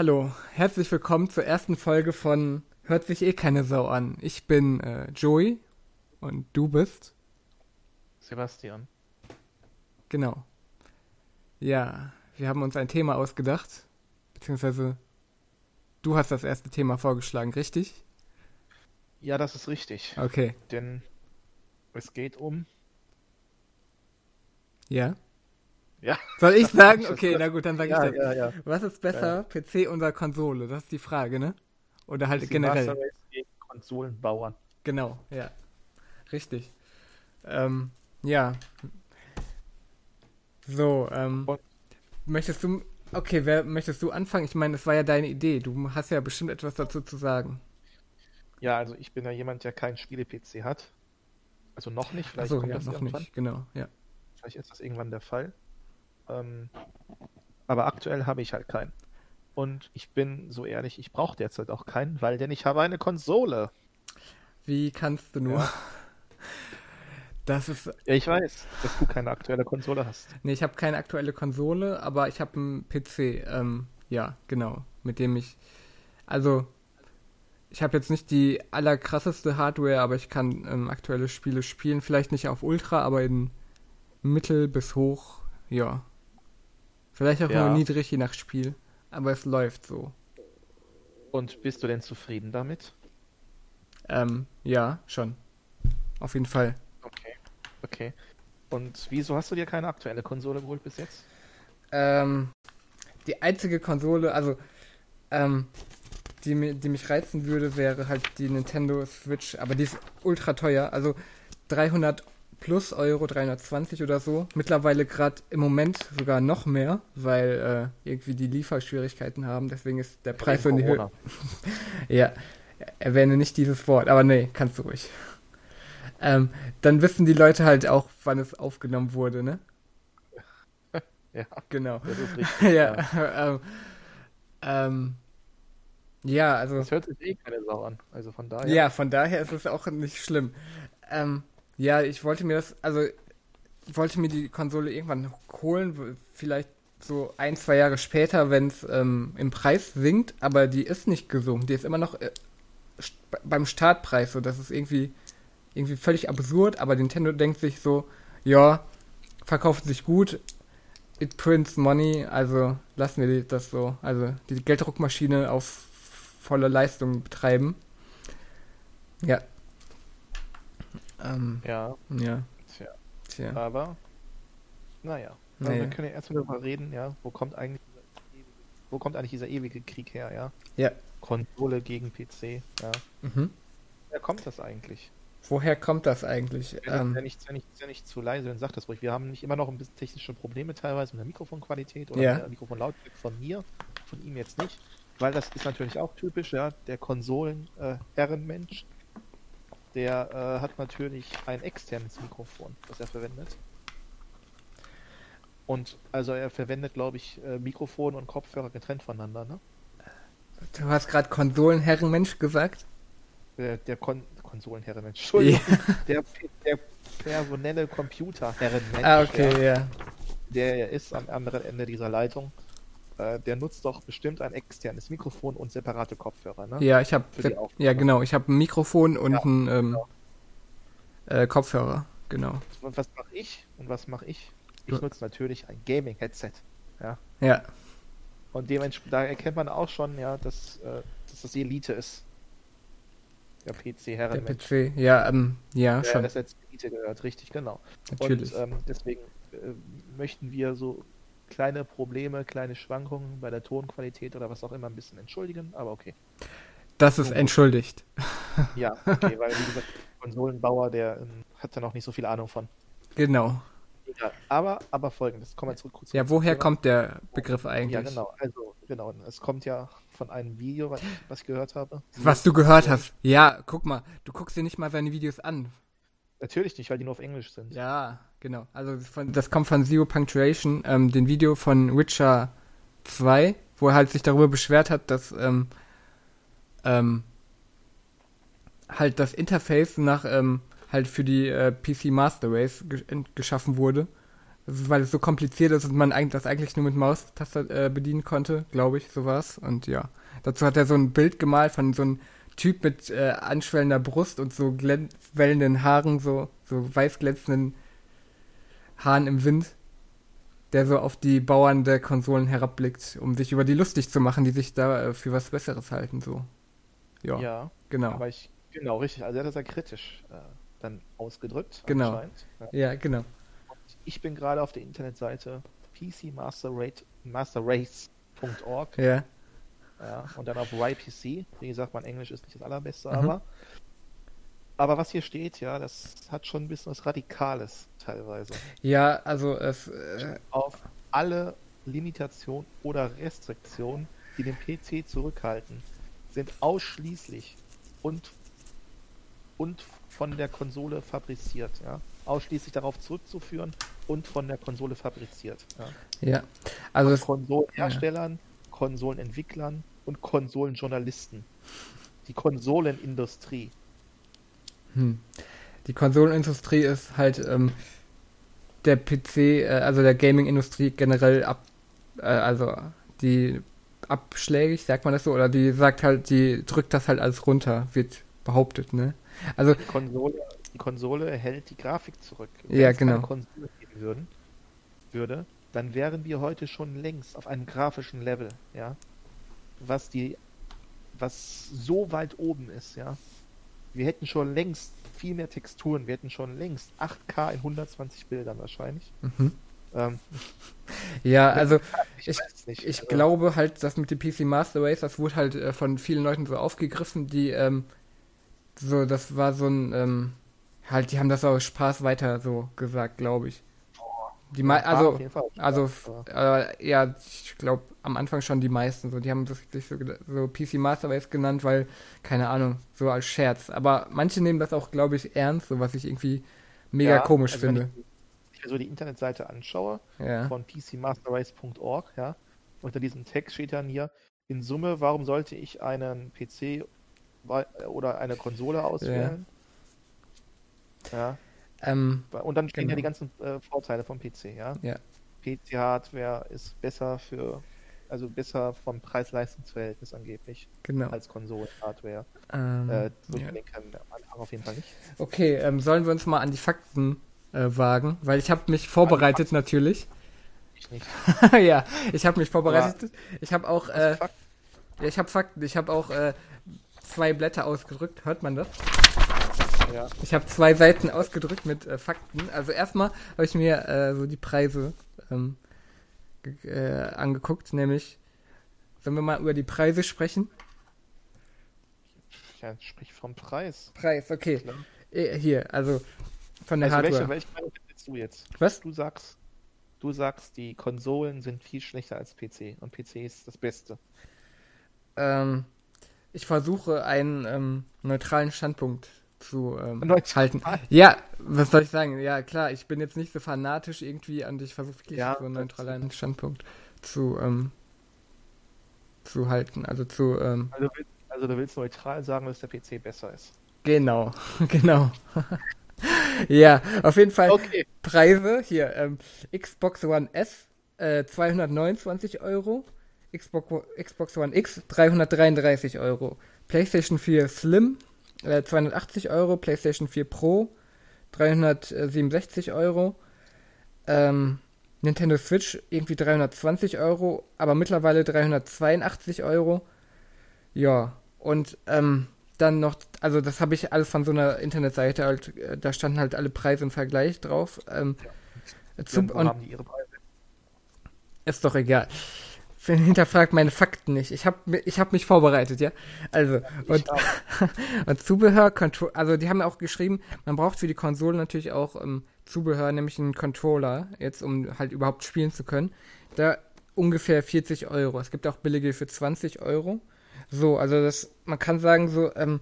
Hallo, herzlich willkommen zur ersten Folge von Hört sich eh keine Sau an. Ich bin äh, Joey und du bist? Sebastian. Genau. Ja, wir haben uns ein Thema ausgedacht, beziehungsweise du hast das erste Thema vorgeschlagen, richtig? Ja, das ist richtig. Okay. Denn es geht um. Ja. Ja. Soll ich sagen? Okay, na gut, dann sage Ja, ich das. ja. Was ist besser, PC oder Konsole? Das ist die Frage, ne? Oder halt Die generell. Master Race gegen Konsolenbauern. Genau, ja. Richtig. Ähm, ja. So, ähm, Und- möchtest du, okay, wer, möchtest du anfangen? Ich meine, es war ja deine Idee. Du hast ja bestimmt etwas dazu zu sagen. Ja, also ich bin ja jemand, der keinen Spiele-PC hat. Also noch nicht, vielleicht Achso, kommt ja, das noch irgendwann. nicht, genau, ja. Vielleicht ist das irgendwann der Fall. Ähm, aber aktuell habe ich halt keinen. Und ich bin so ehrlich, ich brauche derzeit auch keinen, weil denn ich habe eine Konsole. Wie kannst du nur? Ja. Das ist, Ja, ich weiß, dass du keine aktuelle Konsole hast. nee, ich habe keine aktuelle Konsole, aber ich habe einen PC, ähm, ja, genau, mit dem ich, also, ich habe jetzt nicht die allerkrasseste Hardware, aber ich kann ähm, aktuelle Spiele spielen, vielleicht nicht auf Ultra, aber in Mittel bis hoch, ja. Vielleicht auch Ja. nur niedrig, je nach Spiel, aber es läuft so. Und bist du denn zufrieden damit? Ähm, ja, schon. Auf jeden Fall. Okay. Okay. Und wieso hast du dir keine aktuelle Konsole geholt bis jetzt? Ähm, die einzige Konsole, also, ähm, die, die mich reizen würde, wäre halt die Nintendo Switch, aber die ist ultra teuer, also 300 plus Euro, 320 oder so. Mittlerweile gerade im Moment sogar noch mehr, weil äh, irgendwie die Lieferschwierigkeiten haben, deswegen ist der Preis so in die Höhe. Ja, erwähne nicht dieses Wort, aber nee, kannst du ruhig. Ähm, dann wissen die Leute halt auch, wann es aufgenommen wurde, ne? Ja, Genau. das ist richtig. ja, ähm, ähm, ja, also, Das hört sich eh keine Sau an. Also von daher. ja, von daher ist es auch nicht schlimm. Ähm, ja, ich wollte mir das, also, ich wollte mir die Konsole irgendwann holen, vielleicht so ein, zwei Jahre später, wenn es ähm, im Preis sinkt, aber die ist nicht gesunken, die ist immer noch äh, beim Startpreis, so, das ist irgendwie, irgendwie völlig absurd, aber Nintendo denkt sich so, ja, verkauft sich gut, it prints money, also lassen wir das so, also die Gelddruckmaschine auf volle Leistung betreiben. Ja. Ähm, Ja, ja, tja. tja. Aber, naja. Also Naja. Wir können ja erstmal darüber reden, ja, wo kommt eigentlich dieser ewige, wo kommt eigentlich dieser ewige Krieg her, ja? Ja. Konsole gegen PC, ja. Mhm. Woher kommt das eigentlich? Woher kommt das eigentlich? Wenn ähm, ja nicht, ja nicht, ja nicht zu leise, dann sag das ruhig. Wir haben nicht immer noch ein bisschen technische Probleme teilweise mit der Mikrofonqualität oder Ja. mit der Mikrofonlautstärke von mir, von ihm jetzt nicht. Weil das ist natürlich auch typisch, ja, der Konsolen-Herrenmensch, der äh, hat natürlich ein externes Mikrofon, das er verwendet. Und also er verwendet, glaube ich, äh, Mikrofon und Kopfhörer getrennt voneinander, ne? du hast gerade Konsolenherrenmensch gesagt? Der, der Kon Konsolenherrenmensch, Entschuldigung, der, der personelle Computerherrenmensch, Ah, ja. okay, ja. der ja ist am anderen Ende dieser Leitung, äh, der nutzt doch bestimmt ein externes Mikrofon und separate Kopfhörer, ne? Ja, ich habe ja genau, ich habe ein Mikrofon und Ja, einen ähm, genau. äh, Kopfhörer, genau. Und was mache ich? Und was mache ich? Ich Ja. nutze natürlich ein Gaming-Headset. Ja, Und dementsprechend, da erkennt man auch schon, ja, dass, äh, dass das die Elite ist. Der der PC-Herrenmensch. PC, ja, ähm, ja, Ja, schon, das jetzt Elite gehört, richtig, genau. natürlich. Und ähm, deswegen äh, möchten wir so kleine Probleme, kleine Schwankungen bei der Tonqualität oder was auch immer ein bisschen entschuldigen, aber okay. das ist entschuldigt. Ja, okay, weil wie gesagt, der Konsolenbauer, der ähm, hat da noch nicht so viel Ahnung von. Genau. Egal. Aber, aber folgendes, kommen wir zurück kurz Ja, woher Thema. kommt der Begriff eigentlich? Ja, genau, also, genau, es kommt ja von einem Video, was was ich gehört habe. Was du gehört hast. Ja, guck mal, du guckst dir nicht mal seine Videos an. Natürlich nicht, weil die nur auf Englisch sind. Ja, genau. Also von, das kommt von Zero Punctuation, ähm, den Video von Witcher 2, wo er halt sich darüber beschwert hat, dass ähm, ähm, halt das Interface nach ähm, halt für die äh, PC Master Race ge geschaffen wurde, weil es so kompliziert ist und man eigentlich, das eigentlich nur mit Maustaste äh, bedienen konnte, glaube ich, sowas. Und ja, dazu hat er so ein Bild gemalt von so einem Typ mit äh, anschwellender Brust und so wellenden Haaren, so, so weiß glänzenden Haaren im Wind, der so auf die Bauern der Konsolen herabblickt, um sich über die lustig zu machen, die sich da äh, für was Besseres halten, so. Ja, ja genau. Aber ich, genau, richtig. Also er hat das ja kritisch äh, dann ausgedrückt. Genau. Ja. ja, genau ich bin gerade auf der Internetseite pcmasterrace.org. Ja. ja. Und dann auf YPC. Wie gesagt, mein Englisch ist nicht das allerbeste, mhm. aber. Aber was hier steht, ja, das hat schon ein bisschen was Radikales teilweise. Ja, also es. Äh... Auf alle Limitationen oder Restriktionen, die den PC zurückhalten, sind ausschließlich und, und von der Konsole fabriziert, ja ausschließlich darauf zurückzuführen und von der Konsole fabriziert. Ja, ja also von Konsolenherstellern, ja. Konsolenentwicklern und Konsolenjournalisten. Die Konsolenindustrie. Hm. Die Konsolenindustrie ist halt ähm, der PC, äh, also der Gaming-Industrie generell ab, äh, also die abschlägig, sagt man das so, oder die sagt halt, die drückt das halt alles runter, wird behauptet, ne? Also die Konsole die Konsole hält die Grafik zurück. Wenn ja, genau. Wenn es keine Konsole geben würden, würde, dann wären wir heute schon längst auf einem grafischen Level, ja, was die, was so weit oben ist, ja. Wir hätten schon längst viel mehr Texturen, wir hätten schon längst 8K in 120 Bildern wahrscheinlich. Mhm. Ähm, ja, also ich, ich, ich also, glaube halt, dass mit dem PC Master Race, das wurde halt äh, von vielen Leuten so aufgegriffen, die ähm, so, das war so ein ähm, halt, die haben das aus Spaß weiter so gesagt, glaube ich. Die ja, also, also, äh, ja, ich glaube am Anfang schon die meisten so, die haben sich so, so PC Master Race genannt, weil, keine Ahnung, so als Scherz. Aber manche nehmen das auch, glaube ich, ernst, so was ich irgendwie mega ja, komisch also finde. Wenn ich mir so die Internetseite anschaue, ja. von pcmasterrace.org, ja, unter diesem Text steht dann hier, in Summe, warum sollte ich einen PC oder eine Konsole auswählen? Ja. Ähm, und dann stehen genau. ja die ganzen äh, Vorteile vom PC, ja. Ja. PC-Hardware ist besser für, also besser vom Preis-Leistungs-Verhältnis angeblich genau. als Konsole-Hardware. Ähm, äh, ja. am Anfang auf jeden Fall nicht. Okay, ähm, sollen wir uns mal an die Fakten äh, wagen? Weil ich habe mich vorbereitet natürlich. Ich nicht. ja, ich habe mich vorbereitet. Ja. Ich habe auch, äh, ja, ich habe Fakten. Ich habe auch äh, zwei Blätter ausgedrückt. Hört man das? Ja. Ich habe zwei Seiten ausgedrückt mit äh, Fakten. Also erstmal habe ich mir äh, so die Preise ähm, äh, angeguckt, nämlich, wenn wir mal über die Preise sprechen. Ja, sprich vom Preis. Preis, okay. Äh, hier, also von der also Hardware. Welche, welche willst du jetzt? Was? Du sagst, du sagst, die Konsolen sind viel schlechter als PC und PC ist das Beste. Ähm, ich versuche einen ähm, neutralen Standpunkt zu ähm, halten. Ja, was soll ich sagen? Ja, klar, ich bin jetzt nicht so fanatisch irgendwie und ich versuche wirklich ja, so einen neutralen Standpunkt zu, ähm, zu halten. Also zu. Ähm, also, also du willst neutral sagen, dass der PC besser ist. Genau, genau. ja, auf jeden Fall okay. Preise hier. Ähm, Xbox One S äh, 229 Euro. Xbox, Xbox One X 333 Euro. PlayStation 4 Slim 280 äh, Euro, PlayStation 4 Pro 367 Euro, ähm, Nintendo Switch irgendwie 320 Euro, aber mittlerweile 382 Euro. Ja, und ähm, dann noch, also das habe ich alles von so einer Internetseite, halt, äh, da standen halt alle Preise im Vergleich drauf. Ähm, ja. Zu, und? Ist doch egal hinterfragt meine Fakten nicht. Ich habe ich hab mich vorbereitet, ja. Also, und, und Zubehör, also die haben auch geschrieben, man braucht für die Konsole natürlich auch ähm, Zubehör, nämlich einen Controller, jetzt um halt überhaupt spielen zu können. Da ungefähr 40 Euro. Es gibt auch billige für 20 Euro. So, also das, man kann sagen so, ähm,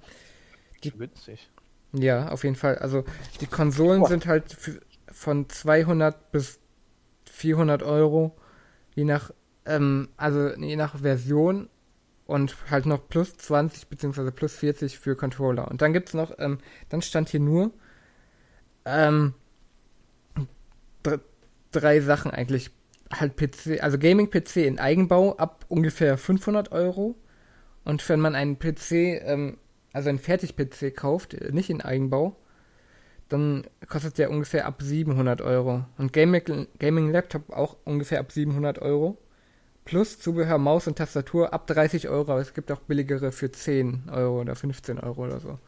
die, Witzig. Ja, auf jeden Fall. Also die Konsolen Boah. sind halt von 200 bis 400 Euro, je nach ähm, also je nach Version und halt noch plus 20 bzw. plus 40 für Controller. Und dann gibt es noch, ähm, dann stand hier nur ähm, drei Sachen eigentlich. Halt PC, also Gaming-PC in Eigenbau ab ungefähr 500 Euro. Und wenn man einen PC, ähm, also einen Fertig-PC kauft, äh, nicht in Eigenbau, dann kostet der ungefähr ab 700 Euro. Und Gaming-Laptop auch ungefähr ab 700 Euro. Plus Zubehör, Maus und Tastatur ab 30 Euro. Aber es gibt auch billigere für 10 Euro oder 15 Euro oder so.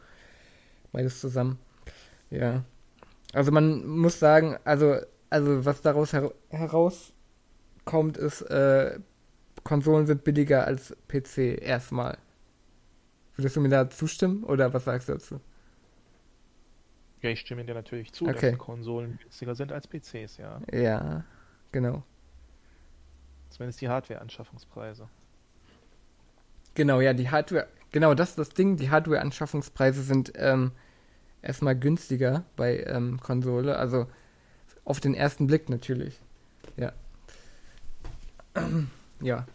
Beides zusammen. Ja. Also man muss sagen, also, also was daraus her herauskommt, ist, äh, Konsolen sind billiger als PC erstmal. Würdest du mir da zustimmen oder was sagst du dazu? Ja, ich stimme dir natürlich zu, okay. dass Konsolen günstiger sind als PCs, ja. Ja, genau. Zumindest die Hardware-Anschaffungspreise. Genau, ja, die Hardware, genau, das ist das Ding, die Hardware-Anschaffungspreise sind ähm, erstmal günstiger bei ähm, Konsole, also auf den ersten Blick natürlich. Ja. ja,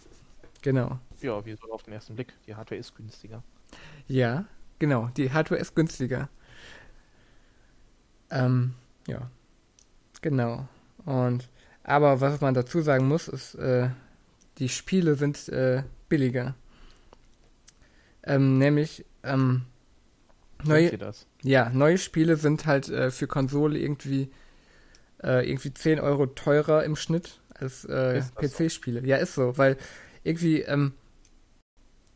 genau. Ja, wie so auf den ersten Blick. Die Hardware ist günstiger. Ja, genau, die Hardware ist günstiger. Ähm, ja, genau. Und aber was man dazu sagen muss, ist, äh, die Spiele sind äh, billiger. Ähm, nämlich ähm, neue, ja, neue Spiele sind halt äh, für Konsole irgendwie äh, irgendwie 10 Euro teurer im Schnitt als äh, PC-Spiele. So? Ja, ist so, weil irgendwie ähm,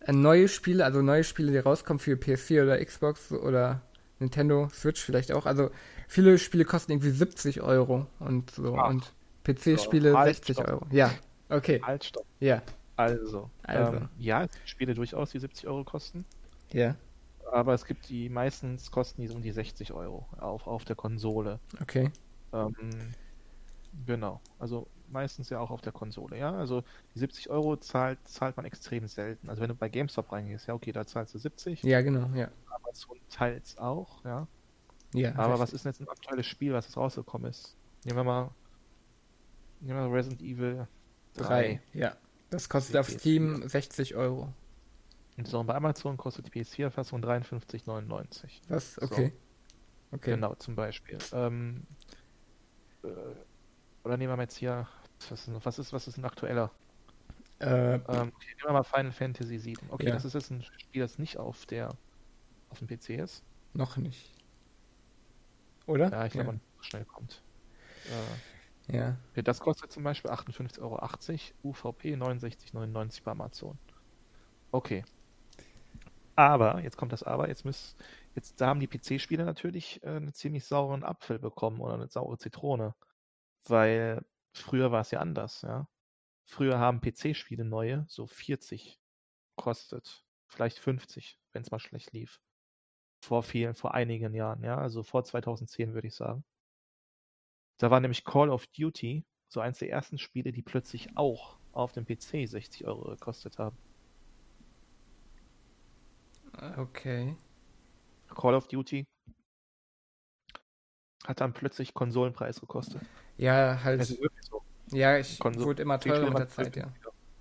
neue Spiele, also neue Spiele, die rauskommen für PS4 oder Xbox oder Nintendo Switch vielleicht auch, also viele Spiele kosten irgendwie 70 Euro und so Ach. und PC-Spiele so, 60 Euro. Ja, okay. Halt, stopp. Ja. Also, also. Ähm, ja, es gibt Spiele durchaus, die 70 Euro kosten. Ja. Aber es gibt die meistens kosten die so um die 60 Euro auf, auf der Konsole. Okay. Ähm, genau. Also meistens ja auch auf der Konsole, ja. Also die 70 Euro zahlt, zahlt man extrem selten. Also wenn du bei GameStop reingehst, ja okay, da zahlst du 70. Ja, genau, ja. Amazon teils auch, ja. Ja. Aber richtig. was ist denn jetzt ein aktuelles Spiel, was jetzt rausgekommen ist? Nehmen wir mal, nehmen wir mal Resident Evil 3. 3. Ja. Das kostet auf Steam 60 Euro. Und so, bei Amazon kostet die PS4-Fassung 53,99. Was? Okay. So. okay. Genau, zum Beispiel. Ähm, äh, oder nehmen wir jetzt hier, was ist, was ist, was ist ein aktueller? Äh, ähm, okay, nehmen wir mal Final Fantasy 7. Okay, ja. das ist jetzt ein Spiel, das nicht auf der auf dem PC ist. Noch nicht. Oder? Ja, ich glaube, ja. man schnell kommt. Äh, ja. Das kostet zum Beispiel 58,80 Euro, UVP 69,99 bei Amazon. Okay. Aber, jetzt kommt das Aber, jetzt müsst, jetzt da haben die PC-Spieler natürlich äh, einen ziemlich sauren Apfel bekommen oder eine saure Zitrone. Weil früher war es ja anders, ja. Früher haben PC-Spiele neue so 40 kostet. Vielleicht 50, wenn es mal schlecht lief. Vor vielen, vor einigen Jahren, ja, also vor 2010 würde ich sagen. Da war nämlich Call of Duty so eins der ersten Spiele, die plötzlich auch auf dem PC 60 Euro gekostet haben. Okay. Call of Duty hat dann plötzlich Konsolenpreis gekostet. Ja, halt. Das ist wirklich so. Ja, ich Konsol wurde immer teurer mit der Zeit, ja.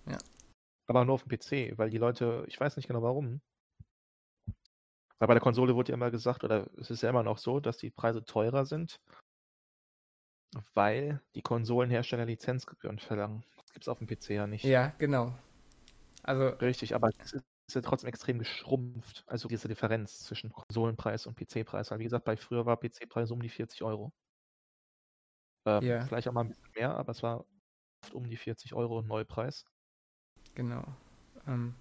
ja. Aber nur auf dem PC, weil die Leute, ich weiß nicht genau warum, weil bei der Konsole wurde ja immer gesagt, oder es ist ja immer noch so, dass die Preise teurer sind, weil die Konsolenhersteller Lizenzgebühren verlangen. Das gibt es auf dem PC ja nicht. Ja, genau. Also Richtig, aber es ist ja trotzdem extrem geschrumpft. Also diese Differenz zwischen Konsolenpreis und PC-Preis. Wie gesagt, bei früher war PC-Preis um die 40 Euro. Ähm, ja. Vielleicht auch mal ein bisschen mehr, aber es war oft um die 40 Euro Neupreis. Genau. Ähm,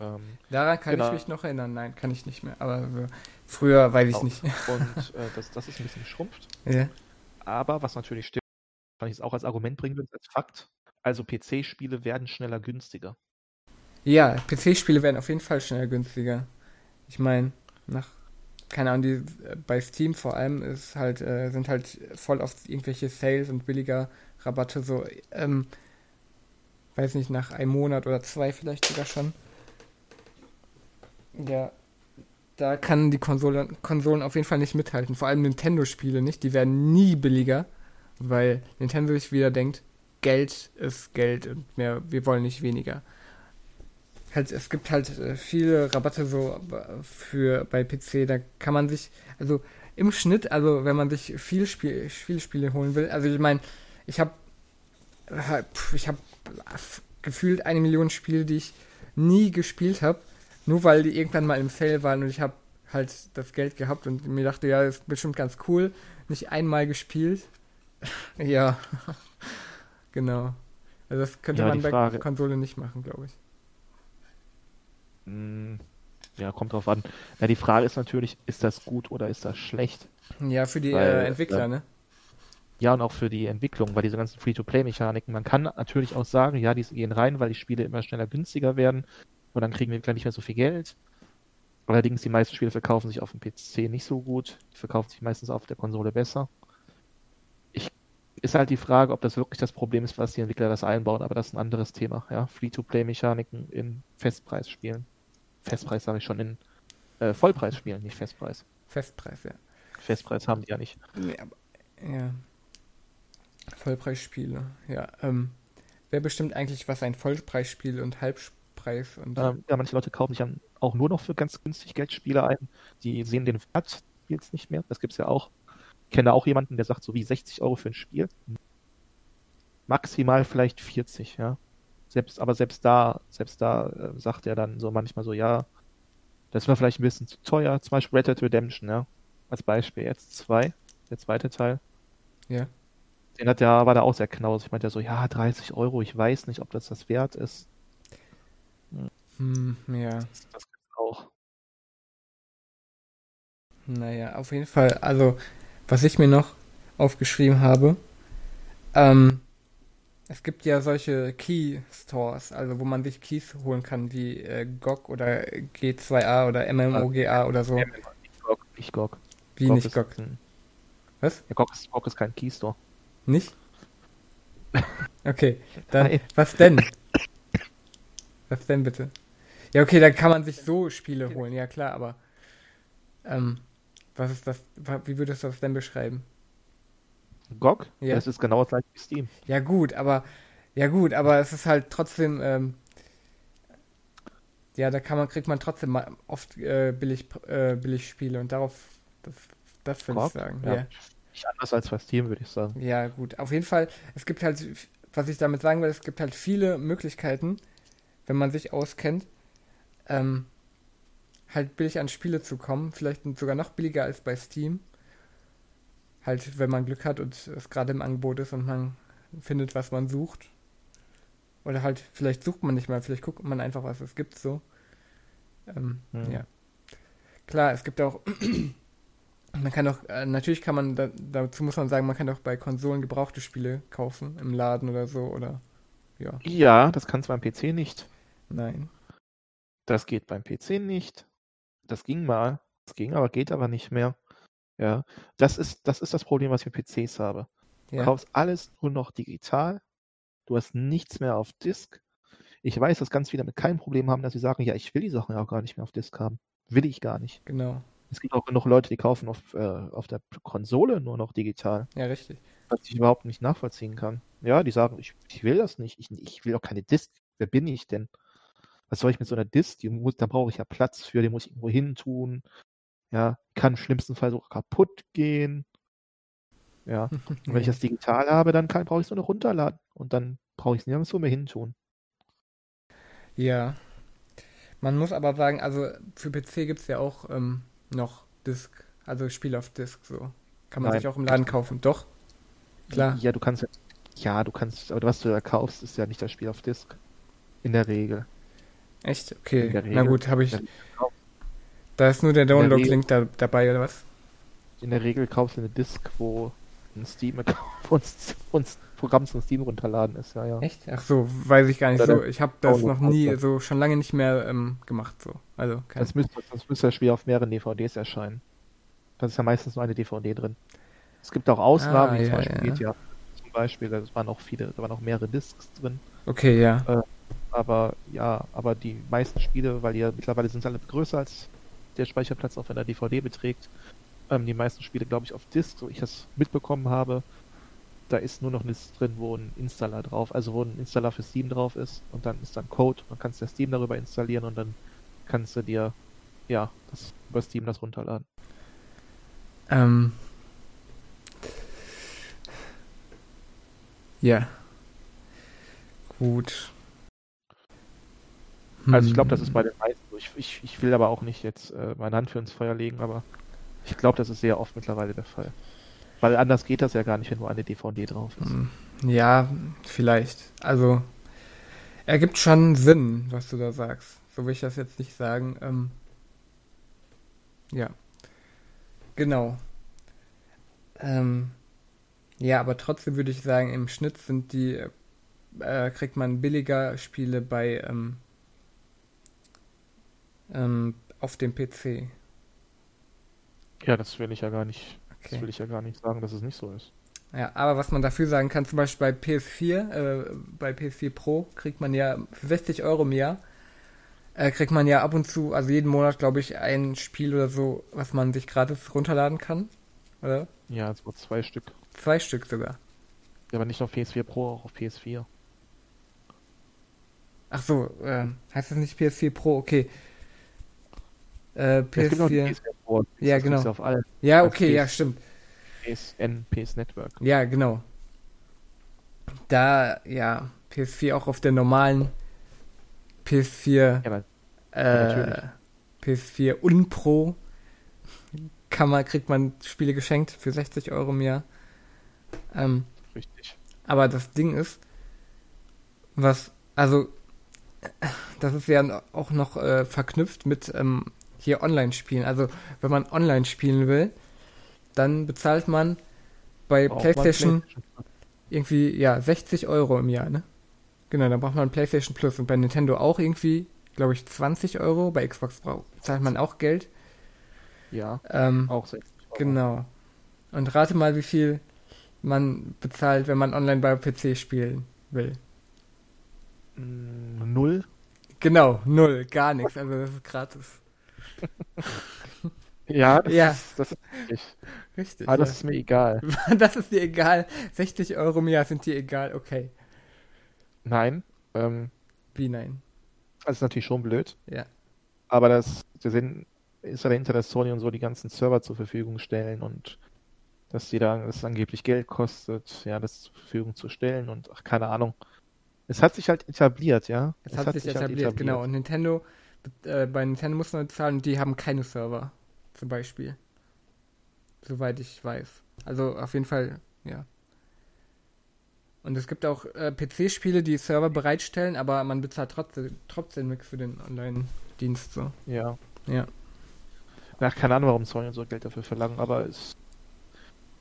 ähm, Daran kann genau. ich mich noch erinnern. Nein, kann ich nicht mehr. Aber früher weiß ich auch. nicht. Und äh, das, das ist ein bisschen geschrumpft. Ja. Aber was natürlich stimmt, kann ich es auch als Argument bringen als Fakt. Also PC-Spiele werden schneller günstiger. Ja, PC-Spiele werden auf jeden Fall schneller günstiger. Ich meine, nach, keine Ahnung, die, bei Steam vor allem ist halt, äh, sind halt voll oft irgendwelche Sales und billiger Rabatte so, ähm, weiß nicht, nach einem Monat oder zwei vielleicht sogar schon. Ja, da kann die Konsole, Konsolen auf jeden Fall nicht mithalten. Vor allem Nintendo-Spiele nicht. Die werden nie billiger, weil Nintendo sich wieder denkt, Geld ist Geld und mehr, wir wollen nicht weniger. Halt, es gibt halt äh, viele Rabatte so für bei PC, da kann man sich, also im Schnitt, also wenn man sich viel Spiel, viele Spiele holen will, also ich meine, ich habe ich habe gefühlt eine Million Spiele, die ich nie gespielt habe, nur weil die irgendwann mal im Sale waren und ich habe halt das Geld gehabt und mir dachte, ja, das ist bestimmt ganz cool. Nicht einmal gespielt. ja, genau. Also das könnte ja, man bei Frage. Konsole nicht machen, glaube ich. Hm, ja, kommt drauf an. Ja, die Frage ist natürlich, ist das gut oder ist das schlecht? Ja, für die Weil, äh, Entwickler, äh, ne? Ja, und auch für die Entwicklung, weil diese ganzen Free-to-Play-Mechaniken, man kann natürlich auch sagen, ja, die gehen rein, weil die Spiele immer schneller günstiger werden und dann kriegen wir gleich nicht mehr so viel Geld. Allerdings, die meisten Spiele verkaufen sich auf dem PC nicht so gut, die verkaufen sich meistens auf der Konsole besser. Ich, ist halt die Frage, ob das wirklich das Problem ist, was die Entwickler das einbauen, aber das ist ein anderes Thema, ja. Free-to-Play-Mechaniken in Festpreisspielen. Festpreis sage ich schon, in äh, Vollpreisspielen, nicht Festpreis. Festpreis, ja. Festpreis haben die ja nicht. Nee, aber, ja. Vollpreisspiele, ja. Ähm, wer bestimmt eigentlich, was ein Vollpreisspiel und Halbpreis und. Ähm, ja, manche Leute kaufen sich dann auch nur noch für ganz günstig Geldspiele ein. Die sehen den Wert des Spiels nicht mehr. Das gibt es ja auch. Ich kenne auch jemanden, der sagt so wie 60 Euro für ein Spiel. Maximal vielleicht 40, ja. Selbst, aber selbst da, selbst da äh, sagt er dann so manchmal so, ja, das war vielleicht ein bisschen zu teuer. Zum Beispiel Red Dead Redemption, ja. Als Beispiel jetzt zwei, der zweite Teil. Ja. Den hat der, war da auch sehr knausig. Ich meinte ja so, ja, 30 Euro, ich weiß nicht, ob das das wert ist. Hm, ja. Das, das gibt's auch. Naja, auf jeden Fall, also, was ich mir noch aufgeschrieben habe, ähm, es gibt ja solche Key Stores, also wo man sich Keys holen kann, wie äh, GOG oder G2A oder MMOGA oder so. Nicht GOG. Nicht GOG. Wie GOG nicht GOG? Was? Ja, GOG ist, GOG ist kein Key Store. Nicht? Okay, dann Nein. was denn? Was denn bitte? Ja, okay, da kann man sich so Spiele holen, ja klar, aber ähm, was ist das? Wie würdest du das denn beschreiben? GOG? Ja. Das ist genau das gleiche wie Steam. Ja gut, aber ja gut, aber es ist halt trotzdem ähm, ja, da kann man kriegt man trotzdem oft äh, billig äh, billig Spiele und darauf das, das würde ich sagen. Ja. ja. Nicht anders als bei Steam, würde ich sagen. Ja, gut. Auf jeden Fall, es gibt halt, was ich damit sagen will, es gibt halt viele Möglichkeiten, wenn man sich auskennt, ähm, halt billig an Spiele zu kommen. Vielleicht sogar noch billiger als bei Steam. Halt, wenn man Glück hat und es gerade im Angebot ist und man findet, was man sucht. Oder halt, vielleicht sucht man nicht mal, vielleicht guckt man einfach, was es gibt, so. Ähm, mhm. Ja. Klar, es gibt auch man kann auch, äh, natürlich kann man, da, dazu muss man sagen, man kann auch bei Konsolen gebrauchte Spiele kaufen, im Laden oder so, oder, ja. Ja, das kannst du beim PC nicht. Nein. Das geht beim PC nicht. Das ging mal. Das ging, aber geht aber nicht mehr. Ja. Das ist, das ist das Problem, was ich mit PCs habe. Du ja. kaufst alles nur noch digital. Du hast nichts mehr auf Disk. Ich weiß, dass ganz viele damit kein Problem haben, dass sie sagen, ja, ich will die Sachen ja auch gar nicht mehr auf Disk haben. Will ich gar nicht. Genau. Es gibt auch genug Leute, die kaufen auf, äh, auf der Konsole nur noch digital. Ja, richtig. Was ich überhaupt nicht nachvollziehen kann. Ja, die sagen, ich, ich will das nicht. Ich, ich will auch keine Disk. Wer bin ich denn? Was soll ich mit so einer Disk? Muss, da brauche ich ja Platz für, die muss ich irgendwo hin tun. Ja, kann im schlimmsten Fall sogar kaputt gehen. Ja. Und wenn ich das digital habe, dann brauche ich es nur noch runterladen. Und dann brauche ich es nirgendwo mehr hin tun. Ja. Man muss aber sagen, also für PC gibt es ja auch ähm, noch Disc, also Spiel auf Disc so. Kann man Nein. sich auch im Laden kaufen, doch? Klar. Ja, du kannst ja, du kannst, aber was du da kaufst, ist ja nicht das Spiel auf Disc. In der Regel. Echt? Okay. Na gut, habe ich. Da ist nur der Download-Link da, dabei, oder was? In der Regel kaufst du eine Disc, wo ein Steam-Account uns, uns Programm zum Steam runterladen ist, ja, ja. Echt? Ach so, weiß ich gar nicht Oder so. Ich habe das noch nie, so schon lange nicht mehr ähm, gemacht, so. Also, keine das müsste, das müsste das Spiel auf mehreren DVDs erscheinen. Da ist ja meistens nur eine DVD drin. Es gibt auch Ausnahmen, ah, wie ja, zum Beispiel ja. GTA. Zum Beispiel, da waren auch viele, da waren auch mehrere Discs drin. Okay, ja. Äh, aber ja, aber die meisten Spiele, weil ja mittlerweile sind alle größer als der Speicherplatz auch wenn der DVD beträgt. Ähm, die meisten Spiele, glaube ich, auf Disc, so ich das mitbekommen habe, da ist nur noch nichts drin, wo ein Installer drauf, also wo ein Installer für Steam drauf ist und dann ist dann Code, dann kannst du Steam darüber installieren und dann kannst du dir ja das über Steam das runterladen. Ähm. Ja. Gut. Also ich glaube, das ist Hm. bei den meisten so. Ich, ich, ich will aber auch nicht jetzt äh, meine Hand für ins Feuer legen, aber ich glaube, das ist sehr oft mittlerweile der Fall. Weil anders geht das ja gar nicht, wenn nur eine DVD drauf ist. Hm. Ja, vielleicht. Also, ergibt schon Sinn, was du da sagst. So will ich das jetzt nicht sagen. Ähm, ja. Genau. Ähm, ja, aber trotzdem würde ich sagen, im Schnitt sind die, äh, kriegt man billiger Spiele bei, ähm, ähm, auf dem PC. Ja, das will ich ja gar nicht. Das Okay. will ich ja gar nicht sagen, dass es nicht so ist. Ja, aber was man dafür sagen kann, zum Beispiel bei PS4, äh, bei PS4 Pro kriegt man ja für 60 Euro im Jahr, äh, kriegt man ja ab und zu, also jeden Monat, glaube ich, ein Spiel oder so, was man sich gratis runterladen kann. Oder? Ja, so zwei Stück. Zwei Stück sogar. Ja, aber nicht auf PS4 Pro, auch auf PS4. Ach so, äh, heißt das nicht PS4 Pro? Okay. Äh, Es gibt PS4. PS4 Pro. Ja, genau. Auf allen Ja, okay, PS. ja, stimmt. PSN, PS Network. Ja, genau. Da, ja, PS4 auch auf der normalen PS4 Ja, na- äh, natürlich. PS4 Unpro kann man, kriegt man Spiele geschenkt für 60 Euro im Jahr. Ähm, richtig. aber das Ding ist, was, also, das ist ja auch noch äh, verknüpft mit ähm, hier Online-Spielen. Also, wenn man online spielen will, dann bezahlt man bei Braucht PlayStation irgendwie, ja, 60 Euro im Jahr, ne? Genau, dann braucht man PlayStation Plus und bei Nintendo auch irgendwie, glaube ich, 20 Euro. Bei Xbox braucht, zahlt man auch Geld. Ja, Ähm, auch 60 Euro. genau. Und rate mal, wie viel man bezahlt, wenn man online bei PC spielen will. Null? Genau, null, gar nichts. Also das ist gratis. Ja, das, Ja. Ist, das ist richtig. Richtig. Aber das ja. ist mir egal. das ist dir egal. 60 Euro im Jahr sind dir egal. Okay. Nein, ähm, Wie nein? das ist natürlich schon blöd. Ja. Aber das, der Sinn ist ja dahinter, dass Sony und so die ganzen Server zur Verfügung stellen und dass die da, dass es angeblich Geld kostet, ja, das zur Verfügung zu stellen und ach, keine Ahnung. Es hat sich halt etabliert, ja. Es hat, sich etabliert, genau. Und Nintendo, äh, bei Nintendo muss man bezahlen und die haben keine Server, zum Beispiel. Soweit ich weiß. Also auf jeden Fall, ja. Und es gibt auch äh, PC-Spiele, die Server bereitstellen, aber man bezahlt trotzdem, trotzdem nichts für den Online-Dienst. So. Ja. Ja. Na, keine Ahnung, warum Sony und so Geld dafür verlangen, aber es.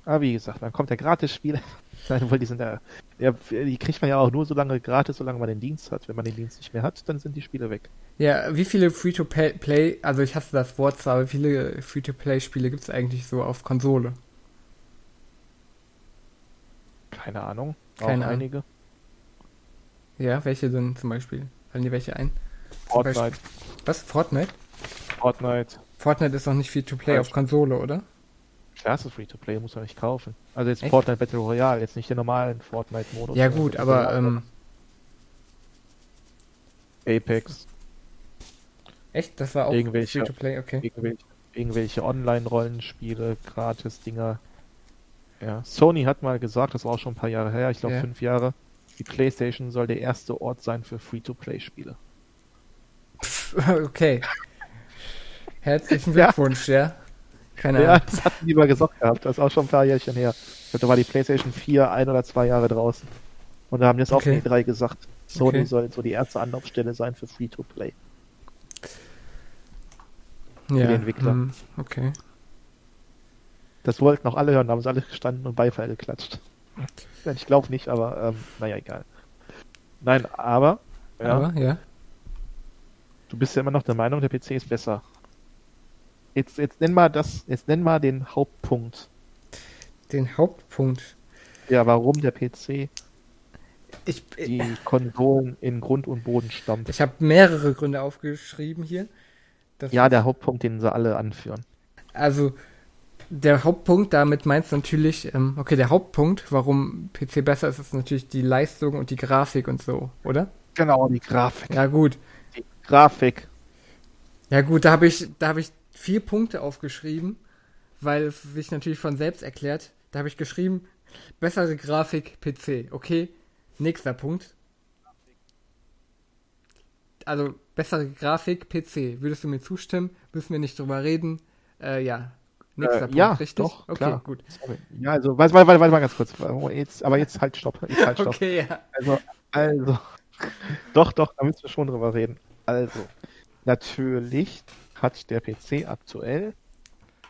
Aber wie gesagt, dann kommt der Gratis-Spiel. Weil die sind ja, ja, die kriegt man ja auch nur so lange gratis, solange man den Dienst hat. Wenn man den Dienst nicht mehr hat, dann sind die Spiele weg. Ja, wie viele Free-to-Play, also ich hasse das Wort zwar, aber wie viele Free-to-Play-Spiele gibt es eigentlich so auf Konsole? Keine Ahnung. Keine Ahnung. einige. Ja, welche denn zum Beispiel? Fallen dir welche ein? Fortnite. Was? Fortnite? Fortnite. Fortnite ist noch nicht Free-to-Play auf Konsole, oder? Klar ist Free-to-Play, muss man nicht kaufen. Also jetzt Echt? Fortnite Battle Royale, jetzt nicht den normalen Fortnite-Modus. Ja sondern gut, aber ähm, Apex, echt, das war auch Irgendwelche- Free-to-Play, okay. irgendwelche, irgendwelche Online-Rollenspiele, Gratis-Dinger. Ja, Sony hat mal gesagt, das war auch schon ein paar Jahre her, ich glaube Ja. fünf Jahre, die PlayStation soll der erste Ort sein für Free-to-Play-Spiele. okay. Herzlichen Ja. Glückwunsch, ja. Keine Ja, Ahnung. das hatten die mal gesagt gehabt, das ist auch schon ein paar Jährchen her. Ich glaube, da war die PlayStation 4 ein oder zwei Jahre draußen. Und da haben jetzt Okay. auch die drei gesagt, Sony Okay. soll so die erste Anlaufstelle sein für Free-to-Play. Ja, die Entwickler. hm, okay. Das wollten auch alle hören, da haben sie alle gestanden und Beifall geklatscht. Ja, Ich glaube nicht, aber ähm, naja, egal. Nein, aber, ja, Aber, ja. du bist ja immer noch der Meinung, der PC ist besser. Jetzt, jetzt nenn mal das, jetzt nenn mal den Hauptpunkt. Den Hauptpunkt. Ja, warum der PC Ich, die Konsolen in Grund und Boden stampft. ich habe mehrere Gründe aufgeschrieben hier. Das Ja, der Hauptpunkt, den sie alle anführen. Also, der Hauptpunkt, damit meinst du natürlich, ähm, okay, der Hauptpunkt, warum PC besser ist, ist natürlich die Leistung und die Grafik und so, oder? Genau, die Grafik. Ja, gut. Die Grafik. Ja, gut, da habe ich, da habe ich vier Punkte aufgeschrieben, weil es sich natürlich von selbst erklärt. Da habe ich geschrieben, Bessere Grafik, PC. Okay. Nächster Punkt. Also, bessere Grafik, PC. Würdest du mir zustimmen? Müssen wir nicht drüber reden? Äh, ja. Nächster Äh, Punkt, ja, richtig? doch, okay, klar. gut. Sorry. Ja, also, warte, warte, warte, warte mal ganz kurz. Jetzt, aber jetzt halt stopp. Jetzt halt stopp. Okay, ja. Also, also, doch, doch, da müssen wir schon drüber reden. Also, natürlich hat der PC aktuell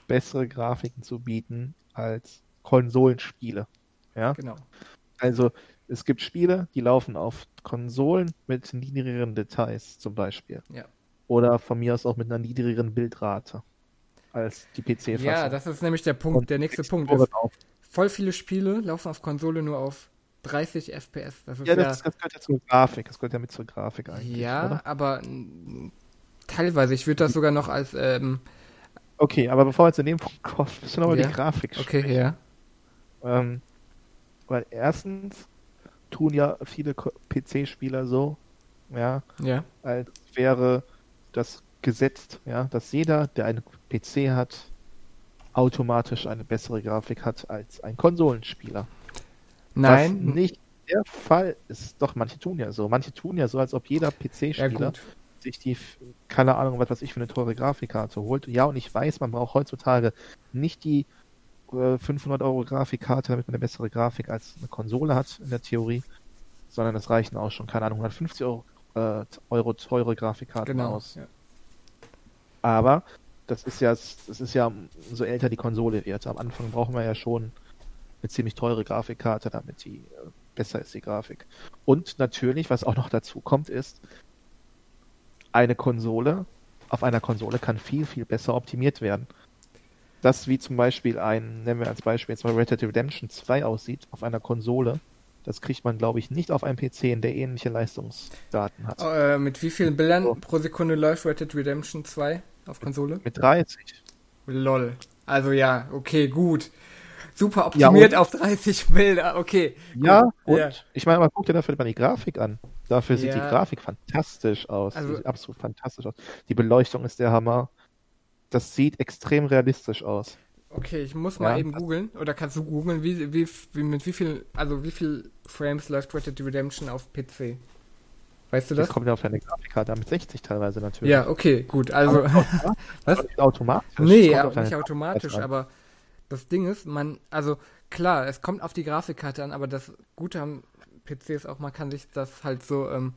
bessere Grafiken zu bieten als Konsolenspiele. Ja, Genau. also es gibt Spiele, die laufen auf Konsolen mit niedrigeren Details zum Beispiel. Ja. Oder von mir aus auch mit einer niedrigeren Bildrate als die PC-Fassung. Ja, das ist nämlich der Punkt. Und der nächste Punkt ist, drauf. voll viele Spiele laufen auf Konsole nur auf 30 FPS. Das ist Ja, ja, das, das gehört ja zur Grafik. Das gehört ja mit zur Grafik eigentlich. ja Oder? aber teilweise. Ich würde das sogar noch als, ähm, Okay, aber bevor wir zu dem Punkt kommen, müssen wir noch über Ja. die Grafik okay, ja. Ähm, weil erstens tun ja viele PC-Spieler so, ja, Ja, als wäre das gesetzt, ja, dass jeder, der einen PC hat, automatisch eine bessere Grafik hat als ein Konsolenspieler. nein, Was nicht der Fall ist. Doch, manche tun ja so. Manche tun ja so, als ob jeder ja PC-Spieler gut. sich die, keine Ahnung, was weiß ich, für eine teure Grafikkarte holt. Ja, und ich weiß, man braucht heutzutage nicht die äh, 500 Euro Grafikkarte, damit man eine bessere Grafik als eine Konsole hat, in der Theorie, sondern es reichen auch schon, keine Ahnung, 150 Euro, äh, Euro teure Grafikkarten Genau. aus. Ja. Aber das ist ja, das ist ja, umso älter die Konsole wird. Am Anfang brauchen wir ja schon eine ziemlich teure Grafikkarte, damit die äh, besser ist, die Grafik. Und natürlich, was auch noch dazu kommt, ist, eine Konsole, auf einer Konsole kann viel, viel besser optimiert werden. Das wie zum Beispiel ein, nennen wir als Beispiel jetzt mal Red Dead Redemption 2 aussieht, auf einer Konsole, das kriegt man, glaube ich, nicht auf einem PC, der ähnliche Leistungsdaten hat. Äh, mit wie vielen Bildern So. pro Sekunde läuft Red Dead Redemption 2 auf Konsole? Mit 30. Lol. Also ja, okay, gut. Super Ja, optimiert und- auf 30 Bilder, okay. Ja, und Ja. ich meine, man guckt ja dafür mal die Grafik an. Dafür sieht die Ja. Grafik fantastisch aus. Also- sieht absolut fantastisch aus. Die Beleuchtung ist der Hammer. Das sieht extrem realistisch aus. Okay, ich muss mal Ja. eben googeln. Oder kannst du googeln, wie, wie, wie, mit wie viel, also wie viel Frames läuft Red Dead Redemption auf PC? Weißt du Das das? kommt ja auf deine Grafikkarte an, mit 60 teilweise natürlich. Ja, okay, gut. Also, was? Automatisch. Nee, ja, nicht automatisch, an. aber das Ding ist, man, also klar, es kommt auf die Grafikkarte an, aber das Gute am PC ist auch, man kann sich das halt so, ähm,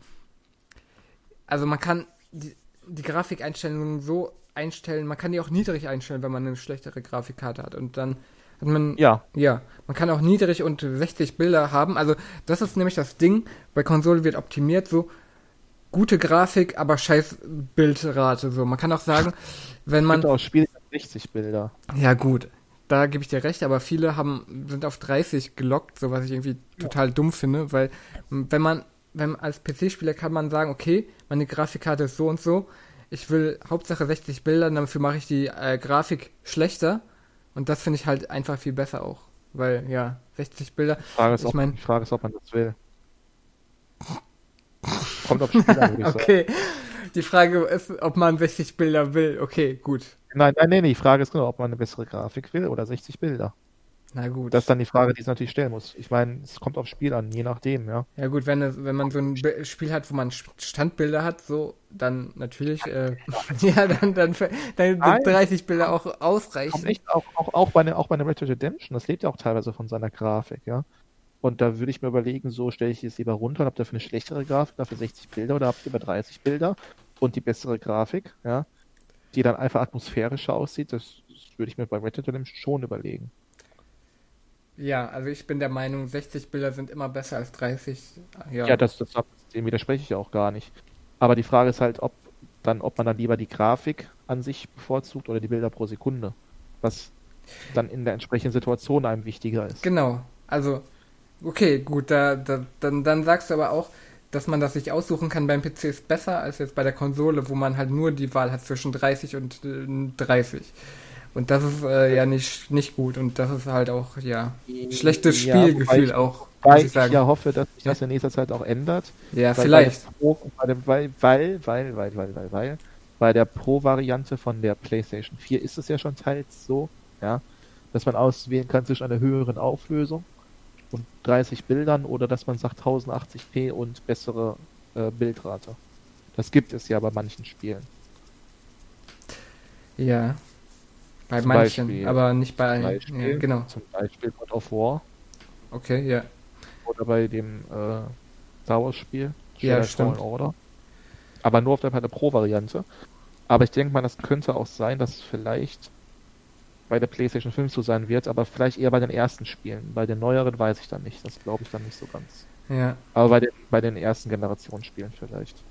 also man kann die, die Grafikeinstellungen so einstellen, man kann die auch niedrig einstellen, wenn man eine schlechtere Grafikkarte hat. Und dann hat man, Ja, ja, man kann auch niedrig und 60 Bilder haben, also das ist nämlich das Ding, bei Konsole wird optimiert so, gute Grafik, aber scheiß Bildrate, so, man kann auch sagen, wenn man gibt auch Spiele mit 60 Bilder. ja, gut. Da gebe ich dir recht, aber viele haben, sind auf 30 gelockt, so was ich irgendwie total dumm finde, weil wenn man, wenn als PC-Spieler kann man sagen, okay, meine Grafikkarte ist so und so, ich will Hauptsache 60 Bilder, dafür mache ich die äh, Grafik schlechter und das finde ich halt einfach viel besser auch, weil ja, 60 Bilder, Die Frage ist, Ich ob, mein- Frage ist, ob man das will. Kommt auf Spiel an, würde ich sagen. okay. Die Frage ist, ob man 60 Bilder will, okay, gut. Nein, nein, nee, die Frage ist genau, ob man eine bessere Grafik will oder 60 Bilder. Na gut. Das ist dann die Frage, die es natürlich stellen muss. Ich meine, es kommt aufs Spiel an, je nachdem, ja. Ja gut, wenn, es, wenn man so ein Spiel hat, wo man Standbilder hat, so, dann natürlich, äh, ja, dann, dann, dann sind 30 Bilder auch ausreichend. echt auch, auch, auch, bei einer, auch bei einer Red Dead Redemption, das lebt ja auch teilweise von seiner Grafik, ja. Und da würde ich mir überlegen, so stelle ich es lieber runter und habe dafür eine schlechtere Grafik, dafür 60 Bilder oder habt ihr über 30 Bilder und die bessere Grafik, ja, die dann einfach atmosphärischer aussieht, das, das würde ich mir bei Red Dead Redemption schon überlegen. Ja, also ich bin der Meinung, 60 Bilder sind immer besser als 30. Ja, Ja, das, das, dem widerspreche ich auch gar nicht. Aber die Frage ist halt, ob dann, ob man dann lieber die Grafik an sich bevorzugt oder die Bilder pro Sekunde. Was dann in der entsprechenden Situation einem wichtiger ist. genau. Also, okay, gut, da, da, dann, dann sagst du aber auch, dass man das sich aussuchen kann beim PC ist besser als jetzt bei der Konsole, wo man halt nur die Wahl hat zwischen 30 und äh, 30. Und das ist äh, ja nicht, nicht gut und das ist halt auch, ja, schlechtes Ja, Spielgefühl ich- auch, Weil ich ich ja hoffe, dass sich das in nächster Zeit auch ändert. Ja, Weil vielleicht. Pro, weil, weil, weil, weil, weil, weil, weil, bei der Pro-Variante von der PlayStation 4 ist es ja schon teils so, ja, dass man auswählen kann zwischen einer höheren Auflösung und 30 Bildern oder dass man sagt 1080p und bessere äh, Bildrate. Das gibt es ja bei manchen Spielen. Ja. Bei Zum manchen, Beispiel- aber nicht bei allen. Ja, genau. Zum Beispiel God of War Okay, ja. oder bei dem äh, Star Wars Spiel. Ja, stimmt. Order. Aber nur auf der, bei der Pro-Variante. Aber ich denke mal, das könnte auch sein, dass es vielleicht bei der PlayStation 5 so sein wird, aber vielleicht eher bei den ersten Spielen. Bei den neueren weiß ich dann nicht. Das glaube ich dann nicht so ganz. Ja. Aber bei den, bei den ersten Generationsspielen vielleicht.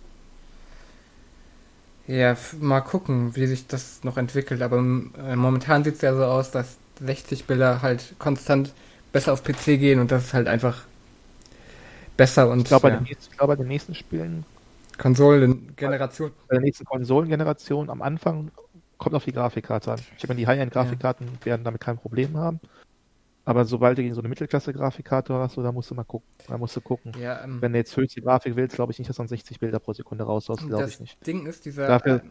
Ja, mal gucken, wie sich das noch entwickelt. Aber äh, momentan sieht es ja so aus, dass 60 Bilder halt konstant besser auf PC gehen und das ist halt einfach besser und Ich glaube, bei, ja, den nächsten- ich glaube, bei den nächsten Spielen, Konsolengeneration. bei der nächsten Konsolengeneration am Anfang kommt auf die Grafikkarte an. Ich meine, die High-End-Grafikkarten werden damit kein Problem haben. Aber sobald du gegen so eine Mittelklasse-Grafikkarte hast, da musst du mal gucken. Da musst du gucken. Ja, ähm, Wenn du jetzt höchste Grafik willst, glaube ich nicht, dass du 60 Bilder pro Sekunde raushaust, glaube das ich nicht. Ding ist dieser Dafür- äh,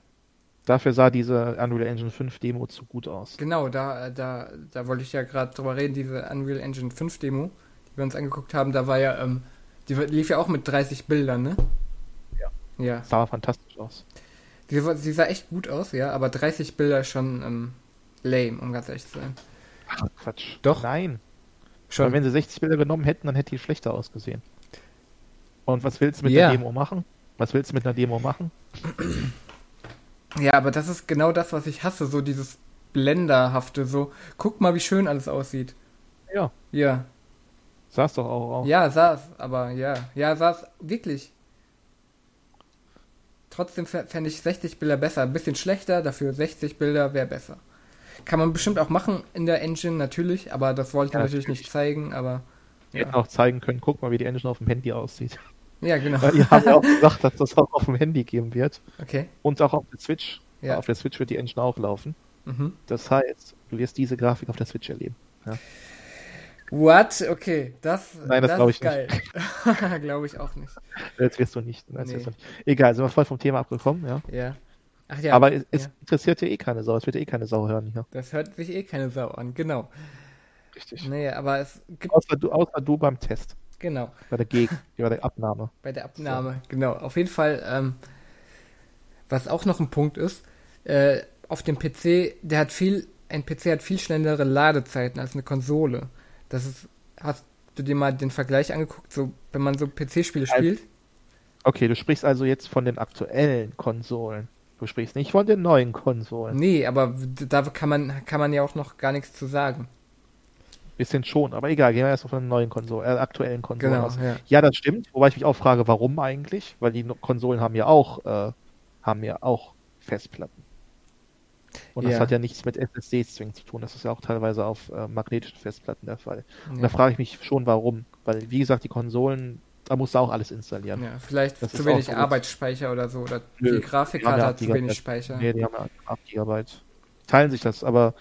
Dafür sah diese Unreal Engine 5 Demo zu gut aus. Genau, da, äh, da, da wollte ich ja gerade drüber reden, diese Unreal Engine 5 Demo, die wir uns angeguckt haben, da war ja, ähm, die lief ja auch mit 30 Bildern, ne? Ja. Ja. Das sah fantastisch aus. Die, war- sie sah echt gut aus, ja, aber 30 Bilder schon ähm, lame, um ganz ehrlich zu sein. Ach, Quatsch. Doch. Nein. Schon. Weil wenn sie 60 Bilder genommen hätten, dann hätte die schlechter ausgesehen. Und was willst du mit Ja. einer Demo machen? Was willst du mit einer Demo machen? Ja, aber das ist genau das, was ich hasse, so dieses Blenderhafte, so, guck mal, wie schön alles aussieht. Ja. Ja, Sah's doch auch aus. ja, saß, aber ja, ja, saß wirklich. Trotzdem fä- fände ich 60 Bilder besser. Ein bisschen schlechter, dafür 60 Bilder wäre besser. Kann man bestimmt auch machen in der Engine, natürlich, aber das wollte ich Ja, natürlich natürlich. nicht zeigen, aber. Die hätten auch zeigen können, guck mal, wie die Engine auf dem Handy aussieht. Ja, genau. Weil die haben ja auch gesagt, dass das auch auf dem Handy geben wird. Okay. Und auch auf der Switch. Ja. Auf der Switch wird die Engine auch laufen. Mhm. Das heißt, du wirst diese Grafik auf der Switch erleben. What? Okay, das, Nein, das glaub ich ist geil. glaube ich auch nicht. Das wirst du nicht. Das Nee. wirst du nicht. Egal, sind wir voll vom Thema abgekommen, ja. Ja. Ach ja. Aber es, es ja. interessiert ja eh keine Sau. Es wird ja eh keine Sau hören hier. Das hört sich eh keine Sau an, genau. Richtig. Nee, aber es gibt. Außer du, außer du beim Test. Genau. Bei der Geg bei der Abnahme. Bei der Abnahme, genau. Auf jeden Fall, ähm, was auch noch ein Punkt ist, äh, auf dem PC, der hat viel, ein PC hat viel schnellere Ladezeiten als eine Konsole. Das ist, hast du dir mal den Vergleich angeguckt, so, wenn man so PC-Spiele Also- spielt? Okay, du sprichst also jetzt von den aktuellen Konsolen. Sprichst nicht von den neuen Konsolen. Nee, aber da kann man, kann man ja auch noch gar nichts zu sagen. Bisschen schon, aber egal, gehen wir erst auf den neuen Konsolen, äh, aktuellen Konsolen Genau, aus. ja. Ja, das stimmt, wobei ich mich auch frage, warum eigentlich? Weil die Konsolen haben ja auch, äh, haben ja auch Festplatten. Und das Ja. hat ja nichts mit SSDs zwingend zu tun. Das ist ja auch teilweise auf äh, magnetischen Festplatten der Fall. Und Ja. da frage ich mich schon, warum. Weil, wie gesagt, die Konsolen, da musst du auch alles installieren. Ja, vielleicht Das zu wenig so. Arbeitsspeicher oder so. Oder Nö, die Grafikkarte ja, hat zu wenig Speicher. Nee, die haben ja 8 Gigabyte. Teilen sich das, aber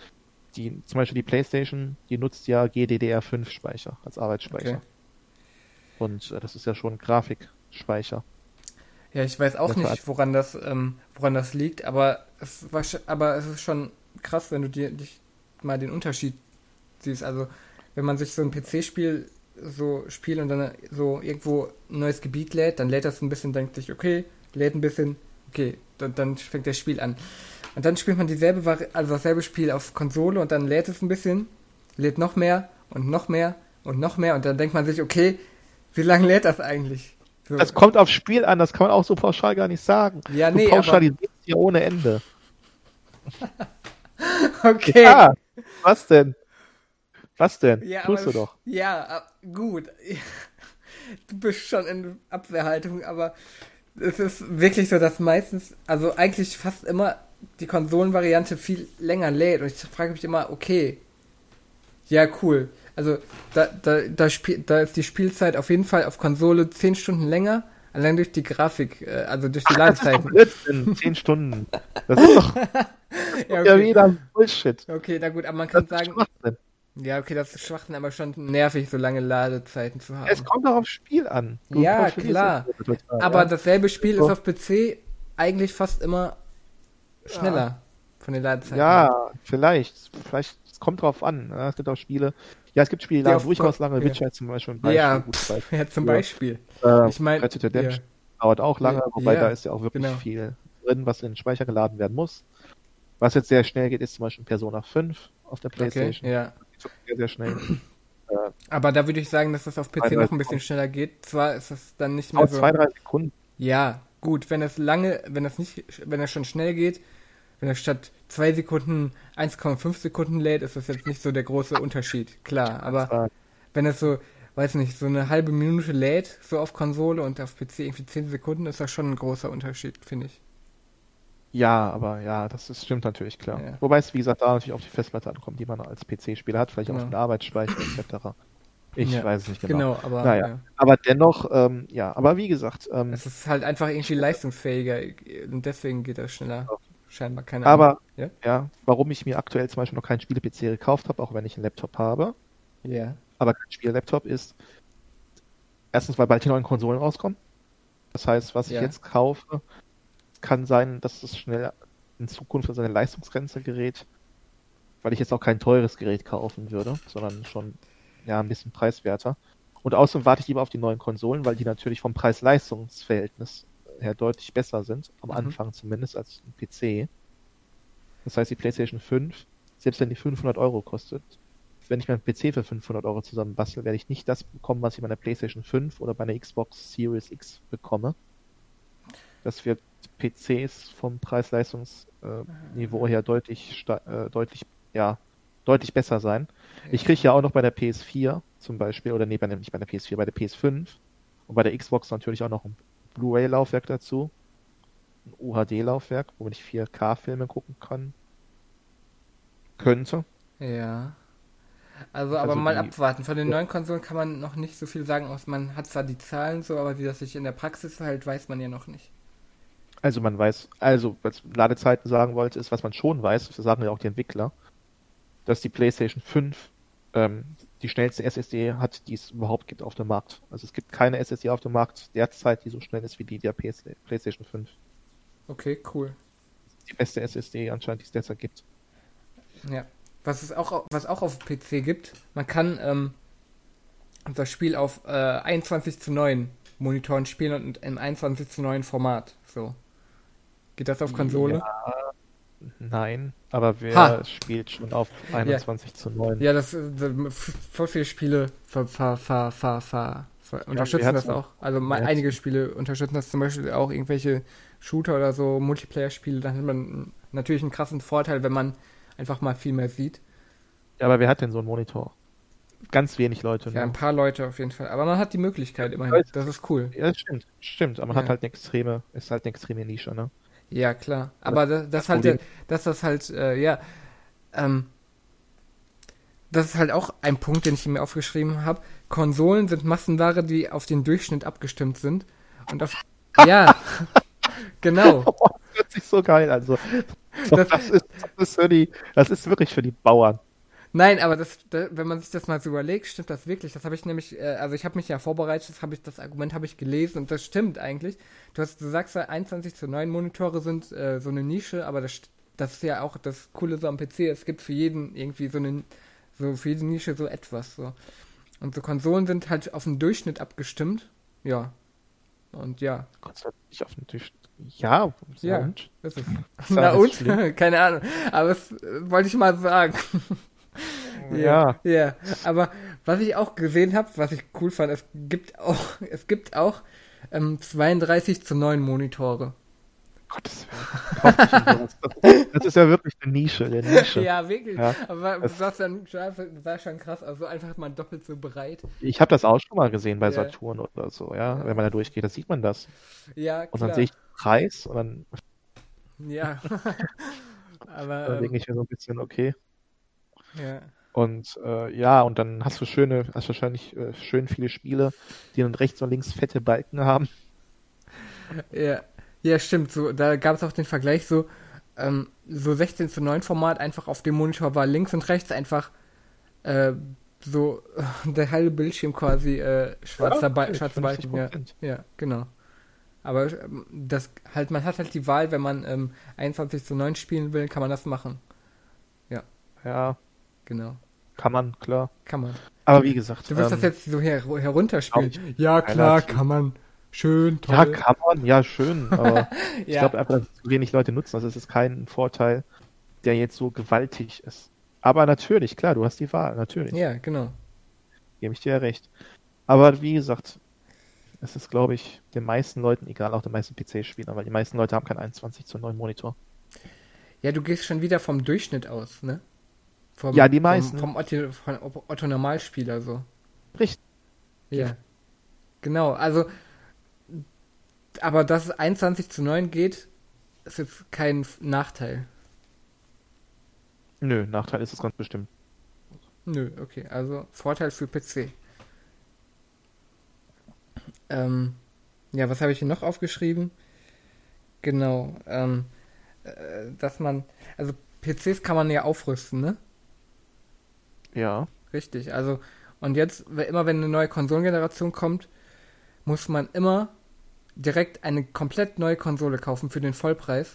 die, zum Beispiel die Playstation, die nutzt ja GDDR5 Speicher als Arbeitsspeicher. Okay. Und äh, das ist ja schon Grafikspeicher. Ja, ich weiß auch Das nicht, woran das, ähm, woran das liegt, aber es, war, aber es ist schon krass, wenn du dir dich mal den Unterschied siehst. Also, wenn man sich so ein PC-Spiel so spielt und dann so irgendwo ein neues Gebiet lädt, dann lädt das ein bisschen, denkt sich, okay, lädt ein bisschen, okay, dann, dann fängt das Spiel an. Und dann spielt man dieselbe, Vari also dasselbe Spiel auf Konsole und dann lädt es ein bisschen, lädt noch mehr und noch mehr und noch mehr und dann denkt man sich, okay, wie lange lädt das eigentlich? So. Das kommt aufs Spiel an, das kann man auch so pauschal gar nicht sagen. Ja, du nee, aber- pauschalisierst hier ohne Ende. okay. Ja, was denn? Was denn? Ja, Tust du aber- doch. Ja, ab- gut. Du bist schon in Abwehrhaltung, aber es ist wirklich so, dass meistens, also eigentlich fast immer die Konsolenvariante viel länger lädt. Und ich frage mich immer, okay, ja, cool. Also da, da, da, spiel, da ist die Spielzeit auf jeden Fall auf Konsole 10 Stunden länger, allein durch die Grafik, äh, also durch die Das Ladezeiten. Blödsinn. Zehn Stunden. Das ist doch ja, ja okay. wieder Bullshit. okay, na gut, aber man Das kann ist sagen. Ja, okay, das ist Schwachsinn, aber schon nervig, so lange Ladezeiten zu haben. Es kommt doch aufs Spiel an. Ja, pauschalisierst klar. total, Aber ja. dasselbe Spiel So. ist auf PC eigentlich fast immer schneller von den Ladezeiten. Ja, vielleicht. Vielleicht, es kommt drauf an. Ja, es gibt auch Spiele, Ja, es gibt Spiele, die auf durchaus lange. ja. Witcher zum Beispiel ein Beispiel. Ja, Beispiel. Ja, zum Ja. Beispiel. Äh, Ich meine, Red Dead Redemption ja. dauert auch lange, wobei Ja, da ist ja auch wirklich genau. viel drin, was in den Speicher geladen werden muss. Was jetzt sehr schnell geht, ist zum Beispiel Persona 5 auf der Okay, Playstation. ja. Sehr, sehr schnell. äh, Aber da würde ich sagen, dass das auf PC noch ein bisschen schneller geht. Zwar ist es dann nicht mehr so. zwei, drei Sekunden. Ja, gut, wenn es lange, wenn es nicht, wenn es schon schnell geht, wenn es statt zwei Sekunden 1,5 Sekunden lädt, ist das jetzt nicht so der große Unterschied. Klar, aber wenn es so, weiß nicht, so eine halbe Minute lädt, so auf Konsole und auf PC irgendwie 10 Sekunden, ist das schon ein großer Unterschied, finde ich. Ja, aber ja, das ist, stimmt natürlich klar. Ja. Wobei es, wie gesagt, da natürlich auf die Festplatte ankommt, die man als PC-Spieler hat, vielleicht auch Genau. auf den Arbeitsspeicher etc. Ich Ja, weiß es nicht genau. Genau, aber Naja. ja. Aber dennoch, ähm, ja, aber wie gesagt, ähm, es ist halt einfach irgendwie leistungsfähiger und deswegen geht das schneller. Scheinbar, keine Ahnung. aber Ja? ja, warum ich mir aktuell zum Beispiel noch keinen Spiele-PC gekauft habe, auch wenn ich einen Laptop habe, Ja. aber kein Spiel-Laptop ist, erstens, weil bald die neuen Konsolen rauskommen. Das heißt, was Ja. ich jetzt kaufe, kann sein, dass es schnell in Zukunft an seine Leistungsgrenze gerät, weil ich jetzt auch kein teures Gerät kaufen würde, sondern schon ja ein bisschen preiswerter. Und außerdem warte ich lieber auf die neuen Konsolen, weil die natürlich vom Preis-Leistungs-Verhältnis her deutlich besser sind, am Mhm. Anfang zumindest, als ein PC. Das heißt, die PlayStation 5, selbst wenn die 500 Euro kostet, wenn ich meinen PC für 500 Euro zusammenbastel, werde ich nicht das bekommen, was ich bei einer PlayStation 5 oder bei einer Xbox Series X bekomme. Das wird PCs vom Preis-Leistungs-Niveau her deutlich, äh, deutlich, ja, deutlich besser sein. Ich kriege ja auch noch bei der PS4 zum Beispiel, oder nee, bei der, nicht bei der PS4, bei der PS5 und bei der Xbox natürlich auch noch ein Blu-ray-Laufwerk dazu, ein UHD-Laufwerk, womit ich 4K-Filme gucken kann. Könnte. Ja. Also, aber Also mal abwarten. Von den neuen Konsolen kann man noch nicht so viel sagen. Man hat zwar die Zahlen so, aber wie das sich in der Praxis halt, weiß man ja noch nicht. Also man weiß, also was Ladezeiten sagen wollte, ist, was man schon weiß, das sagen ja auch die Entwickler, dass die PlayStation 5 ähm, die schnellste SSD hat, die es überhaupt gibt auf dem Markt. Also es gibt keine SSD auf dem Markt derzeit, die so schnell ist wie die der PS PlayStation 5. Okay, cool. Die beste SSD anscheinend, die es derzeit gibt. Ja. Was es auch, was auch auf PC gibt, man kann ähm, das Spiel auf äh, 21 zu 9 Monitoren spielen und im 21 zu 9 Format. So. Geht das auf Konsole? Ja, nein, aber wer Ha. spielt schon auf 21 zu 9? Ja, das, äh, voll viele Spiele ver, ver, ver, ver, ver, ver, unterstützen hat's das auch. Also mal, einige Spiele unterstützen das zum Beispiel auch irgendwelche Shooter oder so, Multiplayer-Spiele. Dann hat man natürlich einen krassen Vorteil, wenn man einfach mal viel mehr sieht. Ja, aber wer hat denn so einen Monitor? Ganz wenig Leute. Ja, ne? ein paar Leute auf jeden Fall. Aber man hat die Möglichkeit immerhin. Das ist cool. Ja, das stimmt, stimmt. Aber man Ja. hat halt eine extreme, ist halt eine extreme Nische, ne? Ja, klar. Aber das, das halt, Problem- dass das halt, äh, ja, ähm, das ist halt auch ein Punkt, den ich mir aufgeschrieben habe. Konsolen sind Massenware, die auf den Durchschnitt abgestimmt sind. Und auf, ja, genau. Oh, das hört sich so geil an. So. Das- Das, ist, das, ist für die, das ist wirklich für die Bauern. Nein, aber das, da, wenn man sich das mal so überlegt, stimmt das wirklich. Das habe ich nämlich, äh, also ich habe mich ja vorbereitet, das, hab ich, das Argument habe ich gelesen und das stimmt eigentlich. Du, hast, du sagst ja, 21 zu 9 Monitore sind äh, so eine Nische, aber das, das ist ja auch das Coole so am PC. Es gibt für jeden irgendwie so eine, so für jede Nische so etwas. So. Und so Konsolen sind halt auf den Durchschnitt abgestimmt. Ja. Und ja, Dank nicht auf den Tisch. Ja, Ja. und? das ist. Ist Na und? Keine Ahnung. Aber das äh, wollte ich mal sagen. Ja. Ja, aber was ich auch gesehen habe, was ich cool fand, es gibt auch, es gibt auch ähm, 32 zu 9 Monitore. Gottes Willen. Das, ist ja wirklich eine Nische, eine Nische. Ja, wirklich. Ja, aber das- das dann war schon krass, also einfach mal doppelt so breit. Ich habe das auch schon mal gesehen bei Ja. Saturn oder so, ja. Wenn man da durchgeht, da sieht man das. Ja, Und klar. dann sehe ich den Preis und dann, Ja. aber dann ähm, denke ich mir so ein bisschen, okay. ja. Und äh, ja, und dann hast du schöne, hast wahrscheinlich äh, schön viele Spiele, die dann rechts und links fette Balken haben. Ja, ja, stimmt. So, da gab es auch den Vergleich so, ähm, so 16 zu 9 Format einfach auf dem Monitor war links und rechts einfach äh, so der halbe Bildschirm quasi äh, schwarzer, ba okay, schwarzer Balken. Ja, 50%. ja, genau. Aber ähm, das halt, man hat halt die Wahl, wenn man ähm, 21 zu 9 spielen will, kann man das machen. Ja, Genau. Kann man, klar. Kann man. Aber wie gesagt. Du willst ähm, das jetzt so her herunterspielen. Ja, klar, relativ. kann man. Schön, Ja, toll. kann man, ja, schön, aber ich Ja. glaube einfach, dass zu wenig Leute nutzen. Also es ist kein Vorteil, der jetzt so gewaltig ist. Aber natürlich, klar, du hast die Wahl, natürlich. Ja, genau. Gebe ich dir ja recht. Aber wie gesagt, es ist, glaube ich, den meisten Leuten egal, auch den meisten PC-Spielern, weil die meisten Leute haben keinen 21 zu 9 Monitor. Ja, du gehst schon wieder vom Durchschnitt aus, ne? Vom, Ja, die meisten. Vom, vom Otto, von Otto Normalspieler so. Richtig. Ja. Genau, also. Aber dass es 21 zu 9 geht, ist jetzt kein Nachteil. Nö, Nachteil ist es ganz bestimmt. Nö, okay, also Vorteil für PC. Ähm, ja, was habe ich hier noch aufgeschrieben? Genau, ähm, äh, dass man, also PCs kann man ja aufrüsten, ne? Ja. Richtig, also, und jetzt, immer wenn eine neue Konsolengeneration kommt, muss man immer direkt eine komplett neue Konsole kaufen für den Vollpreis.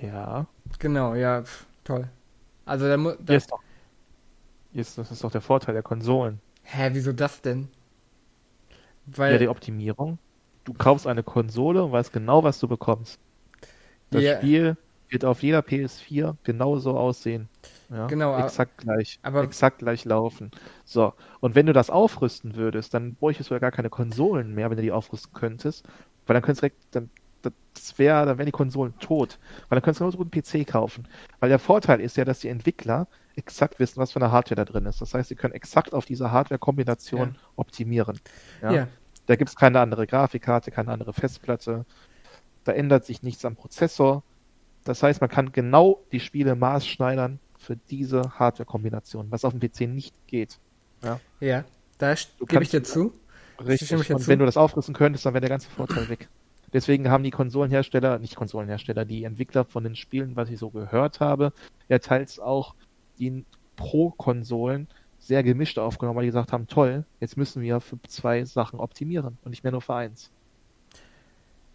Ja. Genau, ja, pf, toll. Also, da muss. Hier ist, das ist doch der Vorteil der Konsolen. hä, wieso das denn? Ja, Weil, die Optimierung. Du kaufst eine Konsole und weißt genau, was du bekommst. Das Ja. Spiel wird auf jeder PS4 genauso aussehen. Ja, Genau, Exakt gleich. aber- exakt gleich laufen. So. Und wenn du das aufrüsten würdest, dann bräuchtest du ja gar keine Konsolen mehr, wenn du die aufrüsten könntest. Weil dann könntest du direkt, dann, das wäre, dann wären die Konsolen tot. Weil dann könntest du genauso gut einen PC kaufen. Weil der Vorteil ist ja, dass die Entwickler exakt wissen, was für eine Hardware da drin ist. Das heißt, sie können exakt auf diese Hardware-Kombination optimieren. Ja. ja, Da gibt es keine andere Grafikkarte, keine andere Festplatte. Da ändert sich nichts am Prozessor. Das heißt, man kann genau die Spiele maßschneidern für diese Hardware-Kombination, was auf dem PC nicht geht. ja, da st- Du gebe ich dir zu. stimme ich Und jetzt wenn zu. du das aufrüsten könntest, dann wäre der ganze Vorteil weg. Deswegen haben die Konsolenhersteller, nicht Konsolenhersteller, die Entwickler von den Spielen, was ich so gehört habe, ja teils auch die Pro-Konsolen sehr gemischt aufgenommen, weil die gesagt haben, toll, jetzt müssen wir für zwei Sachen optimieren und nicht mehr nur für eins.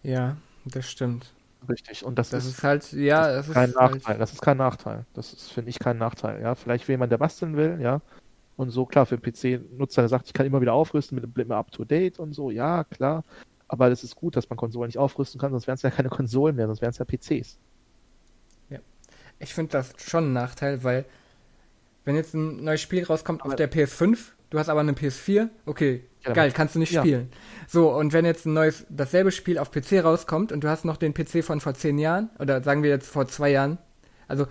Ja, das stimmt. Richtig. Und das, Das ist, ist halt, ja, das ist kein ist halt, Nachteil. Das ist kein Nachteil. Das ist, finde ich, kein Nachteil. Ja, vielleicht will jemand, der basteln will, ja. Und so, klar, für PC-Nutzer, der sagt, ich kann immer wieder aufrüsten mit dem up to date und so, ja, klar. Aber es ist gut, dass man Konsolen nicht aufrüsten kann, sonst wären es ja keine Konsolen mehr, sonst wären es ja PCs. ich finde das schon ein Nachteil, weil wenn jetzt ein neues Spiel rauskommt auf Aber- der PS5, du hast aber eine PS4, okay, Ja, geil, kannst du nicht ja. spielen. So, und wenn jetzt ein neues, dasselbe Spiel auf PC rauskommt und du hast noch den PC von vor zehn Jahren, oder sagen wir jetzt vor zwei Jahren, also,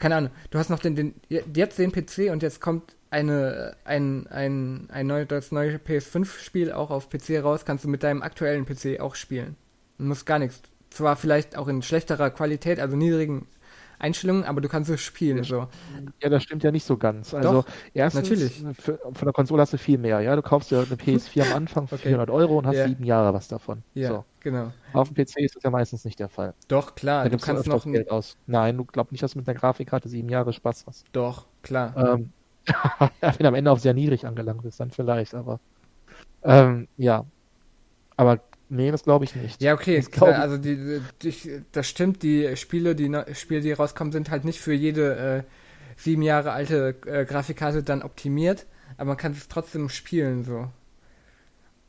keine Ahnung, du hast noch den, den jetzt den PC und jetzt kommt eine, ein, ein, ein neu, das neue PS5-Spiel auch auf PC raus, kannst du mit deinem aktuellen PC auch spielen. Du musst gar nichts. Zwar vielleicht auch in schlechterer Qualität, also niedrigen Einstellungen, aber du kannst es spielen, so. Ja, das stimmt ja nicht so ganz. Also, Doch, erstens, natürlich. Für, von der Konsole hast du viel mehr, ja. Du kaufst dir eine PS4 am Anfang für Okay. 400 Euro und hast Ja. sieben Jahre was davon. Ja, So. genau. Auf dem PC ist das ja meistens nicht der Fall. Doch, klar, Da du kannst noch Geld aus. Nein, du glaubst nicht, dass du mit einer Grafikkarte sieben Jahre Spaß hast. Doch, klar. Ähm, wenn am Ende auf sehr niedrig angelangt ist, dann vielleicht, aber ähm, ja. Aber nee, das glaube ich nicht. Ja, okay, ich. also die, die, das stimmt, die Spiele, die Spiele, die rauskommen, sind halt nicht für jede äh, sieben Jahre alte äh, Grafikkarte dann optimiert, aber man kann es trotzdem spielen so.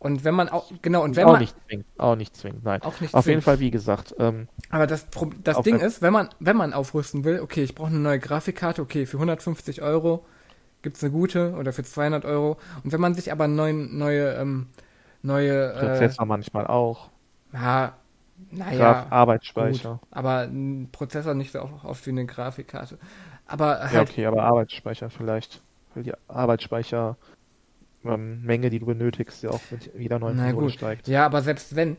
Und wenn man auch, genau, und wenn auch man nicht zwingend, auch nicht zwingend, nein. auch nicht Auf jeden. Fall, wie gesagt, ähm, Aber das, das Ding ist, wenn man, wenn man aufrüsten will, okay, ich brauche eine neue Grafikkarte, okay, für 150 Euro gibt's eine gute oder für 200 Euro. Und wenn man sich aber neuen, neue, ähm, neue, äh, Prozessor manchmal auch. ja, Graf naja, Arbeitsspeicher. gut, aber ein Prozessor nicht so oft wie eine Grafikkarte. Aber Ja, halt, okay, aber Arbeitsspeicher vielleicht. Weil die Arbeitsspeicher ähm, Menge, die du benötigst, ja auch mit jeder neuen Konsole steigt. ja, aber selbst wenn,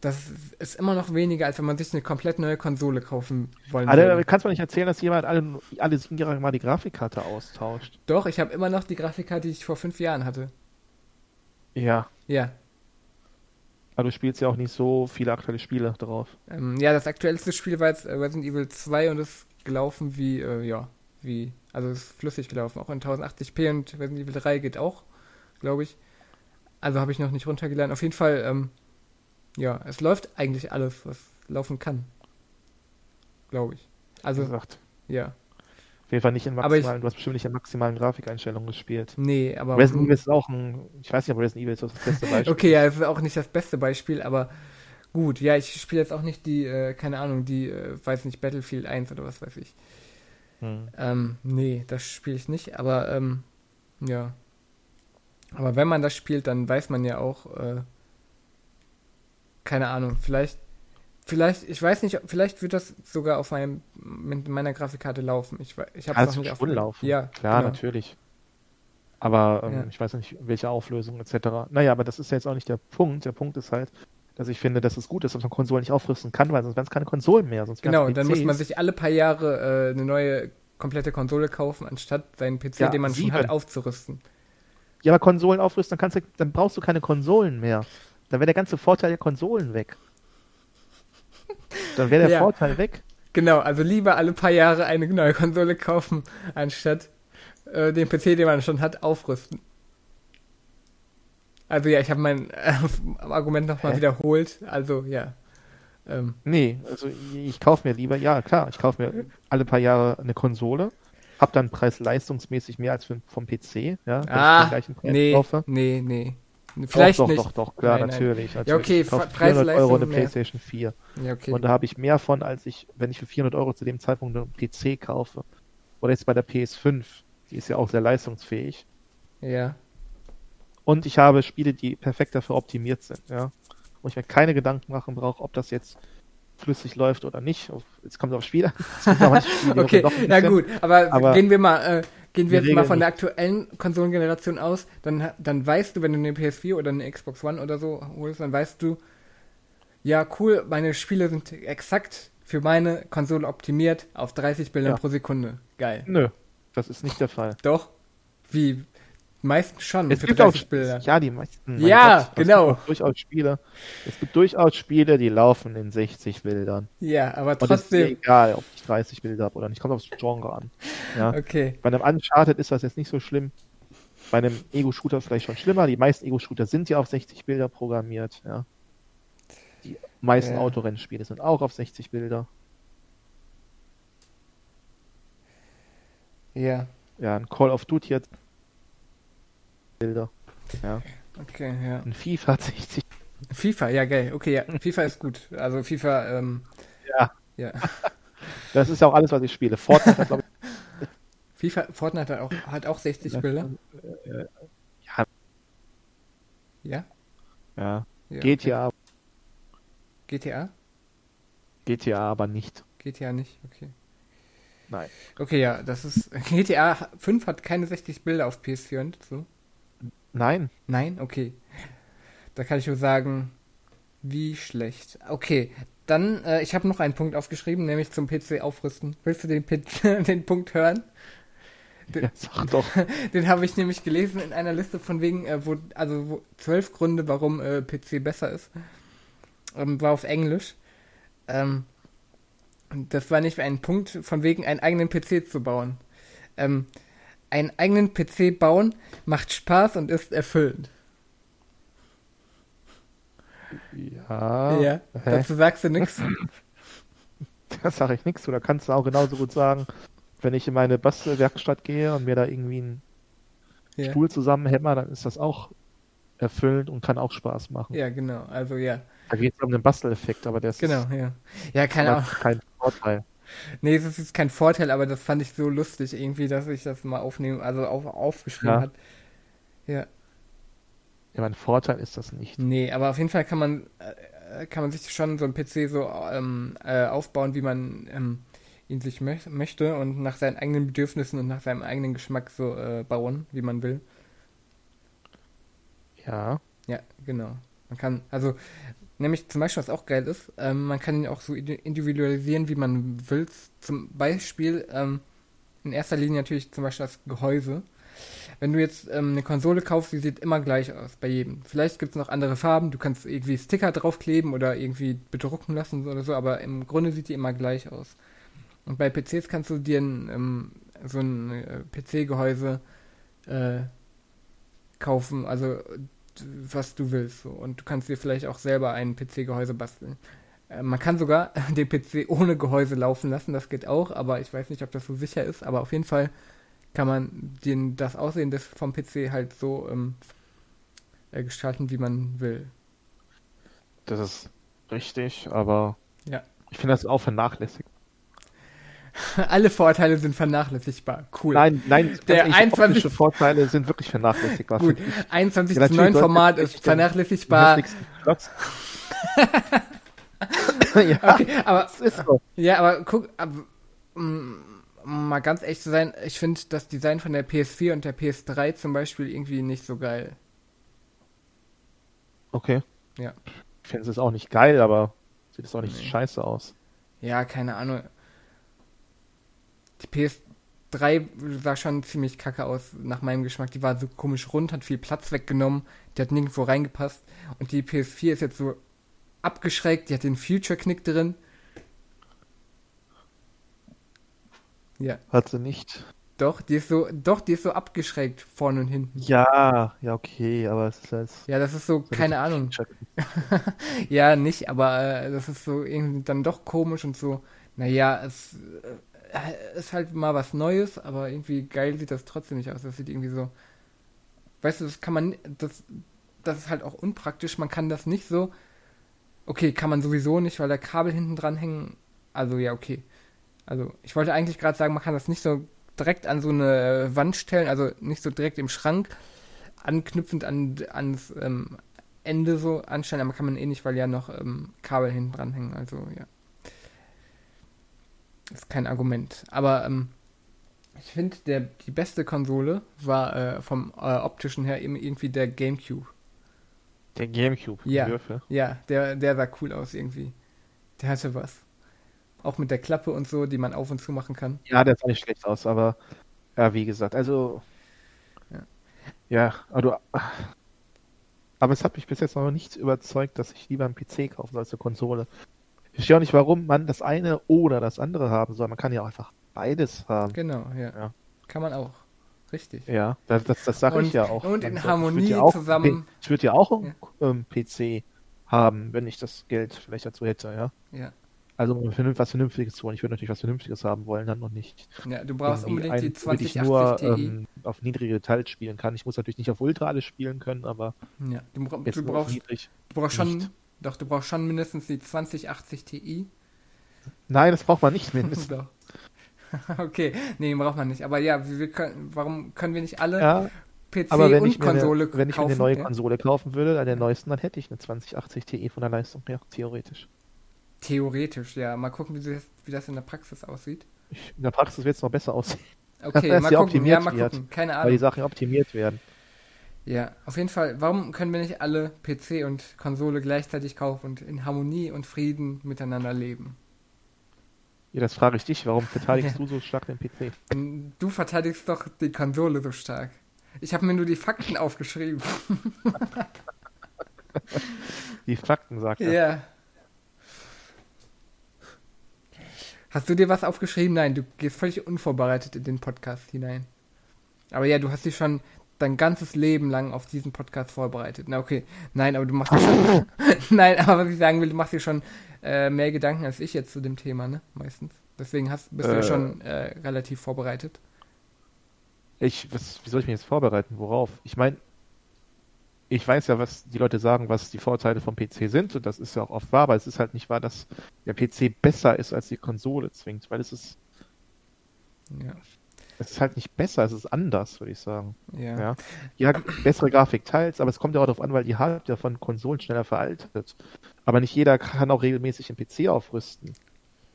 das ist immer noch weniger, als wenn man sich eine komplett neue Konsole kaufen wollen würde. da kannst du mir nicht erzählen, dass jemand alle, alle sieben Jahre mal die Grafikkarte austauscht. Doch, ich habe immer noch die Grafikkarte, die ich vor fünf Jahren hatte. Ja. Ja. Aber du spielst ja auch nicht so viele aktuelle Spiele drauf. Ähm, ja, das aktuellste Spiel war jetzt äh, Resident Evil 2 und ist gelaufen wie, äh, ja, wie, also ist flüssig gelaufen, auch in 1080p und Resident Evil 3 geht auch, glaube ich. Also habe ich noch nicht runtergeladen. Auf jeden Fall, ähm, ja, es läuft eigentlich alles, was laufen kann. Glaube ich. Also Also, gesagt. ja. Auf jeden Fall nicht in Aber ich- maximalen, du hast bestimmt nicht in maximalen Grafikeinstellungen gespielt. Nee, aber. Resident Evil ist auch ein, ich weiß nicht, ob Resident Evil ist das beste Beispiel. Okay, ja, ist auch nicht das beste Beispiel, aber gut. Ja, ich spiele jetzt auch nicht die, äh, keine Ahnung, die, äh, weiß nicht, Battlefield 1 oder was weiß ich. Hm. Ähm, nee, das spiele ich nicht, aber ähm, ja. Aber wenn man das spielt, dann weiß man ja auch, äh, keine Ahnung, vielleicht, vielleicht, ich weiß nicht, vielleicht wird das sogar auf meinem, mit meiner Grafikkarte laufen. Ich, ich habe Kann noch es nicht schon ausprobiert. laufen. Ja, Klar, genau. natürlich. Aber ähm, Ja. ich weiß nicht, welche Auflösung etc. Naja, aber das ist ja jetzt auch nicht der Punkt. Der Punkt ist halt, dass ich finde, dass es gut ist, dass man Konsolen nicht aufrüsten kann, weil sonst wären es keine Konsolen mehr. Sonst Genau, wären's dann muss man sich alle paar Jahre äh, eine neue komplette Konsole kaufen, anstatt seinen PC, Ja, den man schon sieben. hat, aufzurüsten. Ja, aber Konsolen aufrüsten, dann, kannst du, dann brauchst du keine Konsolen mehr. Dann wäre der ganze Vorteil der Konsolen weg. Dann wäre der Ja. Vorteil weg. Genau, also lieber alle paar Jahre eine neue Konsole kaufen, anstatt äh, den PC, den man schon hat, aufrüsten. Also ja, ich habe mein äh, Argument nochmal wiederholt. Also ja. Ähm, Nee, also ich, ich kaufe mir lieber, ja klar, ich kaufe mir alle paar Jahre eine Konsole, hab dann preis-leistungsmäßig mehr als für, vom PC, ja, wenn ich ah, den gleichen Preis nee, kaufe. nee, nee. Vielleicht doch, doch, nicht. doch, doch, klar, Nein, nein. natürlich. Ja, natürlich. okay, ich kaufe Preis- 400 Euro eine mehr. PlayStation 4. Ja, okay. Und da habe ich mehr von, als ich, wenn ich für 400 Euro zu dem Zeitpunkt einen PC kaufe. Oder jetzt bei der PS5, die ist ja auch sehr leistungsfähig. Ja. Und ich habe Spiele, die perfekt dafür optimiert sind, ja. Wo ich mir keine Gedanken machen brauche, ob das jetzt flüssig läuft oder nicht. Auf- Jetzt kommt es aufs Spiel an. Manche Spiele, Okay, na gut, aber, Aber gehen wir mal, äh, gehen wir jetzt mal von der aktuellen Konsolengeneration aus, dann, dann weißt du, wenn du eine PS4 oder eine Xbox One oder so holst, dann weißt du, ja cool, meine Spiele sind exakt für meine Konsole optimiert auf 30 Bilder Ja. pro Sekunde. Geil. Nö, das ist nicht der Fall. Doch? Wie? Meistens schon Es gibt auch 30 Bilder. ja die meisten. Ja, Gott, es genau. durchaus Spiele. Es gibt durchaus Spiele, die laufen in 60 Bildern. Ja, aber Und es ist mir trotzdem. egal, ob ich 30 Bilder habe oder nicht. Kommt aufs Genre an. Ja. Okay. Bei einem Uncharted ist das jetzt nicht so schlimm. Bei einem Ego-Shooter vielleicht schon schlimmer. Die meisten Ego-Shooter sind ja auf 60 Bilder programmiert. Ja. Die meisten Ja. Autorennspiele sind auch auf 60 Bilder. Ja. Ja, ein Call of Duty hat Bilder. Ja. Okay, ja. Ein FIFA hat 60 FIFA, ja geil. Okay, ja. FIFA ist gut. Also FIFA, ähm, Ja. ja. Das ist ja auch alles, was ich spiele. Fortnite hat, glaube FIFA, Fortnite hat auch, hat auch 60 ich. Bilder. Ja, Ja? ja. ja GTA, Okay. GTA? GTA aber nicht. GTA nicht, okay. Nein. Okay, ja, das ist. GTA 5 hat keine 60 Bilder auf PS4 und so. Nein. Nein? Okay. Da kann ich nur sagen, wie schlecht. Okay, dann, äh, ich habe noch einen Punkt aufgeschrieben, nämlich zum PC aufrüsten. Willst du den, P den Punkt hören? Ja, sag doch. Den habe ich nämlich gelesen in einer Liste von wegen, äh, wo, also wo, zwölf Gründe, warum äh, PC besser ist. Ähm, war auf Englisch. Ähm, das war nicht ein Punkt von wegen, einen eigenen PC zu bauen. Ähm, einen eigenen PC bauen macht Spaß und ist erfüllend. Ja. ja. Dazu sagst du nichts. Da sage ich nichts. Oder kannst du auch genauso gut sagen, wenn ich in meine Bastelwerkstatt gehe und mir da irgendwie einen Ja. Stuhl zusammenhämmer, dann ist das auch erfüllend und kann auch Spaß machen. ja, genau. Also ja. Da geht es um den Basteleffekt, aber der ist Genau, ja. Ja, keine Ahnung. kein Vorteil. Nee, es ist kein Vorteil, aber das fand ich so lustig irgendwie, dass ich das mal aufnehmen, also auf, aufgeschrieben Ja. hat. Ja. Ja, mein Vorteil ist das nicht. Nee, aber auf jeden Fall kann man, äh, kann man sich schon so einen PC so ähm, äh, aufbauen, wie man ähm, ihn sich mö möchte und nach seinen eigenen Bedürfnissen und nach seinem eigenen Geschmack so äh, bauen, wie man will. Ja. Ja, genau. Man kann, also, nämlich zum Beispiel, was auch geil ist, ähm, man kann ihn auch so indi- individualisieren, wie man will. Zum Beispiel, ähm, in erster Linie natürlich zum Beispiel das Gehäuse. Wenn du jetzt ähm, eine Konsole kaufst, die sieht immer gleich aus bei jedem. Vielleicht gibt es noch andere Farben, du kannst irgendwie Sticker draufkleben oder irgendwie bedrucken lassen oder so, aber im Grunde sieht die immer gleich aus. Und bei PCs kannst du dir ein, ähm, so ein äh, PC-Gehäuse äh, kaufen, also was du willst. So. Und du kannst dir vielleicht auch selber ein PC-Gehäuse basteln. Äh, Man kann sogar den PC ohne Gehäuse laufen lassen, das geht auch, aber ich weiß nicht, ob das so sicher ist. Aber auf jeden Fall kann man den, das Aussehen des, vom PC halt so ähm, äh, gestalten, wie man will. Das ist richtig, aber Ja. ich finde das auch vernachlässigt. Alle Vorteile sind vernachlässigbar. Cool. Nein, nein, Der ehrlich, 21 optische Vorteile sind wirklich vernachlässigbar. Gut, finde ich. 21 Ja, zu natürlich, 9 du hast Format ist vernachlässigbar. ja, Okay, aber so. Ja, aber guck, aber, um, um mal ganz echt zu sein, ich finde das Design von der PS4 und der PS3 zum Beispiel irgendwie nicht so geil. Okay. Ja. Ich finde es auch nicht geil, aber sieht es auch nicht Nee. scheiße aus. Ja, keine Ahnung. Die PS3 sah schon ziemlich kacke aus, nach meinem Geschmack. Die war so komisch rund, hat viel Platz weggenommen, die hat nirgendwo reingepasst. Und die PS4 ist jetzt so abgeschrägt, die hat den Future-Knick drin. Ja, Hat sie nicht. doch, die ist so, doch, die ist so abgeschrägt vorne und hinten. Ja, ja, okay, aber es ist halt. Ja, das ist so, so keine eine Ahnung. Ja, nicht, aber äh, das ist so irgendwie dann doch komisch und so. Naja, es äh, ist halt mal was Neues, aber irgendwie geil sieht das trotzdem nicht aus. Das sieht irgendwie so. Weißt du, das kann man. Das, das ist halt auch unpraktisch. Man kann das nicht so. Okay, kann man sowieso nicht, weil da Kabel hinten dran hängen. Also ja, okay. Also ich wollte eigentlich gerade sagen, man kann das nicht so direkt an so eine Wand stellen, also nicht so direkt im Schrank, anknüpfend an ans ähm, Ende so anstellen, aber kann man eh nicht, weil ja noch ähm, Kabel hinten dran hängen. Also ja. Ist kein Argument. Aber ähm, ich finde, die beste Konsole war äh, vom äh, optischen her eben irgendwie der GameCube. Der Gamecube. die Ja. Würfel. Ja, der, der sah cool aus irgendwie. Der hatte was. Auch mit der Klappe und so, die man auf und zu machen kann. Ja, der sah nicht schlecht aus, aber ja, wie gesagt, also Ja. ja, aber du, aber es hat mich bis jetzt noch nicht überzeugt, dass ich lieber einen PC kaufen soll als eine Konsole. Ich verstehe auch nicht, warum man das eine oder das andere haben soll. Man kann ja auch einfach beides haben. Genau, ja. Ja. Kann man auch. Richtig. Ja, das, das, das sage ich ja auch. und in Ich Harmonie ja auch, zusammen- Ich würde ja auch einen ähm, PC haben, wenn ich das Geld vielleicht dazu hätte, ja. Ja. Also um was Vernünftiges zu holen. Ich würde natürlich was Vernünftiges haben wollen, dann noch nicht. Ja, du brauchst unbedingt die einen, ich 2080 nur Ti. ähm, auf niedrige Details spielen kann. Ich muss natürlich nicht auf Ultra alles spielen können, aber ja, du, bra jetzt du nur brauchst, niedrig. du brauchst schon, nicht. Doch, du brauchst schon mindestens die 2080 Ti. Nein, das braucht man nicht mindestens. Okay, nee, braucht man nicht. Aber ja, wir, wir können, warum können wir nicht alle ja, PC aber wenn und ich, mir eine, Konsole wenn ich mir eine neue ja? Konsole kaufen würde, an der neuesten, dann hätte ich eine 2080 Ti von der Leistung her, theoretisch. Theoretisch, ja. Mal gucken, wie das, wie das in der Praxis aussieht. Ich, in der Praxis wird es noch besser aussehen, Okay, mal gucken. Ja, mal wird, gucken. Keine weil die Ahnung. Sachen optimiert werden. Ja, auf jeden Fall. Warum können wir nicht alle PC und Konsole gleichzeitig kaufen und in Harmonie und Frieden miteinander leben? Ja, das frage ich dich, warum verteidigst Ja. du so stark den PC? Du verteidigst doch die Konsole so stark. Ich habe mir nur die Fakten aufgeschrieben. Die Fakten, sagt Ja. er. Hast du dir was aufgeschrieben? Nein, du gehst völlig unvorbereitet in den Podcast hinein. Aber ja, du hast dich schon dein ganzes Leben lang auf diesen Podcast vorbereitet. Na okay, nein, aber du machst dir schon. nein, aber was ich sagen will, du machst dir schon äh, mehr Gedanken als ich jetzt zu dem Thema, ne? Meistens. Deswegen hast, bist du ja Äh. schon äh, relativ vorbereitet. Ich, was, wie soll ich mich jetzt vorbereiten? Worauf? Ich meine, ich weiß ja, was die Leute sagen, was die Vorteile vom PC sind, und das ist ja auch oft wahr, aber es ist halt nicht wahr, dass der PC besser ist als die Konsole zwingt, weil es ist, Ja. Es ist halt nicht besser, es ist anders, würde ich sagen. Ja. Ja. Ja, bessere Grafik teils, aber es kommt ja auch darauf an, weil die Hardware von Konsolen schneller veraltet. Aber nicht jeder kann auch regelmäßig den PC aufrüsten.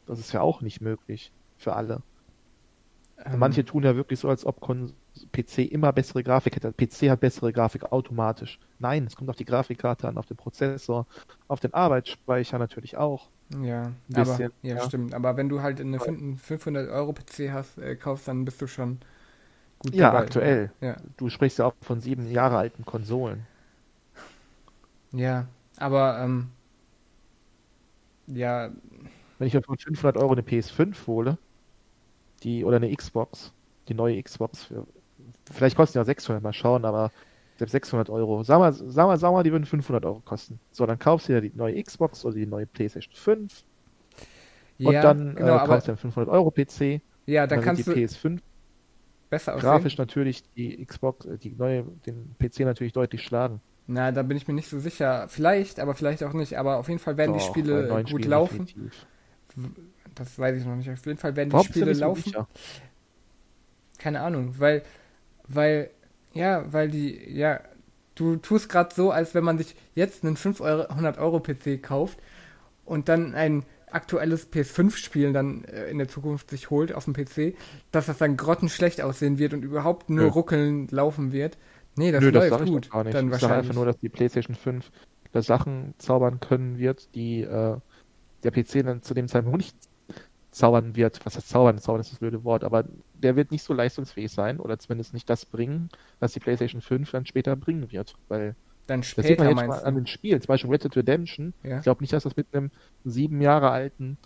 Das ist ja auch nicht möglich für alle. Ähm, Manche tun ja wirklich so, als ob Kon PC immer bessere Grafik hätte. PC hat bessere Grafik automatisch. Nein, es kommt auf die Grafikkarte an, auf den Prozessor, auf den Arbeitsspeicher natürlich auch. Ja, Ein aber, bisschen, ja, ja. stimmt. Aber wenn du halt eine 500 Euro PC hast, äh, kaufst, dann bist du schon gut Ja, dabei. aktuell. Ja, Du sprichst ja auch von sieben Jahre alten Konsolen. ja. Aber, ähm, ja, Wenn ich mir für 500 Euro eine PS5 hole, die oder eine Xbox, die neue Xbox, für, vielleicht kosten die auch 600, mal schauen, aber Selbst 600 Euro. Sag mal, sag mal, sag mal, die würden 500 Euro kosten. So, dann kaufst du dir die neue Xbox oder die neue PlayStation 5 und ja, dann genau, äh, kaufst du einen 500 Euro PC. ja, dann Dann kannst wird du die PS5 besser aussehen. grafisch natürlich die Xbox, äh, die neue, den PC natürlich deutlich schlagen. Na, da bin ich mir nicht so sicher. Vielleicht, aber vielleicht auch nicht. Aber auf jeden Fall werden die Doch, bei Spiele neuen gut Spielen laufen. definitiv. Das weiß ich noch nicht. Auf jeden Fall werden die Warum du Spiele laufen. sicher? Keine Ahnung, weil, weil, ja, weil die, ja, du tust gerade so, als wenn man sich jetzt einen 500 Euro PC kauft und dann ein aktuelles PS5-Spiel dann äh, in der Zukunft sich holt auf dem PC, dass das dann grottenschlecht aussehen wird und überhaupt nur Nö. ruckeln laufen wird. Nee, das Nö, das läuft ich gut. doch gar nicht. Dann ich sage wahrscheinlich. einfach nur, dass die PlayStation 5 da Sachen zaubern können wird, die äh, der PC dann zu dem Zeitpunkt nicht zaubern wird. Was heißt zaubern? Zaubern ist das blöde Wort, aber der wird nicht so leistungsfähig sein oder zumindest nicht das bringen, was die PlayStation 5 dann später bringen wird. Weil dann das sieht man später jetzt mal an den Spielen, zum Beispiel Red Dead Redemption. Ja. Ich glaube nicht, dass das mit einem sieben Jahre alten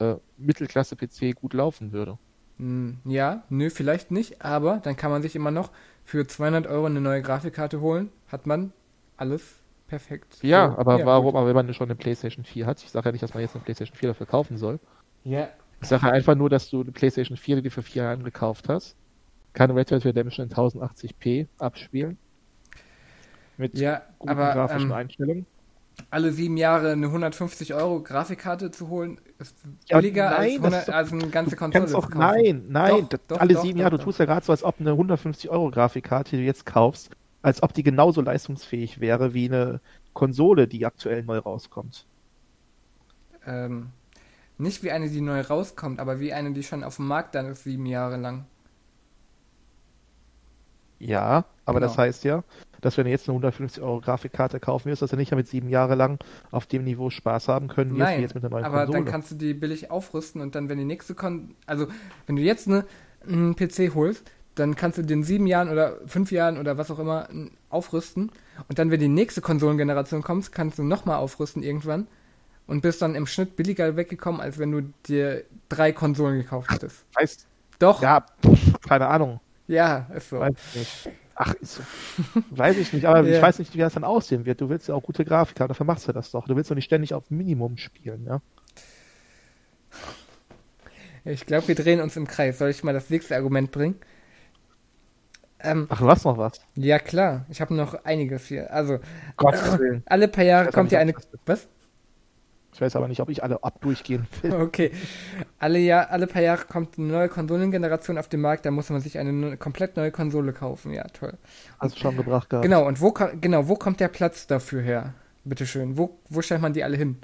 äh, Mittelklasse-PC gut laufen würde. Hm, Ja, nö, vielleicht nicht, aber dann kann man sich immer noch für 200 Euro eine neue Grafikkarte holen. Hat man alles perfekt. Ja, So, aber ja, warum? gut. Aber wenn man schon eine PlayStation 4 hat, ich sage ja nicht, dass man jetzt eine PlayStation 4 dafür kaufen soll. Ja, Ich sage ja einfach nur, dass du eine PlayStation 4, die du für vier Jahre gekauft hast, kann Red Dead Redemption in 1080p abspielen. Mit ja guten aber grafischen ähm, Einstellungen. alle sieben Jahre eine 150 Euro Grafikkarte zu holen, ist Ja, billiger als, nein, das 100, ist doch- als eine ganze Konsole auch, nein, nein, Doch, doch, alle sieben Jahre, du tust ja gerade so, als ob eine 150 Euro Grafikkarte, die du jetzt kaufst, als ob die genauso leistungsfähig wäre wie eine Konsole, die aktuell neu rauskommt. Ähm, nicht wie eine, die neu rauskommt, aber wie eine, die schon auf dem Markt dann ist, sieben Jahre lang. Ja, aber Genau. das heißt ja, dass wenn du jetzt eine 150 Euro Grafikkarte kaufen wirst, dass du nicht damit sieben Jahre lang auf dem Niveau Spaß haben können wirst, wie jetzt mit der neuen aber Konsole. dann kannst du die billig aufrüsten und dann, wenn die nächste Kon also wenn du jetzt eine, einen PC holst, dann kannst du den sieben Jahren oder fünf Jahren oder was auch immer aufrüsten und dann, wenn die nächste Konsolengeneration kommt, kannst du nochmal aufrüsten irgendwann und bist dann im Schnitt billiger weggekommen, als wenn du dir drei Konsolen gekauft hättest. Heißt, Doch, ja, ja, keine Ahnung, ist so. weiß ich nicht. Ach, ist so. weiß ich nicht, aber Ja. ich weiß nicht, wie das dann aussehen wird. Du willst ja auch gute Grafik haben, dafür machst du das doch. Du willst doch nicht ständig auf Minimum spielen, ja? Ich glaube, wir drehen uns im Kreis. Soll ich mal das nächste Argument bringen? Ähm, Ach, du hast noch was. ja, klar. Ich habe noch einiges hier. Also, Gottes Willen. alle paar Jahre kommt ja eine. Was? Ich weiß aber nicht, ob ich alle abdurchgehen will. Okay. Alle, Jahr, alle paar Jahre kommt eine neue Konsolengeneration auf den Markt, da muss man sich eine ne komplett neue Konsole kaufen. Ja, toll. Hast du schon gebracht gehabt. Genau, und wo, genau, wo kommt der Platz dafür her? Bitteschön. Wo, wo stellt man die alle hin?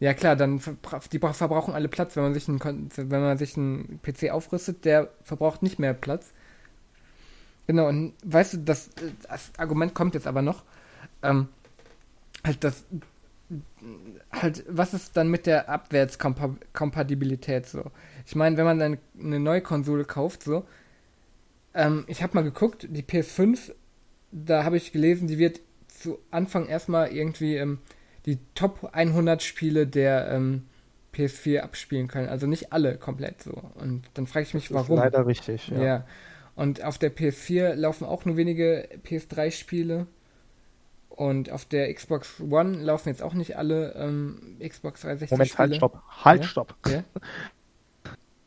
Ja klar, dann verbra- die bra- verbrauchen alle Platz, wenn man sich einen, wenn man sich einen PC aufrüstet, der verbraucht nicht mehr Platz. Genau, und weißt du, das, das Argument kommt jetzt aber noch. Ähm, halt das halt, was ist dann mit der Abwärtskompatibilität so? Ich meine, wenn man dann eine neue Konsole kauft, so, ähm, ich habe mal geguckt, die PS5, da habe ich gelesen, die wird zu Anfang erstmal irgendwie ähm, die Top 100 Spiele der ähm, PS4 abspielen können. Also nicht alle komplett so. Und dann frage ich mich, Das ist warum. leider richtig, ja. Ja. Und auf der PS4 laufen auch nur wenige PS3-Spiele. Und auf der Xbox One laufen jetzt auch nicht alle ähm, Xbox 360 Moment, Spiele. halt, stopp. Halt, Ja? stopp. Ja?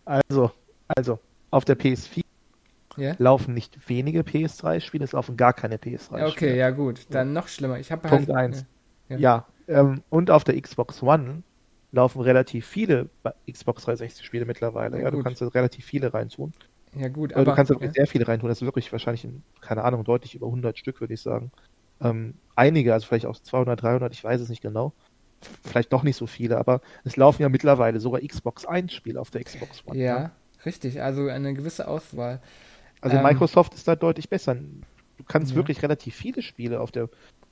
Also, also, auf der PS4 Ja? laufen nicht wenige PS3-Spiele, es laufen gar keine PS3-Spiele. Ja, Okay, ja gut. Dann noch schlimmer. Ich habe Punkt halt, eins. Ja. Ja, ähm, und auf der Xbox One laufen relativ viele Xbox 360-Spiele mittlerweile. Ja, du kannst da relativ viele reintun. Ja gut, Aber aber du kannst da sehr viele reintun. Das ist wirklich wahrscheinlich, in, keine Ahnung, deutlich über 100 Stück, würde ich sagen. Ähm, einige, also vielleicht auch 200, 300, ich weiß es nicht genau. Vielleicht doch nicht so viele, aber es laufen ja mittlerweile sogar Xbox 1-Spiele auf der Xbox One. ja, ne? richtig. Also eine gewisse Auswahl. Also Ähm, Microsoft ist da deutlich besser. Du kannst Ja. wirklich relativ viele Spiele auf der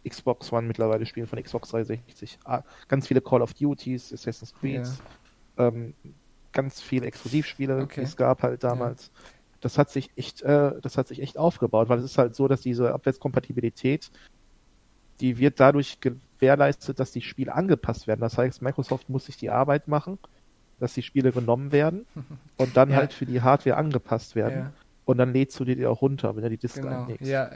Xbox One mittlerweile spielen von Xbox 360. Ah, Ganz viele Call of Duties, Assassin's Creed, ähm, ganz viele Exklusivspiele, Okay. die es gab halt damals. Das hat sich echt, äh, das hat sich echt aufgebaut, weil es ist halt so, dass diese Abwärtskompatibilität, die wird dadurch gewährleistet, dass die Spiele angepasst werden. Das heißt, Microsoft muss sich die Arbeit machen, dass die Spiele genommen werden und dann Ja. halt für die Hardware angepasst werden. Ja. und dann lädst du die auch runter, wenn du die Disk Genau, einlegst. ja,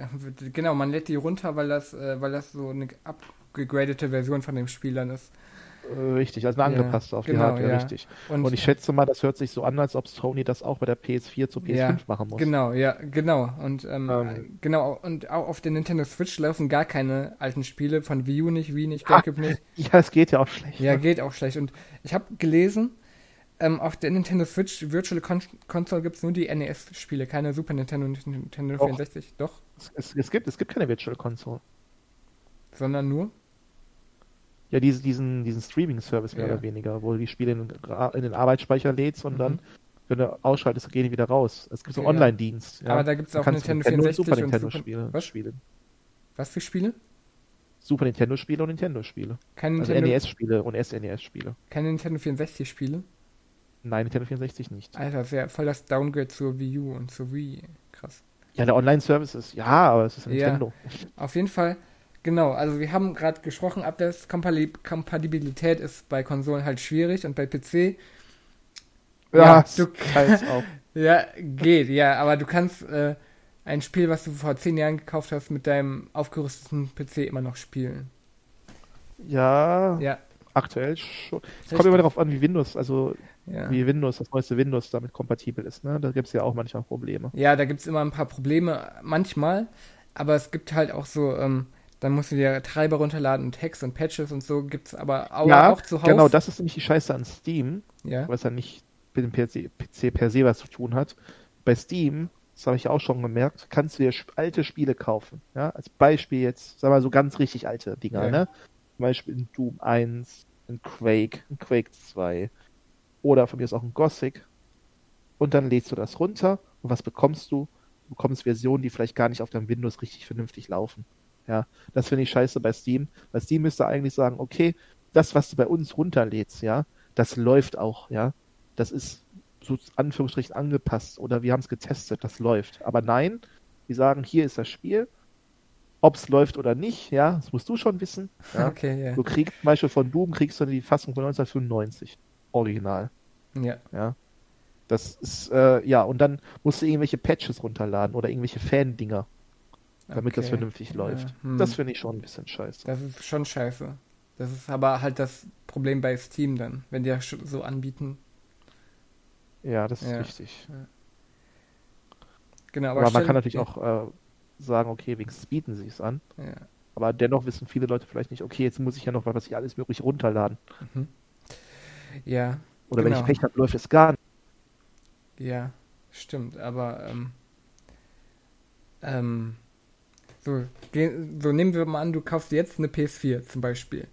genau, man lädt die runter, weil das, äh, weil das so eine abgegradete Version von dem Spiel dann ist. Äh, Richtig, also eine Ja, auf die genau, Hardware, ja. richtig. Und, Und ich schätze mal, das hört sich so an, als ob Sony das auch bei der PS4 zur PS5 Ja, machen muss. Genau, ja, genau. Und ähm, Ähm. genau, und auch auf der Nintendo Switch laufen gar keine alten Spiele, von Wii U nicht, Wii nicht, GameCube nicht. Ja, es geht ja auch schlecht. Ja, ne? geht auch schlecht. Und ich habe gelesen, ähm, auf der Nintendo Switch Virtual Con Console gibt es nur die NES-Spiele, keine Super Nintendo und Nintendo Doch. 64. Doch, es, es, gibt, es gibt keine Virtual Console. sondern nur. Ja, diese, diesen, diesen Streaming-Service mehr Ja. oder weniger, wo du die Spiele in, in den Arbeitsspeicher lädst und Mhm. dann, wenn du ausschaltest, gehen die wieder raus. Es gibt so einen Okay, ja. Online-Dienst. Ja. Aber da gibt es auch Nintendo Nintendo und 64 Super und Nintendo Super, Spiele was? spielen. was für Spiele? Super Nintendo Spiele und Nintendo Spiele. Keine Also Nintendo, NES Spiele und SNES Spiele. keine Nintendo 64 Spiele? Nein, Nintendo 64 nicht. Alter, sehr voll das Downgrade zur Wii U und zur Wii. Krass. Ja, der Online-Service ist, ja, aber es ist Ja. Nintendo. Auf jeden Fall, genau, also wir haben gerade gesprochen, Abwärtskompatibilität ist bei Konsolen halt schwierig und bei PC, Ja, es du- teils auch. ja, geht, ja, aber du kannst äh, ein Spiel, was du vor zehn Jahren gekauft hast, mit deinem aufgerüsteten PC immer noch spielen. Ja, Ja, aktuell schon. Es kommt immer darauf an, wie Windows, also ja. wie Windows, das neueste Windows damit kompatibel ist. Ne? Da gibt es ja auch manchmal Probleme. Ja, da gibt es immer ein paar Probleme, manchmal, aber es gibt halt auch so, ähm, dann musst du dir Treiber runterladen und Hacks und Patches und so gibt's aber auch, ja, auch zuhauf. genau, das ist nämlich die Scheiße an Steam, Ja, was ja nicht mit dem PC, PC per se was zu tun hat. Bei Steam, das habe ich auch schon gemerkt, kannst du dir alte Spiele kaufen. Ja, als Beispiel jetzt, sag mal so ganz richtig alte Dinger, Ja. ne? Zum Beispiel ein Doom 1, ein Quake, ein Quake 2 oder von mir ist auch ein Gothic. Und dann lädst du das runter und was bekommst du? Du bekommst Versionen, die vielleicht gar nicht auf deinem Windows richtig vernünftig laufen. Ja, das finde ich scheiße bei Steam. Bei Steam müsste eigentlich sagen, okay, das, was du bei uns runterlädst, ja, das läuft auch, ja. Das ist so Anführungsstrichen angepasst oder wir haben es getestet, das läuft. Aber nein, die sagen, hier ist das Spiel. Ob es läuft oder nicht, ja, das musst du schon wissen. Ja. okay, ja. Du kriegst zum Beispiel von Doom kriegst du die Fassung von 1995. Original. Ja, Ja. Das ist, äh, ja, und dann musst du irgendwelche Patches runterladen oder irgendwelche Fan-Dinger, damit das okay. vernünftig läuft. Ja, hm. Das finde ich schon ein bisschen scheiße. Das ist schon scheiße. Das ist aber halt das Problem bei Steam dann, wenn die das sch- so anbieten. Ja, das ist Ja. richtig. Genau, Aber, man stell- kann natürlich auch äh, sagen, okay, wenigstens bieten sie es an. Ja. Aber dennoch wissen viele Leute vielleicht nicht, okay, jetzt muss ich ja noch was ich alles mögliche runterladen. Mhm. Ja, Oder wenn Genau. ich Pech habe, läuft es gar nicht. ja, stimmt, aber ähm, ähm, so, geh, so nehmen wir mal an, du kaufst jetzt eine PS4 zum Beispiel.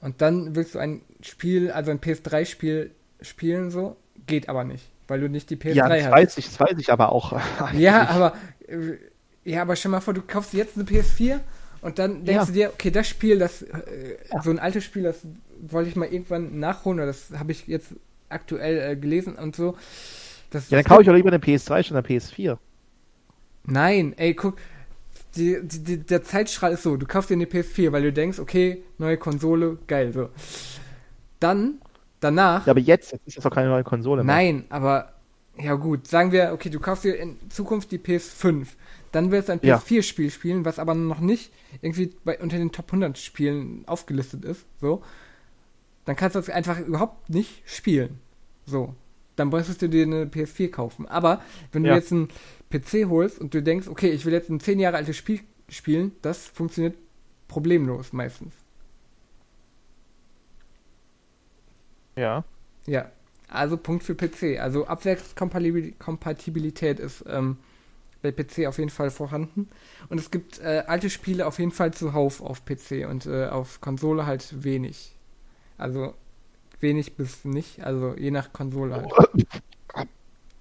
Und dann willst du ein Spiel, also ein PS3-Spiel spielen, so, geht aber nicht, weil du nicht die PS3 Ja, das hast. weiß ich, das weiß ich aber auch. Ja, aber äh, ja, aber stell mal vor, du kaufst jetzt eine PS4 und dann denkst Ja. du dir, okay, das Spiel, das äh, Ja. so ein altes Spiel, das wollte ich mal irgendwann nachholen oder das habe ich jetzt aktuell äh, gelesen und so. Das, Ja, dann kaufe ich doch lieber eine PS3 statt eine PS4. Nein, ey, guck, die, die, der Zeitstrahl ist so, du kaufst dir eine PS4, weil du denkst, okay, neue Konsole, geil, so. Dann, danach, Ja, aber jetzt, jetzt ist das doch keine neue Konsole mehr. Nein, aber ja gut, sagen wir, okay, du kaufst dir in Zukunft die PS5. Dann wirst du ein Ja. PS4-Spiel spielen, was aber noch nicht irgendwie bei, unter den Top 100 Spielen aufgelistet ist, so. Dann kannst du das einfach überhaupt nicht spielen. So. Dann müsstest du dir eine PS4 kaufen. Aber wenn du Ja. jetzt einen PC holst und du denkst, okay, ich will jetzt ein 10 Jahre altes Spiel spielen, das funktioniert problemlos meistens. Ja. Ja, also Punkt für PC. Also Abwärtskompatibilität ist ähm, bei PC auf jeden Fall vorhanden. Und es gibt äh, alte Spiele auf jeden Fall zuhauf auf PC und äh, auf Konsole halt wenig. Also wenig bis nicht, also je nach Konsole halt.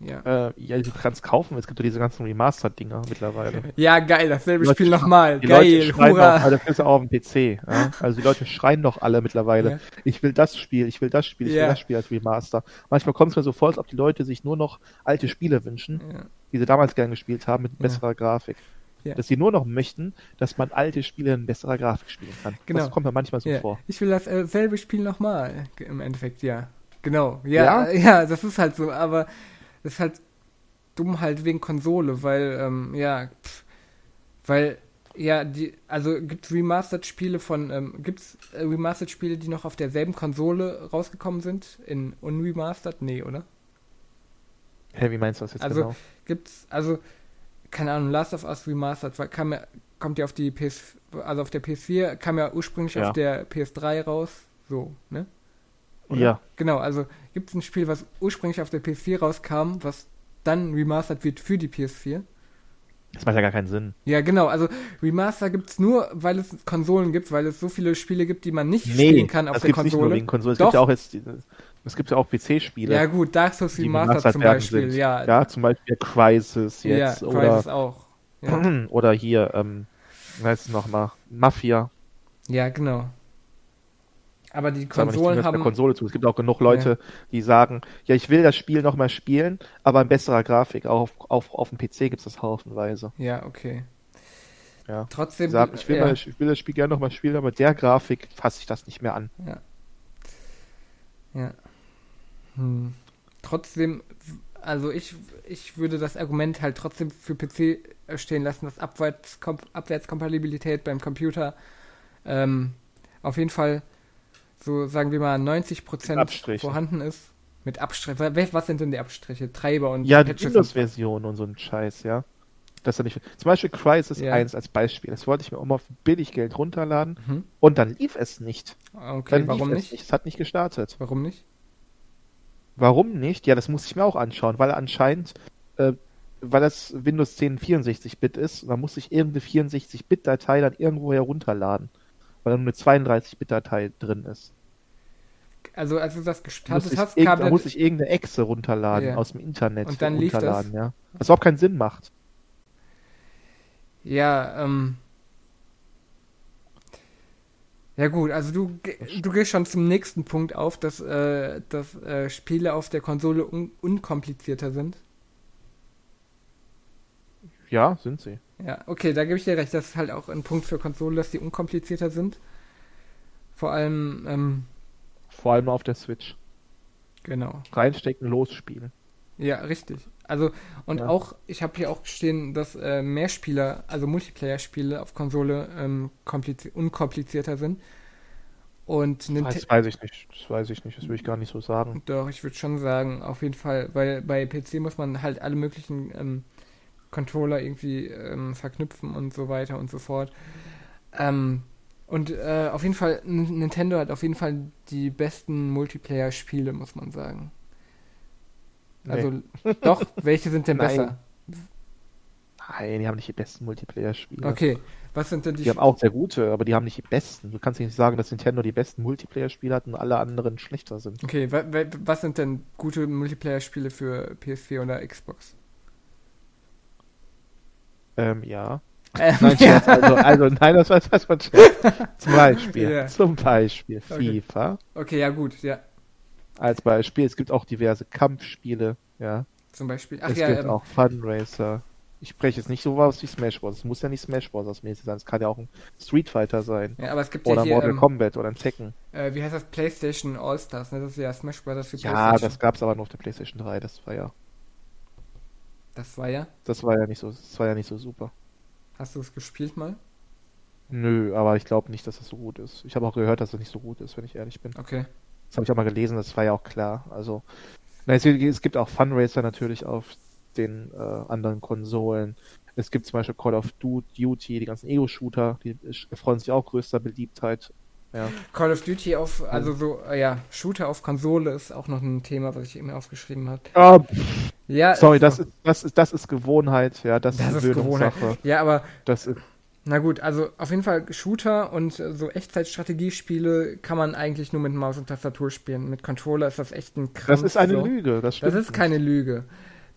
Ja. Äh, ja, du kannst kaufen, es gibt ja diese ganzen Remastered-Dinger mittlerweile. Ja, geil, dasselbe Leute Spiel nochmal. Die Leute Geil, schreien doch, hurra. also das ist ja auch auf dem PC. Ja? Also die Leute schreien doch alle mittlerweile. Ja. Ich will das Spiel, ich will das Spiel, ich Ja. will das Spiel als Remaster. Manchmal kommt es mir so vor, als ob die Leute sich nur noch alte Spiele wünschen, Ja. die sie damals gern gespielt haben, mit Ja. besserer Grafik. Ja. Dass sie nur noch möchten, dass man alte Spiele in besserer Grafik spielen kann. Genau. Das kommt mir manchmal so Ja. vor. Ich will dasselbe Spiel nochmal, im Endeffekt, ja. Genau. Ja, ja, das ist halt so, aber das ist halt dumm halt wegen Konsole, weil, ähm, ja, pff, weil, ja, die, also gibt's Remastered-Spiele von, ähm, gibt's äh, Remastered-Spiele, die noch auf derselben Konsole rausgekommen sind? In Unremastered? Nee, oder? Hä, wie meinst du das jetzt Also, genau? Gibt's, also, keine Ahnung, Last of Us Remastered, weil kam ja, kommt ja auf die PS, also auf der PS4, kam ja ursprünglich Ja. auf der PS3 raus, so, ne? oder? Ja, Genau, also gibt es ein Spiel, was ursprünglich auf der PS4 rauskam, was dann remastered wird für die PS4? das macht ja gar keinen Sinn. Ja, genau, also Remaster gibt es nur, weil es Konsolen gibt, weil es so viele Spiele gibt, die man nicht Nee, spielen kann auf das der gibt's nicht nur Konsole. wegen Konsole. Es Doch. gibt ja auch jetzt, es gibt ja auch PC-Spiele, Ja gut, Dark Souls Remastered zum Beispiel, sind. ja. ja, zum Beispiel Crisis ja, jetzt Crysis oder, auch. Ja. oder hier, ähm, heißt es nochmal, Mafia. ja, genau. Aber die Konsolen mit der haben. Konsole zu. Es gibt auch genug Leute, die sagen, ja, ich will das Spiel nochmal spielen, aber in besserer Grafik. Auch auf, auf, auf dem PC gibt es das haufenweise. Ja, okay. Ja. Trotzdem. sagen, ich will, ja. mal, ich will das Spiel gerne nochmal spielen, aber mit der Grafik fasse ich das nicht mehr an. Ja. Ja. Hm. Trotzdem, also ich, ich würde das Argument halt trotzdem für PC stehen lassen, dass Abwärtskom Abwärtskompatibilität beim Computer ähm, auf jeden Fall so, sagen wir mal, 90% Abstrichen. vorhanden ist. Mit Abstrichen. Was sind denn die Abstriche? Treiber und Ja, die Windows-Version und so ein Scheiß, ja. Das er nicht. Zum Beispiel Crisis Ja. 1 als Beispiel. Das wollte ich mir auch mal für Billiggeld runterladen Mhm. und dann lief es nicht. Okay, Dann warum nicht? es nicht. Es hat nicht gestartet. Warum nicht? Warum nicht? Ja, das muss ich mir auch anschauen, weil anscheinend, äh, weil das Windows 10 64-Bit ist, dann muss ich irgendeine 64-Bit-Datei dann irgendwo herunterladen. Weil nur eine 32-Bit-Datei drin ist. Also als du das gestartet hast, kam da muss ich irgendeine Exe runterladen Ja. aus dem Internet. Und dann lief das? ja. Was überhaupt keinen Sinn macht. Ja, ähm. Ja gut, also du, du gehst schon zum nächsten Punkt auf, dass, äh, dass äh, Spiele auf der Konsole un unkomplizierter sind. Ja, sind sie. Ja, okay, da gebe ich dir recht. Das ist halt auch ein Punkt für Konsole, dass die unkomplizierter sind. Vor allem, ähm, Vor allem auf der Switch. genau. Reinstecken, losspielen. Ja, richtig. Also, und Ja. auch, ich habe hier auch stehen, dass äh, Mehrspieler, also Multiplayer-Spiele auf Konsole ähm, komplizi- unkomplizierter sind. Und Nintendo. Das weiß ich nicht. Das weiß ich nicht. Das will ich gar nicht so sagen. Doch, ich würde schon sagen, auf jeden Fall, weil bei PC muss man halt alle möglichen ähm, Controller irgendwie ähm, verknüpfen und so weiter und so fort. Ähm, und äh, auf jeden Fall, Nintendo hat auf jeden Fall die besten Multiplayer-Spiele, muss man sagen. Nee. Also, doch, welche sind denn Nein. besser? Nein, die haben nicht die besten Multiplayer-Spiele. Okay, was sind denn die Die haben auch sehr gute, aber die haben nicht die besten. Du kannst nicht sagen, dass Nintendo die besten Multiplayer-Spiele hat und alle anderen schlechter sind. Okay, wa wa was sind denn gute Multiplayer-Spiele für PS4 oder Xbox? Ähm, ja. Ähm, Nein, Scherz, also, also, nein, das war, das war ein Scherz. Zum Beispiel, Ja. zum Beispiel Okay. FIFA Okay, ja gut, ja, als Beispiel. Es gibt auch diverse Kampfspiele, ja. zum Beispiel. Ach es ja, gibt ähm, auch Funracer. Ich spreche jetzt nicht so was wie Smash Bros. Es muss ja nicht Smash Bros. mäßig sein. Es kann ja auch ein Street Fighter sein. ja, aber es gibt Oder ja hier, Mortal ähm, Kombat oder ein Tekken. äh, wie heißt das, PlayStation All-Stars, ne? Das ist ja Smash Bros. für Ja, PlayStation. das gab's aber nur auf der PlayStation 3. Das war ja, das war ja. das war ja nicht so, das war ja nicht so super. Hast du es gespielt mal? Nö, aber ich glaube nicht, dass das so gut ist. Ich habe auch gehört, dass es nicht so gut ist, wenn ich ehrlich bin. Okay. Das habe ich auch mal gelesen, das war ja auch klar. Also, na, es, es gibt auch Funracer natürlich auf den äh, anderen Konsolen. Es gibt zum Beispiel Call of Duty, die ganzen Ego-Shooter, die erfreuen sich auch größter Beliebtheit. Ja. Call of Duty auf, also so, äh, ja, Shooter auf Konsole ist auch noch ein Thema, was ich immer aufgeschrieben habe. Ah, Ja, sorry, ist das so. ist, das ist, das ist Gewohnheit, ja, das, Das ist ist Gewohnheit. Ja, aber Das ist, na gut, also auf jeden Fall Shooter und äh, so Echtzeitstrategiespiele kann man eigentlich nur mit Maus und Tastatur spielen. Mit Controller ist das echt ein Krampf. das ist eine so. Lüge, das stimmt. Das ist keine Lüge.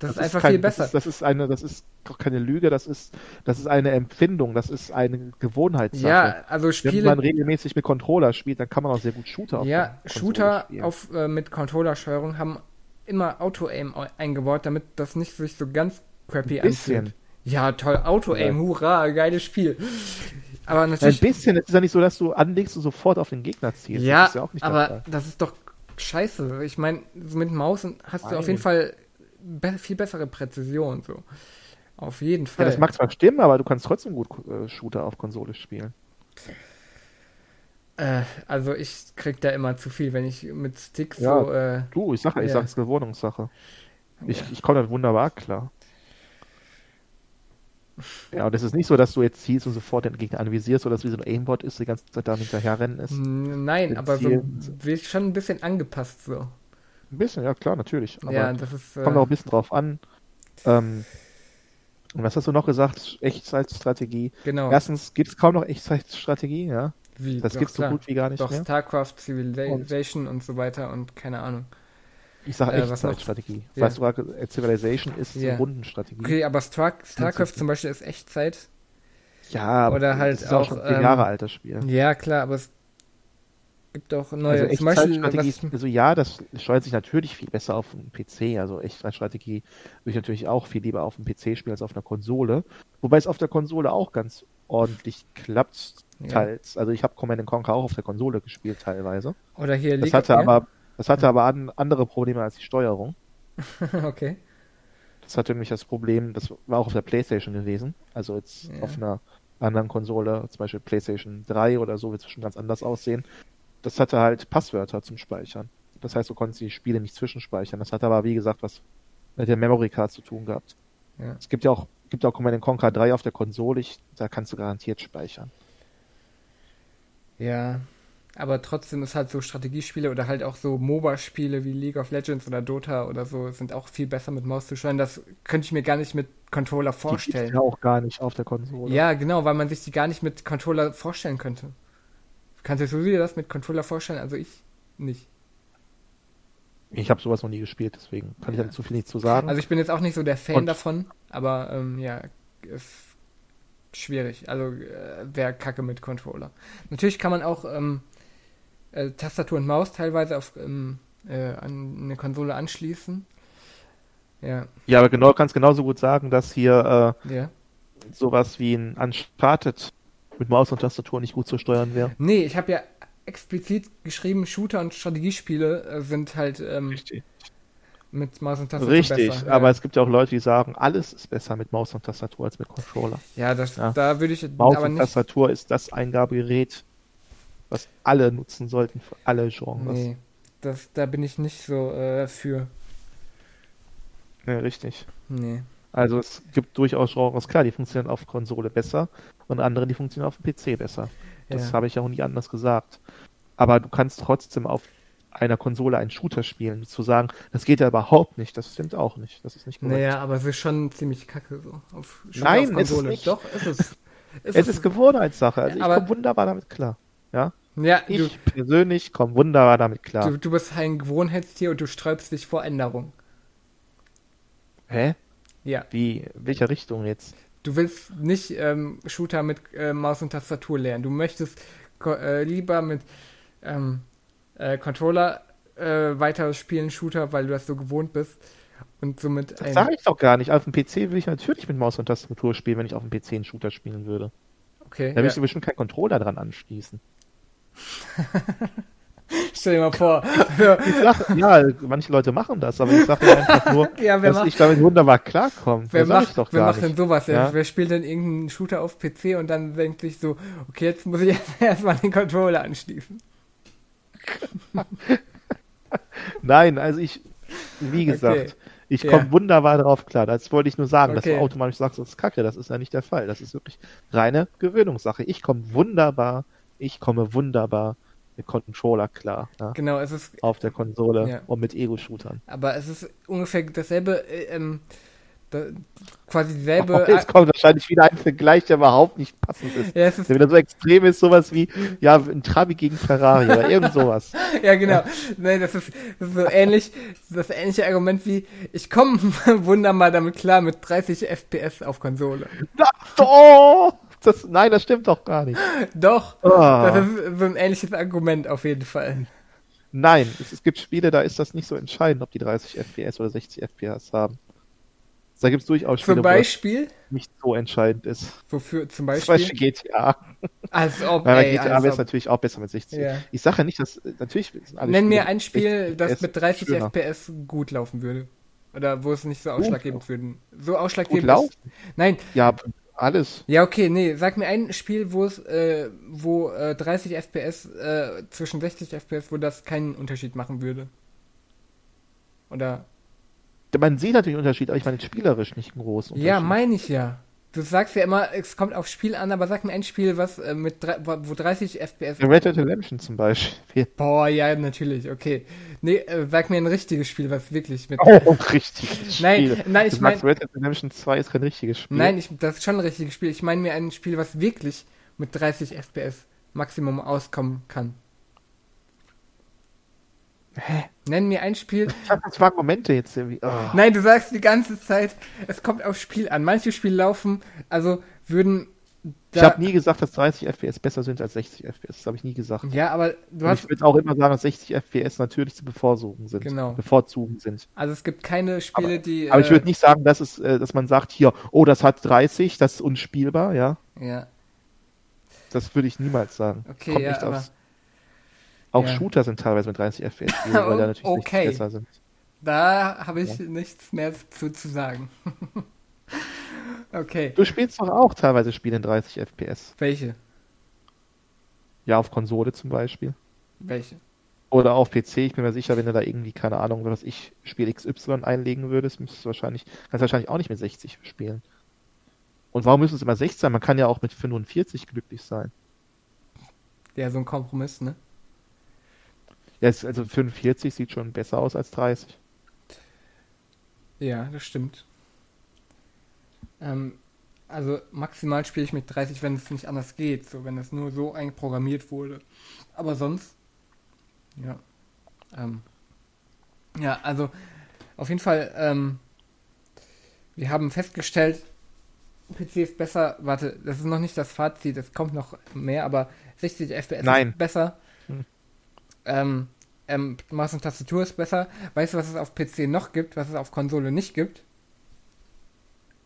Das, ist einfach kein- viel besser. Das ist, das ist eine, das ist doch keine Lüge, das ist, das ist eine Empfindung, das ist eine Gewohnheitssache. ja, also Wenn Spiele, man regelmäßig mit Controller spielt, dann kann man auch sehr gut Shooter auf Ja, Shooter spielen. auf, äh, mit Controllersteuerung haben immer Auto-Aim au- eingebaut, damit das nicht sich so ganz crappy Ein bisschen. anfühlt. Ja, toll, Auto-Aim, Ja. hurra, geiles Spiel. Aber Ein natürlich, bisschen, es ist ja nicht so, dass du anlegst und sofort auf den Gegner zielst. ja, das ja aber das ist doch scheiße. Ich meine, so mit Maus hast du auf Nein. jeden Fall be viel bessere Präzision so. Auf jeden Fall. Ja, das mag zwar stimmen, aber du kannst trotzdem gut äh, Shooter auf Konsole spielen. Äh, also ich krieg da immer zu viel, wenn ich mit Sticks Ja, so. Äh, Du, ich sag, ich Ja. sag's Gewohnungssache. Ich, Ja. ich komme damit wunderbar klar. Ja, und es ist nicht so, dass du jetzt ziehst und sofort den Gegner anvisierst oder dass wie so ein Aimbot ist, die ganze Zeit da hinterherrennen ist. nein, aber so wird schon ein bisschen angepasst so. Ein bisschen, ja klar, natürlich. Aber ja, das ist. Äh, kommt auch ein bisschen drauf an. Ähm, und was hast du noch gesagt? Echtzeitstrategie. genau. Erstens gibt es kaum noch Echtzeitstrategie, ja. Wie, Das doch, gibt's so gut wie gar nicht Doch, mehr. StarCraft, Civilization und, so weiter und keine Ahnung. Ich sage Äh? Echtzeitstrategie. Ja. Weißt du, gerade, Civilization ist Ja. so Rundenstrategie. Okay, aber Star StarCraft zum Beispiel ist Echtzeit. Ja, aber Oder halt das ist auch auch, schon ähm, Jahre altes Spiel. Ja, klar, aber es gibt auch neue. Also Echtzeitstrategie, also ja, das steuert sich natürlich viel besser auf dem PC. Also Echtzeitstrategie würde ich natürlich auch viel lieber auf dem PC spielen als auf einer Konsole. Wobei es auf der Konsole auch ganz ordentlich klappt, Ja. teils. Also ich habe Command Conquer auch auf der Konsole gespielt teilweise. oder hier Das League hatte aber, das hatte aber an, andere Probleme als die Steuerung. ja? okay. Das hatte nämlich das Problem, das war auch auf der Playstation gewesen. Also jetzt Ja. auf einer anderen Konsole, zum Beispiel Playstation 3 oder so, wird es schon ganz anders aussehen. Das hatte halt Passwörter zum Speichern. Das heißt, du konntest die Spiele nicht zwischenspeichern. Das hat aber, wie gesagt, was mit der Memory Card zu tun gehabt. Ja. Es gibt ja auch, gibt auch Command Conquer 3 auf der Konsole, ich, da kannst du garantiert speichern. Ja. Aber trotzdem ist halt so Strategiespiele oder halt auch so MOBA-Spiele wie League of Legends oder Dota oder so sind auch viel besser mit Maus zu steuern. Das könnte ich mir gar nicht mit Controller Die gibt's vorstellen. ja auch gar nicht auf der Konsole. Ja, genau, weil man sich die gar nicht mit Controller vorstellen könnte. Kannst du dir das mit Controller vorstellen? Also ich nicht. Ich habe sowas noch nie gespielt, deswegen kann ich Ja. dazu viel nicht zu sagen. Also ich bin jetzt auch nicht so der Fan Und- davon, aber ähm, ja, ist schwierig. Also äh, wäre kacke mit Controller. Natürlich kann man auch ähm, äh, Tastatur und Maus teilweise auf ähm, äh, an eine Konsole anschließen. Ja, ja, aber genau, kannst genauso gut sagen, dass hier äh, ja. sowas wie ein Uncharted mit Maus und Tastatur nicht gut zu steuern wäre. Nee, ich habe ja explizit geschrieben, Shooter und Strategiespiele äh, sind halt ähm, Richtig. mit Maus und Tastatur Richtig, besser. aber ja. es gibt ja auch Leute, die sagen, alles ist besser mit Maus und Tastatur als mit Controller. ja, das, Ja. da würde ich Maus aber und nicht. Tastatur ist das Eingabegerät, was alle nutzen sollten für alle Genres. Nee, das, da bin ich nicht so äh, für. Ja, richtig. Nee. Also es gibt durchaus Genres, klar, die funktionieren auf Konsole besser und andere, die funktionieren auf dem PC besser. Das ja. habe ich ja auch nie anders gesagt. Aber du kannst trotzdem auf einer Konsole einen Shooter spielen. Zu sagen, das geht ja überhaupt nicht, das stimmt auch nicht. Das ist nicht korrekt. Naja, aber es ist schon ziemlich kacke so. Auf, schon Nein, auf ist es Konsole. nicht. Doch, ist es. es ist Gewohnheitssache. Also ich Aber- komme wunderbar damit klar. Ja, Ja, du, ich persönlich komme wunderbar damit klar. du, du bist ein Gewohnheitstier und du sträubst dich vor Änderung. Hä? Ja. Wie, welcher Richtung jetzt? Du willst nicht ähm, Shooter mit äh, Maus und Tastatur lernen. Du möchtest äh, lieber mit ähm, äh, Controller äh, weiter spielen, Shooter, weil du das so gewohnt bist. Und somit Das sage ich doch gar nicht. Auf dem PC will ich natürlich mit Maus und Tastatur spielen, wenn ich auf dem PC einen Shooter spielen würde. Okay. Da will ich Ja. bestimmt keinen Controller dran anschließen. Stell dir mal vor. ja, Ich sag, ja, manche Leute machen das, aber ich sage einfach nur, Ja, dass macht- ich damit wunderbar klarkomme. wer macht, doch wer macht denn sowas? Ja? Ja? Wer spielt denn irgendeinen Shooter auf PC und dann denkt sich so, okay, jetzt muss ich erstmal den Controller anschließen. Nein, also ich, wie gesagt, Okay. ich Ja. komme wunderbar drauf klar. Das wollte ich nur sagen, dass Okay. du automatisch sagst, das ist kacke. Das ist ja nicht der Fall. Das ist wirklich reine Gewöhnungssache. Ich komme wunderbar, ich komme wunderbar mit Controller klar. Ja? Genau, es ist Auf der Konsole Ja. und mit Ego-Shootern. Aber es ist ungefähr dasselbe, äh, ähm, da, quasi Oh, dieselbe. jetzt kommt wahrscheinlich wieder ein Vergleich, der überhaupt nicht passend ist. ja, es ist, Der wieder so extrem ist, sowas wie, ja, ein Trabi gegen Ferrari oder irgend sowas. ja, genau. Nee, das ist, das ist so ähnlich, das ähnliche Argument wie, ich komme wunderbar damit klar mit 30 FPS auf Konsole. Oh, das, nein, das stimmt doch gar nicht. Doch, Oh. das ist so ein ähnliches Argument auf jeden Fall. Nein, es, es gibt Spiele, da ist das nicht so entscheidend, ob die 30 FPS oder 60 FPS haben. Da gibt es durchaus Spiele, Zum wo Beispiel, nicht so entscheidend ist. wofür, zum Zum Beispiel, Beispiel GTA. als ob, Weil ey, GTA wäre es natürlich auch besser mit 60. Ja. Ich sage ja nicht, dass natürlich Nenn mir ein Spiel, das 60 mit 30 schöner. FPS gut laufen würde. Oder wo es nicht so ausschlaggebend würde. So Gut ausschlaggebend. laufen. ist- Nein, Ja, alles. ja, okay, nee, sag mir ein Spiel, wo es, äh, wo äh, 30 FPS äh, zwischen 60 FPS, wo das keinen Unterschied machen würde. Oder. Man sieht natürlich einen Unterschied, aber ich meine spielerisch nicht einen großen Unterschied. Ja, meine ich ja. Du sagst ja immer, es kommt aufs Spiel an, aber sag mir ein Spiel, was äh, mit drei, wo wo 30 FPS. Red Dead Redemption zum Beispiel. Boah, ja, natürlich, okay. Nee, äh, sag mir ein richtiges Spiel, was wirklich mit. Oh, richtiges Nein, Spiel. nein, ich mein- sagst, Red Dead Redemption 2 ist kein richtiges Spiel. Nein, ich, das ist schon ein richtiges Spiel. Ich meine mir ein Spiel, was wirklich mit 30 FPS Maximum auskommen kann. Hä? Nenn mir ein Spiel. Ich hab waren Momente jetzt irgendwie. Oh. Nein, du sagst die ganze Zeit, es kommt aufs Spiel an. Manche Spiele laufen, also würden. Ich habe nie gesagt, dass 30 FPS besser sind als 60 FPS. Das habe ich nie gesagt. Ja, aber du Und hast. ich würde auch immer sagen, dass 60 FPS natürlich zu bevorzugen sind. Genau. Bevorzugen sind. Also es gibt keine Spiele, die. Aber ich äh, würde nicht sagen, dass es, äh, dass man sagt, hier, oh, das hat 30, das ist unspielbar, ja. Ja, Das würde ich niemals sagen. okay, Kommt ja, nicht aber. aufs. Auch ja. Shooter sind teilweise mit 30 FPS, weil da natürlich Okay. 60 besser sind. Da habe ich Ja. nichts mehr zu, zu sagen. okay. Du spielst doch auch teilweise Spiele in 30 FPS. Welche? Ja, auf Konsole zum Beispiel. Welche? Oder auf PC. Ich bin mir sicher, wenn du da irgendwie, keine Ahnung, was ich, Spiel XY einlegen würdest, müsstest du wahrscheinlich, kannst du wahrscheinlich auch nicht mit 60 spielen. Und warum müssen es immer 60 sein? Man kann ja auch mit 45 glücklich sein. Ja, so ein Kompromiss, ne? Ja, es- also 45 sieht schon besser aus als 30. Ja, das stimmt. Ähm, also maximal spiele ich mit 30, wenn es nicht anders geht, so wenn es nur so einprogrammiert wurde. Aber sonst, ja. Ähm, ja, also auf jeden Fall, ähm, wir haben festgestellt, PC ist besser, warte, das ist noch nicht das Fazit, es kommt noch mehr, aber 60 FPS Nein. ist besser. Hm. Ähm, ähm, Maus und Tastatur ist besser. Weißt du, was es auf PC noch gibt, was es auf Konsole nicht gibt?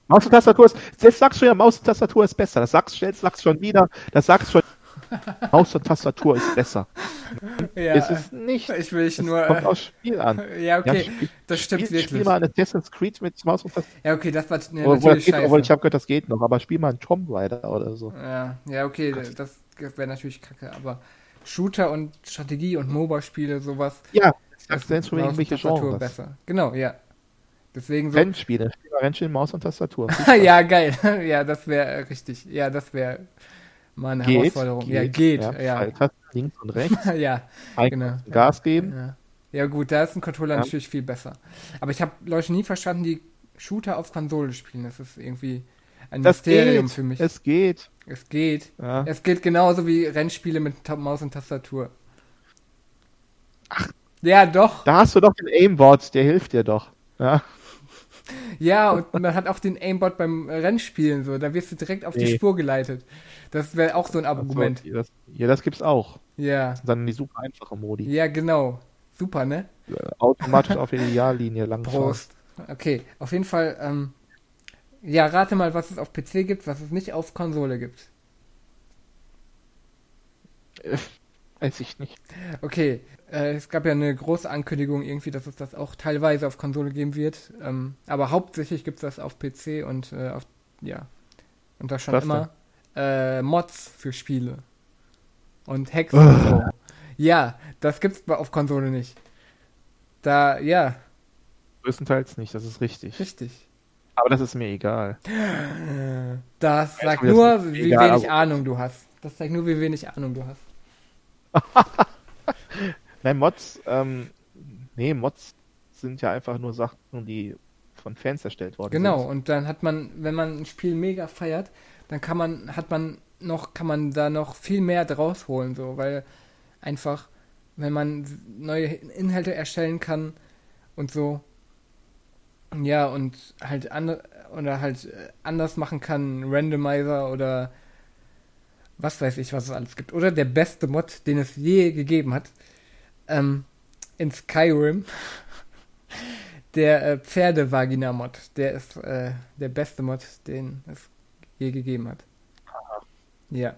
Maus und Tastatur ist, jetzt sagst du ja, Maus und Tastatur ist besser. Das sagst du jetzt, sagst schon wieder, das sagst schon. Maus und Tastatur ist besser. Ja, ist es nicht. ich will ich Es nur. kommt aufs Spiel an. ja, okay, spiel, das stimmt spiel, Spiel wirklich. mal ein Assassin's Creed mit Maus und Tastatur. Ja, okay, das war ja, Obwohl, natürlich geht, obwohl ich habe gehört, das geht noch, aber spiel mal einen Tomb Raider oder so. Ja, ja, okay, das, das wäre natürlich kacke, aber Shooter und Strategie und MOBA-Spiele, sowas. Ja, das Maus und irgendwelche Tastatur Genres. besser. Genau, ja. Deswegen so. Rennspiele, spiel mal Rennspiele, Maus und Tastatur. ja, geil. ja, das wäre richtig. Ja, das wäre mal eine Geht, Herausforderung. ja, geht. Ja, Ja, ja. Pfeiltasten links und rechts, ja, ein genau. Gas geben. Ja. ja, gut, da ist ein Controller Ja. natürlich viel besser. Aber ich habe Leute nie verstanden, die Shooter auf Konsole spielen. Das ist irgendwie ein Das Mysterium geht, für mich. es geht. es geht. Ja. Es geht genauso wie Rennspiele mit Maus und Tastatur. Ach. Ja, doch. Da hast du doch den Aimbot, der hilft dir doch. Ja, Ja, und man hat auch den Aimbot beim Rennspielen so. Da wirst du direkt auf die Nee. Spur geleitet. Das wäre auch so ein Argument. Also, das, ja, das gibt's auch. Ja. Dann die super einfache Modi. Ja, genau. Super, ne? Automatisch auf die Ideallinie lang. Prost. Okay, auf jeden Fall, ähm, ja, rate mal, was es auf PC gibt, was es nicht auf Konsole gibt. Äh, Weiß ich nicht. Okay, äh, es gab ja eine große Ankündigung irgendwie, dass es das auch teilweise auf Konsole geben wird. Ähm, aber hauptsächlich gibt es das auf PC und äh, auf, ja, und das schon Was immer. Äh, Mods für Spiele. Und Hacks und so. Ja, das gibt's auf Konsole nicht. Da, ja, Größtenteils nicht, das ist richtig. richtig. Aber das ist mir egal. Das sagt das nur, ist wie egal, wenig Ahnung du hast. Das zeigt nur, wie wenig Ahnung du hast. Nein, Mods, ähm, nee, Mods sind ja einfach nur Sachen, die von Fans erstellt worden Genau, sind. und dann hat man, wenn man ein Spiel mega feiert, dann kann man, hat man noch, kann man da noch viel mehr draus holen, so, weil einfach, wenn man neue Inhalte erstellen kann und so, ja, und halt andere, oder halt äh, anders machen kann, Randomizer oder was weiß ich, was es alles gibt. Oder der beste Mod, den es je gegeben hat, ähm, in Skyrim. Der äh, Pferdevagina-Mod, der ist äh, der beste Mod, den es je gegeben hat. Ja.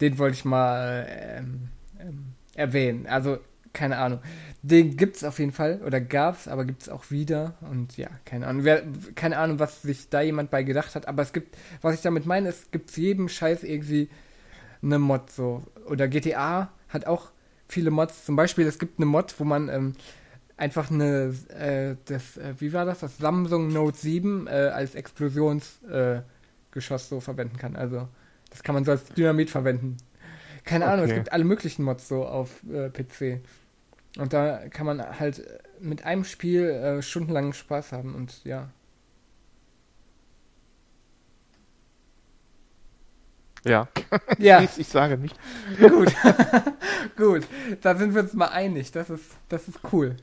Den wollte ich mal ähm, ähm, erwähnen. Also keine Ahnung. Den gibt's auf jeden Fall oder gab's, aber gibt's auch wieder und ja, keine Ahnung. Wer, keine Ahnung, was sich da jemand bei gedacht hat, aber es gibt, was ich damit meine, es gibt jedem Scheiß irgendwie eine Mod so. Oder GTA hat auch viele Mods. Zum Beispiel, es gibt eine Mod, wo man ähm, einfach eine, äh, das, äh, wie war das, das Samsung Note 7 äh, als Explosionsgeschoss äh, so verwenden kann. Also, das kann man so als Dynamit verwenden. Keine Ahnung, es gibt alle möglichen Mods so auf äh, PC. Und da kann man halt mit einem Spiel äh, stundenlang Spaß haben und ja. Ja. Ja. ich, ich sage nicht. Gut. Gut. Da sind wir uns mal einig. Das ist, das ist cool.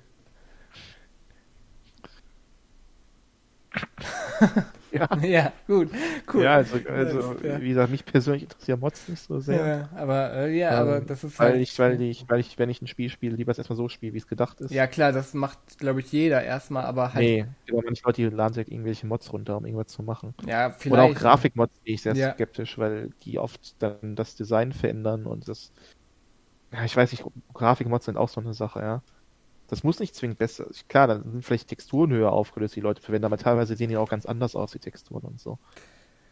Ja. Ja, gut. Cool. Ja, also, also ja. wie gesagt, mich persönlich interessieren Mods nicht so sehr. Ja, aber äh, ja, aber Ähm, das ist Weil halt. ich, weil ich, weil ich, wenn ich ein Spiel spiele, lieber es erstmal so spiele, wie es gedacht ist. Ja, klar, das macht, glaube ich, jeder erstmal, aber halt. Nee, aber manche Leute die laden sich halt irgendwelche Mods runter, um irgendwas zu machen. Ja, vielleicht. Oder auch Grafikmods bin ich sehr Ja. skeptisch, weil die oft dann das Design verändern und das. Ja, ich weiß nicht, Grafikmods sind auch so eine Sache, ja. Das muss nicht zwingend besser. Klar, dann sind vielleicht Texturen höher aufgelöst, die Leute verwenden, aber teilweise sehen die auch ganz anders aus, die Texturen und so.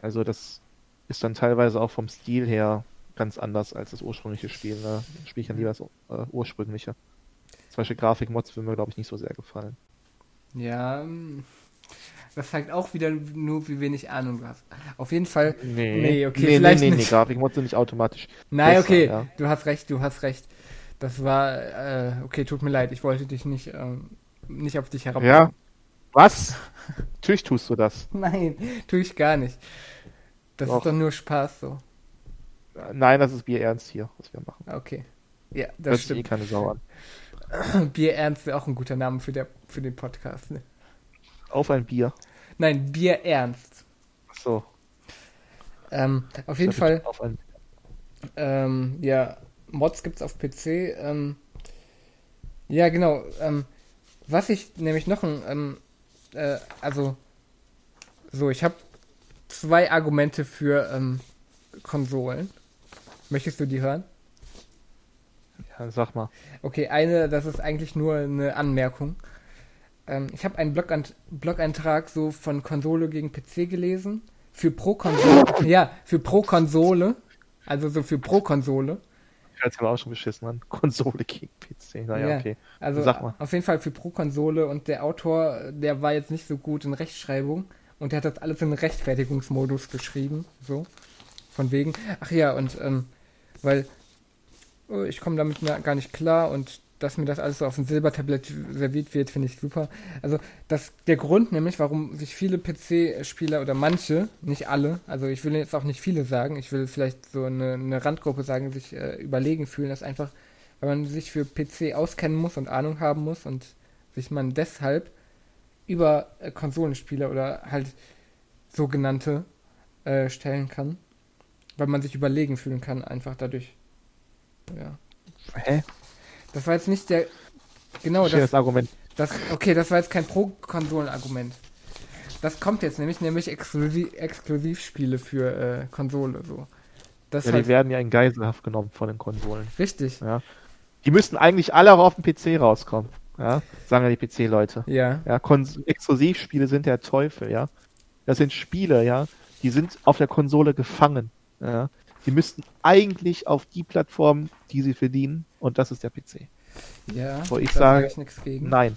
Also das ist dann teilweise auch vom Stil her ganz anders als das ursprüngliche Spiel. Ne? Spiele ich dann lieber das äh, ursprüngliche. Zum Beispiel Grafikmods würden mir, glaube ich, nicht so sehr gefallen. Ja, mm, das zeigt auch wieder nur, wie wenig Ahnung du hast. Auf jeden Fall. Nee, Nee, okay, nee, vielleicht nee, nee, nicht. nee, Grafikmods sind nicht automatisch. Nein, besser, okay, ja. du hast recht, du hast recht. Das war, äh, okay, tut mir leid, ich wollte dich nicht, ähm, nicht auf dich herab. Ja. Was? Natürlich tust du das. Nein, tue ich gar nicht. Das Doch. ist doch nur Spaß so. Nein, das ist Bier ernst hier, was wir machen. Okay. Ja, Das das ist eh stimmt. keine Sau an. Bier Ernst wäre auch ein guter Name für, der, für den Podcast. Ne? Auf ein Bier. Nein, Bier Ernst. So. Ähm, auf jeden Fall, Auf ein ähm, ja, Mods gibt's auf PC. Ähm, ja, genau. Ähm, was ich nämlich noch ein, ähm, äh, also, so, ich habe zwei Argumente für ähm, Konsolen. Möchtest du die hören? ja, sag mal. Okay, eine, das ist eigentlich nur eine Anmerkung. Ähm, ich habe einen Blogant Blog-Eintrag so von Konsole gegen PC gelesen. Für pro Konsole. ja, für pro Konsole. Also so für pro Hört sich aber auch schon beschissen an. Konsole gegen PC. Naja, Ja. okay. Also Sag mal. auf jeden Fall für pro Konsole und der Autor, der war jetzt nicht so gut in Rechtschreibung und der hat das alles in Rechtfertigungsmodus geschrieben. So. Von wegen. Ach ja, und ähm, weil oh, ich komme damit gar nicht klar und dass mir das alles so auf dem Silbertablett serviert wird, finde ich super. Also das, der Grund nämlich, warum sich viele PC-Spieler oder manche, nicht alle, also ich will jetzt auch nicht viele sagen, ich will vielleicht so eine, eine Randgruppe sagen, sich äh, überlegen fühlen, dass einfach, weil man sich für PC auskennen muss und Ahnung haben muss und sich man deshalb über äh, Konsolenspieler oder halt sogenannte äh, stellen kann, weil man sich überlegen fühlen kann, einfach dadurch. Ja. Hä? Das war jetzt nicht der. Genau, das, das Argument. das. Okay, das war jetzt kein Pro-Konsolen-Argument. Das kommt jetzt nämlich, nämlich Exklusiv, Exklusivspiele für äh, Konsole. So. Das Ja, ist die halt werden ja in Geiselhaft genommen von den Konsolen. richtig. Ja. Die müssten eigentlich alle auch auf dem PC rauskommen. Ja, sagen ja die PC-Leute. Ja. Ja, Kons Exklusivspiele sind der Teufel, ja. Das sind Spiele, ja, die sind auf der Konsole gefangen. Ja. Die müssten eigentlich auf die Plattform, die sie verdienen, und das ist der PC. Ja. Wo ich sage, ich nichts gegen. Nein,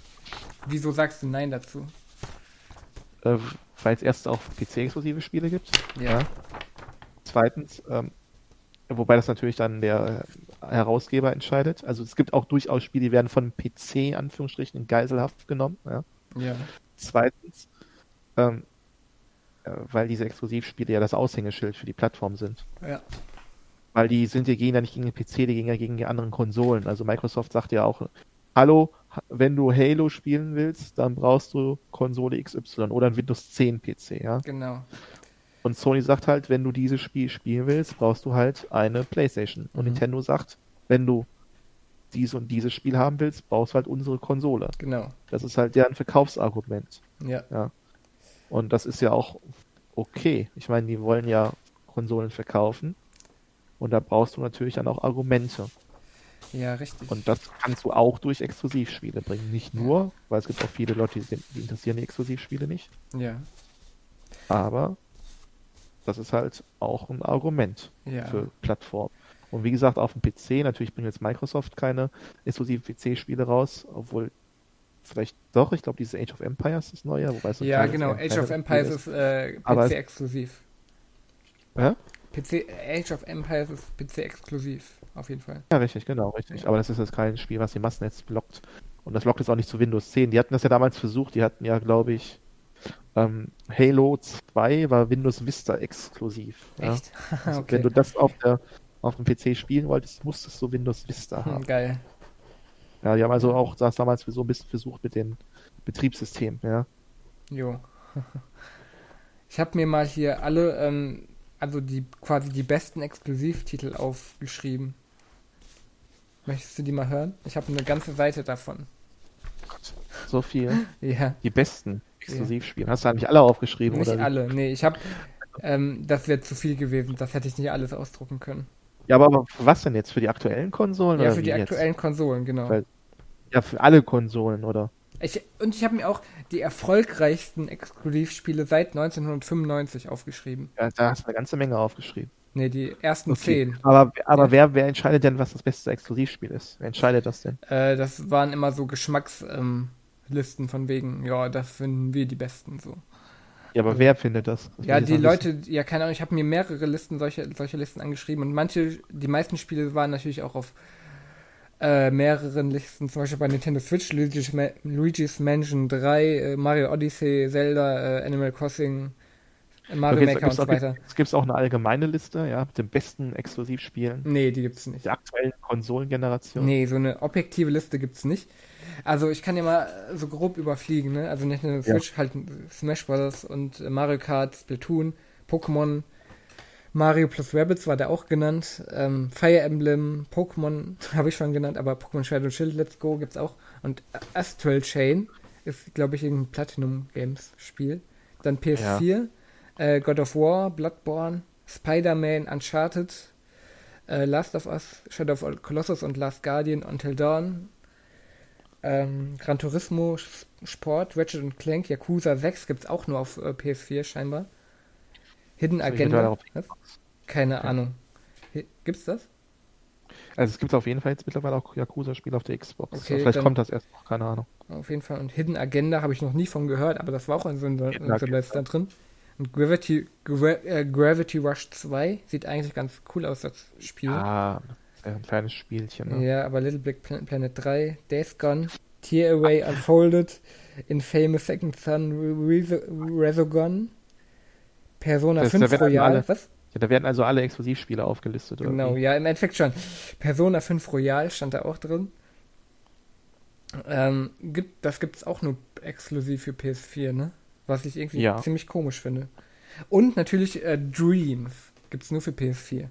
Wieso sagst du Nein dazu? äh, weil es erst auch PC-exklusive Spiele gibt. Ja. Zweitens, ähm, wobei das natürlich dann der Herausgeber entscheidet. Also es gibt auch durchaus Spiele, die werden von PC, Anführungsstrichen, in Geiselhaft genommen. Ja. Ja. Zweitens, ähm, äh, weil diese Exklusivspiele ja das Aushängeschild für die Plattform sind. Ja. Weil die sind, die gehen ja nicht gegen den PC, die gehen ja gegen die anderen Konsolen. Also Microsoft sagt ja auch, hallo, ha- wenn du Halo spielen willst, dann brauchst du Konsole XY oder ein Windows 10 PC, ja. Genau. Und Sony sagt halt, wenn du dieses Spiel spielen willst, brauchst du halt eine Playstation. Und Mhm. Nintendo sagt, wenn du dies und dieses Spiel haben willst, brauchst du halt unsere Konsole. Genau. Das ist halt deren Verkaufsargument. Ja. Und das ist ja auch okay. Ich meine, die wollen ja Konsolen verkaufen. Und da brauchst du natürlich dann auch Argumente. Ja, richtig. Und das kannst du auch durch Exklusivspiele bringen. Nicht nur, weil es gibt auch viele Leute, die, die interessieren die Exklusivspiele nicht. ja, Aber das ist halt auch ein Argument ja. für Plattformen. Und wie gesagt, auf dem PC, natürlich bringt jetzt Microsoft keine exklusiven PC-Spiele raus, obwohl vielleicht doch, ich glaube, diese Age of Empires ist neuer, wobei es Ja, genau. Age of Empires ist äh, PC-exklusiv. Ja? PC, Age of Empires ist PC-exklusiv, auf jeden Fall. Ja, richtig, genau, richtig. Ja. Aber das ist jetzt kein Spiel, was die Massen jetzt blockt. Und das blockt jetzt auch nicht zu Windows 10. Die hatten das ja damals versucht, die hatten ja, glaube ich, ähm, Halo 2 war Windows Vista exklusiv. Ja? Echt? Also, okay. Wenn du das auf, der, auf dem PC spielen wolltest, musstest du Windows Vista haben. geil. Ja, die haben also auch das damals so ein bisschen versucht mit den Betriebssystemen, ja. Jo. Ich habe mir mal hier alle, ähm, also die quasi die besten Exklusivtitel aufgeschrieben. Möchtest du die mal hören? Ich habe eine ganze Seite davon. So viel. Ja, Die besten Exklusivspiele. Hast du eigentlich alle aufgeschrieben, nicht oder? alle. Nee, ich habe, ähm, das wäre zu viel gewesen. Das hätte ich nicht alles ausdrucken können. Ja, aber, was denn jetzt? Für die aktuellen Konsolen? Ja, für die jetzt? aktuellen Konsolen, genau. Weil- Ja, für alle Konsolen, oder? Ich, und ich habe mir auch die erfolgreichsten Exklusivspiele seit 1995 aufgeschrieben. Ja, da hast du eine ganze Menge aufgeschrieben. Ne, die ersten Okay. zehn. Aber, aber Ja. wer, wer entscheidet denn, was das beste Exklusivspiel ist? Wer entscheidet das denn? Äh, das waren immer so Geschmackslisten ähm, von wegen, ja, das finden wir die besten so. Ja, aber wer findet das? das Ja, die wissen. Leute, ja, keine Ahnung, ich habe mir mehrere Listen, solche, solche Listen angeschrieben und manche, die meisten Spiele waren natürlich auch auf äh, mehreren Listen, zum Beispiel bei Nintendo Switch, Luigi's, Ma Luigi's Mansion 3, äh, Mario Odyssey, Zelda, äh, Animal Crossing, Mario Okay, Maker und so weiter. Es gibt auch eine allgemeine Liste, ja, mit den besten Exklusivspielen Nee, die gibt's nicht. der aktuellen Konsolengeneration. Nee, so eine objektive Liste gibt's nicht. Also ich kann ja mal so grob überfliegen, ne? Also Nintendo Ja. Switch halt Smash Bros. und äh, Mario Kart, Splatoon, Pokémon, Mario plus Rabbits war der auch genannt, ähm, Fire Emblem, Pokémon habe ich schon genannt, aber Pokémon Shadow Shield Let's Go gibt's auch und Astral Chain ist, glaube ich, irgendein Platinum Games Spiel. Dann PS4, äh, God of War, Bloodborne, Spider-Man, Uncharted, äh, Last of Us, Shadow of Colossus und Last Guardian, Until Dawn, ähm, Gran Turismo Sport, Ratchet Clank, Yakuza 6 gibt's auch nur auf äh, PS4 scheinbar. Hidden mittlerweile Agenda. Keine Okay. Ahnung. Hi- Gibt's das? Also es gibt auf jeden Fall jetzt mittlerweile auch Yakuza-Spiele auf der Xbox. Okay, Vielleicht dann- kommt das erst noch, keine Ahnung. Auf jeden Fall. Und Hidden Agenda habe ich noch nie von gehört, aber das war auch in so einer Liste drin. Und Gravity, Gra äh, Gravity Rush 2 sieht eigentlich ganz cool aus, das Spiel. Ah, ja ein kleines Spielchen. Ne? Ja, aber Little Big Plan- Planet 3, Days Gone, Tear Away Unfolded, Infamous Second Son, Re- Resogun, Persona Das- da 5 werden Royal, alle- was? Ja, da werden also alle Exklusivspiele aufgelistet, oder? Genau, wie? ja, im Endeffekt schon. Persona 5 Royal stand da auch drin. Ähm, gibt, das gibt's auch nur exklusiv für PS4, ne? Was ich irgendwie Ja. ziemlich komisch finde. Und natürlich äh, Dreams gibt's nur für PS4.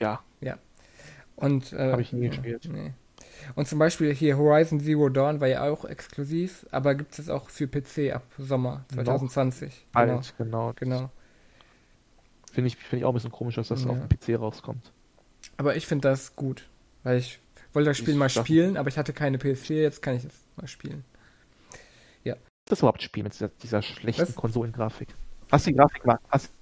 Ja, Und, äh, Hab ich nie gespielt. Nee. Und zum Beispiel hier Horizon Zero Dawn war ja auch exklusiv, aber gibt es auch für PC ab Sommer Noch 2020. alt, genau. Genau, genau. Finde ich, finde ich auch ein bisschen komisch, dass das Ja. auf dem PC rauskommt. Aber ich finde das gut, weil ich wollte das Spiel Ich mal spielen, aber ich hatte keine PS4, jetzt kann ich es mal spielen. Das überhaupt Spiel mit dieser, dieser schlechten Was? Konsolengrafik. Hast du die Grafik mal, hast,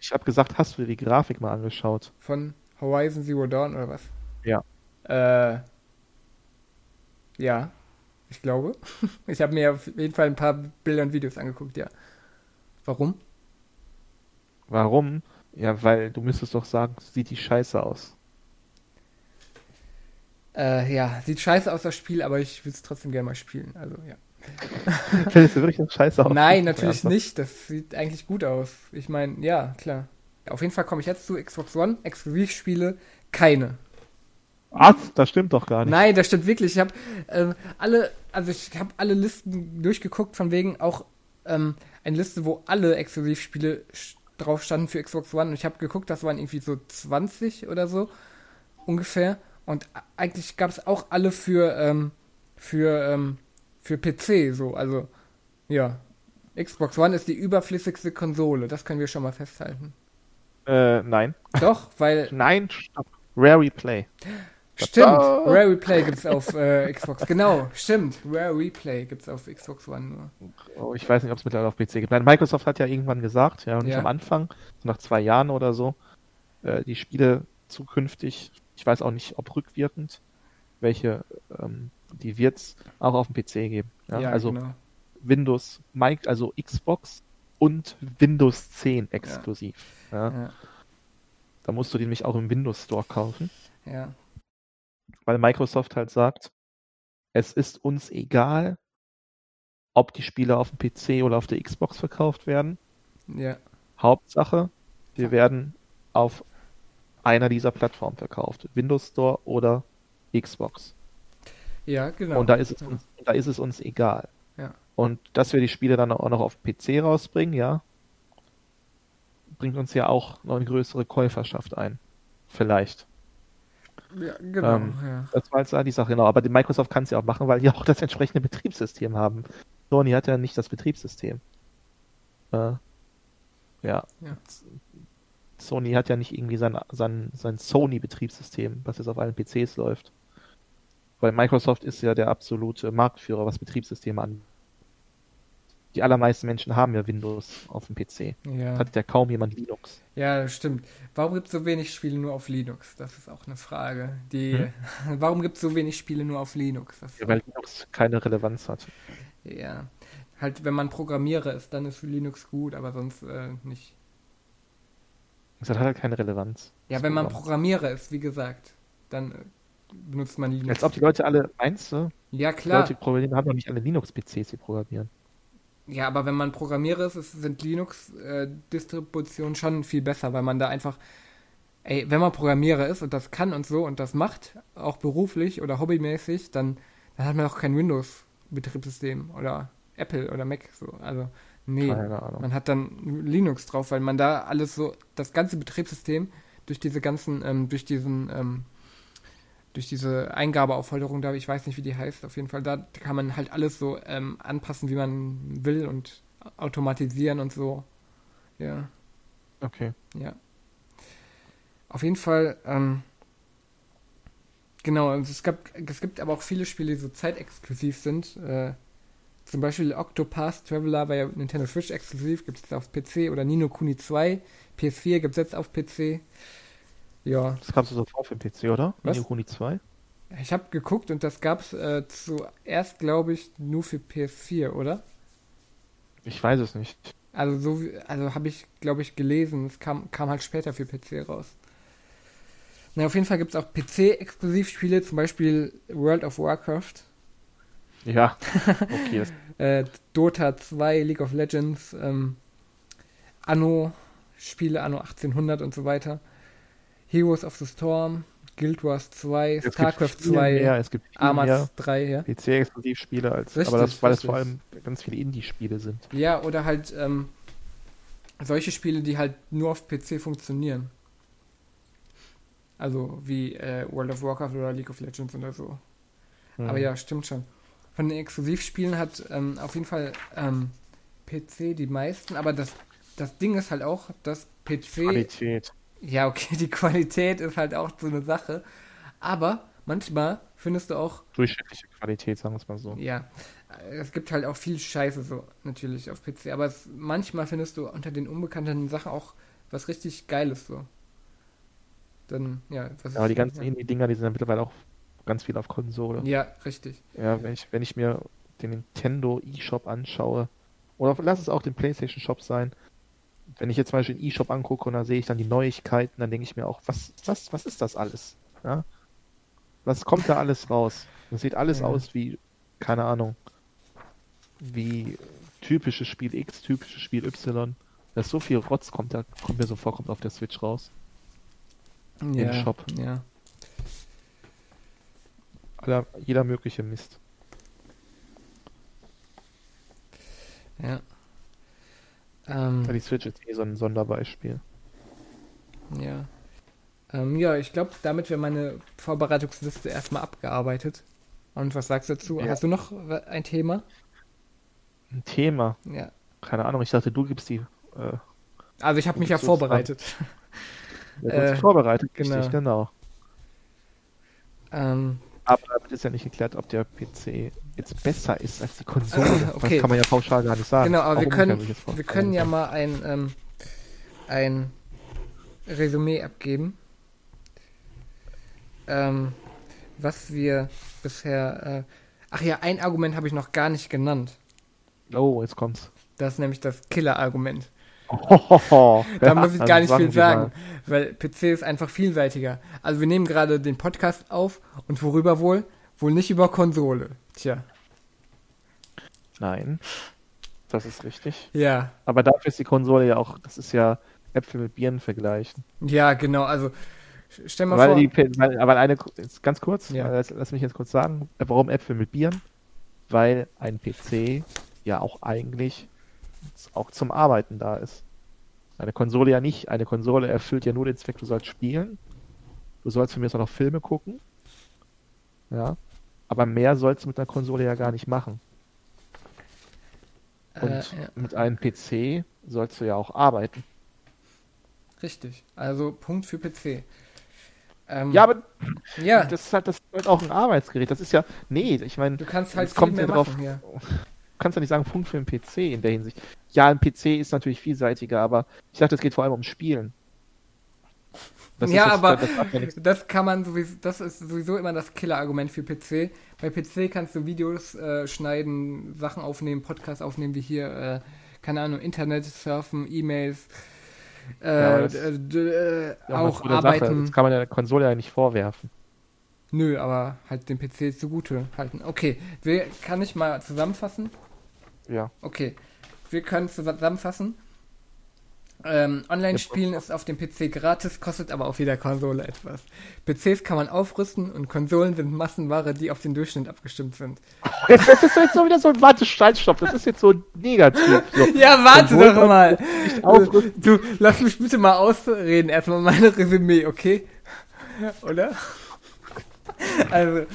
ich habe gesagt, hast du dir die Grafik mal angeschaut? Von Horizon Zero Dawn oder was? Ja. Äh, ja, ich glaube. Ich habe mir auf jeden Fall ein paar Bilder und Videos angeguckt, ja. Warum? Warum? Ja, weil du müsstest doch sagen, sieht die scheiße aus. Äh, ja, sieht scheiße aus das Spiel, aber ich will es trotzdem gerne mal spielen. Also, ja. Findest du wirklich das scheiße aus? Nein, natürlich Ernsthaft? nicht. Das sieht eigentlich gut aus. Ich meine, ja, klar. Auf jeden Fall komme ich jetzt zu Xbox One. Exklusivspiele, keine. Was? Das stimmt doch gar nicht. Nein, das stimmt wirklich. Ich habe ähm, alle, also ich habe alle Listen durchgeguckt, von wegen auch ähm, eine Liste, wo alle Exklusivspiele drauf standen für Xbox One. Und ich habe geguckt, das waren irgendwie so 20 oder so ungefähr. Und eigentlich gab es auch alle für ähm, für ähm, für PC so. Also ja, Xbox One ist die überflüssigste Konsole. Das können wir schon mal festhalten. Äh, nein. Doch, weil Nein, stopp. Rare Replay. Stimmt, Rare Replay gibt's auf äh, Xbox. Genau, stimmt. Rare Replay gibt's auf Xbox One nur. Oh, ich weiß nicht, ob es mittlerweile auf PC gibt. Nein, Microsoft hat ja irgendwann gesagt, ja, und nicht Ja. am Anfang, so nach zwei Jahren oder so, äh, die Spiele zukünftig, ich weiß auch nicht, ob rückwirkend, welche, ähm, die wird's auch auf dem PC geben. Ja, also genau. Windows, Mic, also Xbox und Windows 10 exklusiv. Ja. Ja, Da musst du die nämlich auch im Windows Store kaufen, ja, weil Microsoft halt sagt, es ist uns egal, ob die Spiele auf dem PC oder auf der Xbox verkauft werden. ja, Hauptsache, wir werden auf einer dieser Plattformen verkauft. Windows Store oder Xbox. Ja, genau. Und da ist, es uns, da ist es uns egal. Ja. Und dass wir die Spiele dann auch noch auf PC rausbringen, ja, bringt uns ja auch noch eine größere Käuferschaft ein. Vielleicht. Ja, genau. Ähm, ja. Das war jetzt da die Sache, genau. Aber die Microsoft kann es ja auch machen, weil die auch das entsprechende Betriebssystem haben. Sony hat ja nicht das Betriebssystem. Äh, ja. Ja. Sony hat ja nicht irgendwie sein, sein, sein Sony-Betriebssystem, was jetzt auf allen PCs läuft. Weil Microsoft ist ja der absolute Marktführer, was Betriebssysteme angeht. Die allermeisten Menschen haben ja Windows auf dem PC. Ja. Hat ja kaum jemand Linux. ja, das stimmt. Warum gibt es so wenig Spiele nur auf Linux? Das ist auch eine Frage. Die, Hm? Warum gibt es so wenig Spiele nur auf Linux? Ja, weil Linux keine Relevanz hat. Ja. Halt, wenn man Programmierer ist, dann ist Linux gut, aber sonst äh, nicht. Das hat halt keine Relevanz. Ja, wenn man Programm. Programmierer ist, wie gesagt, dann äh, benutzt man Linux. Als ob die Leute alle, meinst du? ja, Die klar. Leute die programmieren, haben doch nicht alle Linux-PCs, die programmieren. Ja, aber wenn man Programmierer ist, sind Linux-Distributionen schon viel besser, weil man da einfach, ey, wenn man Programmierer ist und das kann und so und das macht, auch beruflich oder hobbymäßig, dann, dann hat man auch kein Windows-Betriebssystem oder Apple oder Mac, so. Also, nee. Man hat dann Linux drauf, weil man da alles so, das ganze Betriebssystem durch diese ganzen, ähm, durch diesen, ähm, durch diese Eingabeaufforderung da, ich weiß nicht, wie die heißt, auf jeden Fall, da kann man halt alles so ähm, anpassen, wie man will und automatisieren und so. Ja, Okay. ja. Auf jeden Fall, ähm, genau, also es, gab, es gibt aber auch viele Spiele, die so zeitexklusiv sind. Äh, zum Beispiel Octopath Traveler ja Nintendo Switch exklusiv, gibt es auf PC oder Nino Kuni 2, PS4 gibt es jetzt auf PC. Ja, Das gab's sofort für den PC, oder? Was? Nino Kuni 2? ich habe geguckt und das gab es äh, zuerst, glaube ich, nur für PS4, oder? Ich weiß es nicht. Also so, also habe ich, glaube ich, gelesen. Es kam, kam halt später für PC raus. Na, auf jeden Fall gibt es auch PC-Exklusivspiele, zum Beispiel World of Warcraft, Ja. Okay. Äh, Dota 2, League of Legends, ähm, Anno, Spiele Anno 1800 und so weiter. Heroes of the Storm, Guild Wars 2, es StarCraft gibt viel 2, Mehr, es gibt viel mehr Armas 3, ja. PC-Exklusivspiele als. Richtig, aber das, weil es vor allem ganz viele Indie-Spiele sind. Ja, oder halt ähm, solche Spiele, die halt nur auf PC funktionieren. Also wie äh, World of Warcraft oder League of Legends oder so. Hm. Aber ja, stimmt schon. Von den Exklusivspielen hat ähm, auf jeden Fall ähm, PC die meisten, aber das, das Ding ist halt auch, dass PC. Qualität. Ja, okay, die Qualität ist halt auch so eine Sache. Aber manchmal findest du auch Durchschnittliche Qualität, sagen wir es mal so. ja, es gibt halt auch viel Scheiße so natürlich auf PC, aber es, manchmal findest du unter den unbekannten Sachen auch was richtig Geiles so. Dann, ja, was Ja, aber die ist- ganzen ja. Indie-Dinger, die sind ja mittlerweile auch ganz viel auf Konsole. Ja, richtig. Ja, wenn ich, wenn ich mir den Nintendo eShop anschaue, oder lass es auch den PlayStation Shop sein, wenn ich jetzt zum Beispiel den eShop angucke und da sehe ich dann die Neuigkeiten, dann denke ich mir auch, was, was, was ist das alles? Ja? Was kommt da alles raus? Das sieht alles Ja. aus wie, keine Ahnung, wie typisches Spiel X, typisches Spiel Y. Da ist so viel Rotz kommt da, kommt mir so vor, kommt auf der Switch raus. Ja, Shop. Ja. Aller, jeder mögliche Mist. Ja. Ähm, die Switch ist eh so ein Sonderbeispiel. ja. Ähm, ja, ich glaube, damit wäre meine Vorbereitungsliste erstmal abgearbeitet. Und was sagst du dazu? Ja. Hast du noch ein Thema? Ein Thema. Ja. Keine Ahnung, ich dachte, du gibst die. Äh, Also ich habe mich ja vorbereitet. ja, du Äh, vorbereitet, genau. richtig, genau. Ähm, Aber damit ist ja nicht geklärt, ob der PC jetzt besser ist als die Konsole. Ah, okay. Das kann man ja pauschal gar nicht sagen. genau, aber wir können, wir können ja mal ein, ähm, ein Resümee abgeben, ähm, was wir bisher. Äh, ach ja, ein Argument habe ich noch gar nicht genannt. Oh, jetzt kommt's. Das ist nämlich das Killer-Argument. Oh, Da muss ich gar nicht viel sagen, weil PC ist einfach vielseitiger. Also wir nehmen gerade den Podcast auf und worüber wohl? Wohl nicht über Konsole. Tja, Nein, das ist richtig. ja. Aber dafür ist die Konsole ja auch, das ist ja Äpfel mit Birnen vergleichen. Ja, genau. Also stell mal Weil vor. die, weil, aber eine, ganz kurz, Ja. äh, lass, lass mich jetzt kurz sagen, warum Äpfel mit Birnen? Weil ein PC ja auch eigentlich auch zum Arbeiten da ist. Eine Konsole ja nicht. Eine Konsole erfüllt ja nur den Zweck, du sollst spielen. Du sollst von mir auch noch Filme gucken. Ja. Aber mehr sollst du mit einer Konsole ja gar nicht machen. Und äh, ja, mit einem PC sollst du ja auch arbeiten. richtig. Also Punkt für PC. Ähm, Ja, aber ja, das ist halt das ist halt auch ein Arbeitsgerät. Das ist ja. Nee, ich meine, du kannst halt viel kommt mehr drauf- machen. Ja. Du kannst ja nicht sagen, Punkt für den PC in der Hinsicht. Ja, ein PC ist natürlich vielseitiger, aber ich dachte, es geht vor allem um Spielen. Das Ja, aber das Das kann man sowieso, das ist sowieso immer das Killer-Argument für PC. Bei PC kannst du Videos äh, schneiden, Sachen aufnehmen, Podcasts aufnehmen, wie hier, äh, keine Ahnung, Internet surfen, E-Mails, äh, Ja, äh, ja, auch gute Sache. arbeiten. Das kann man der Konsole ja nicht vorwerfen. Nö, aber halt den PC zugute halten. Okay, kann ich mal zusammenfassen? Ja. Okay, wir können zusammenfassen. Ähm, Online-Spielen ist auf dem PC gratis, kostet aber auf jeder Konsole etwas. PCs kann man aufrüsten und Konsolen sind Massenware, die auf den Durchschnitt abgestimmt sind. Das ist jetzt so wieder so ein Warte, Stopp. Das ist jetzt so negativ. So. Ja, warte Obwohl doch mal. Du, lass mich bitte mal ausreden, erstmal meine Resümee, okay? Oder? Also,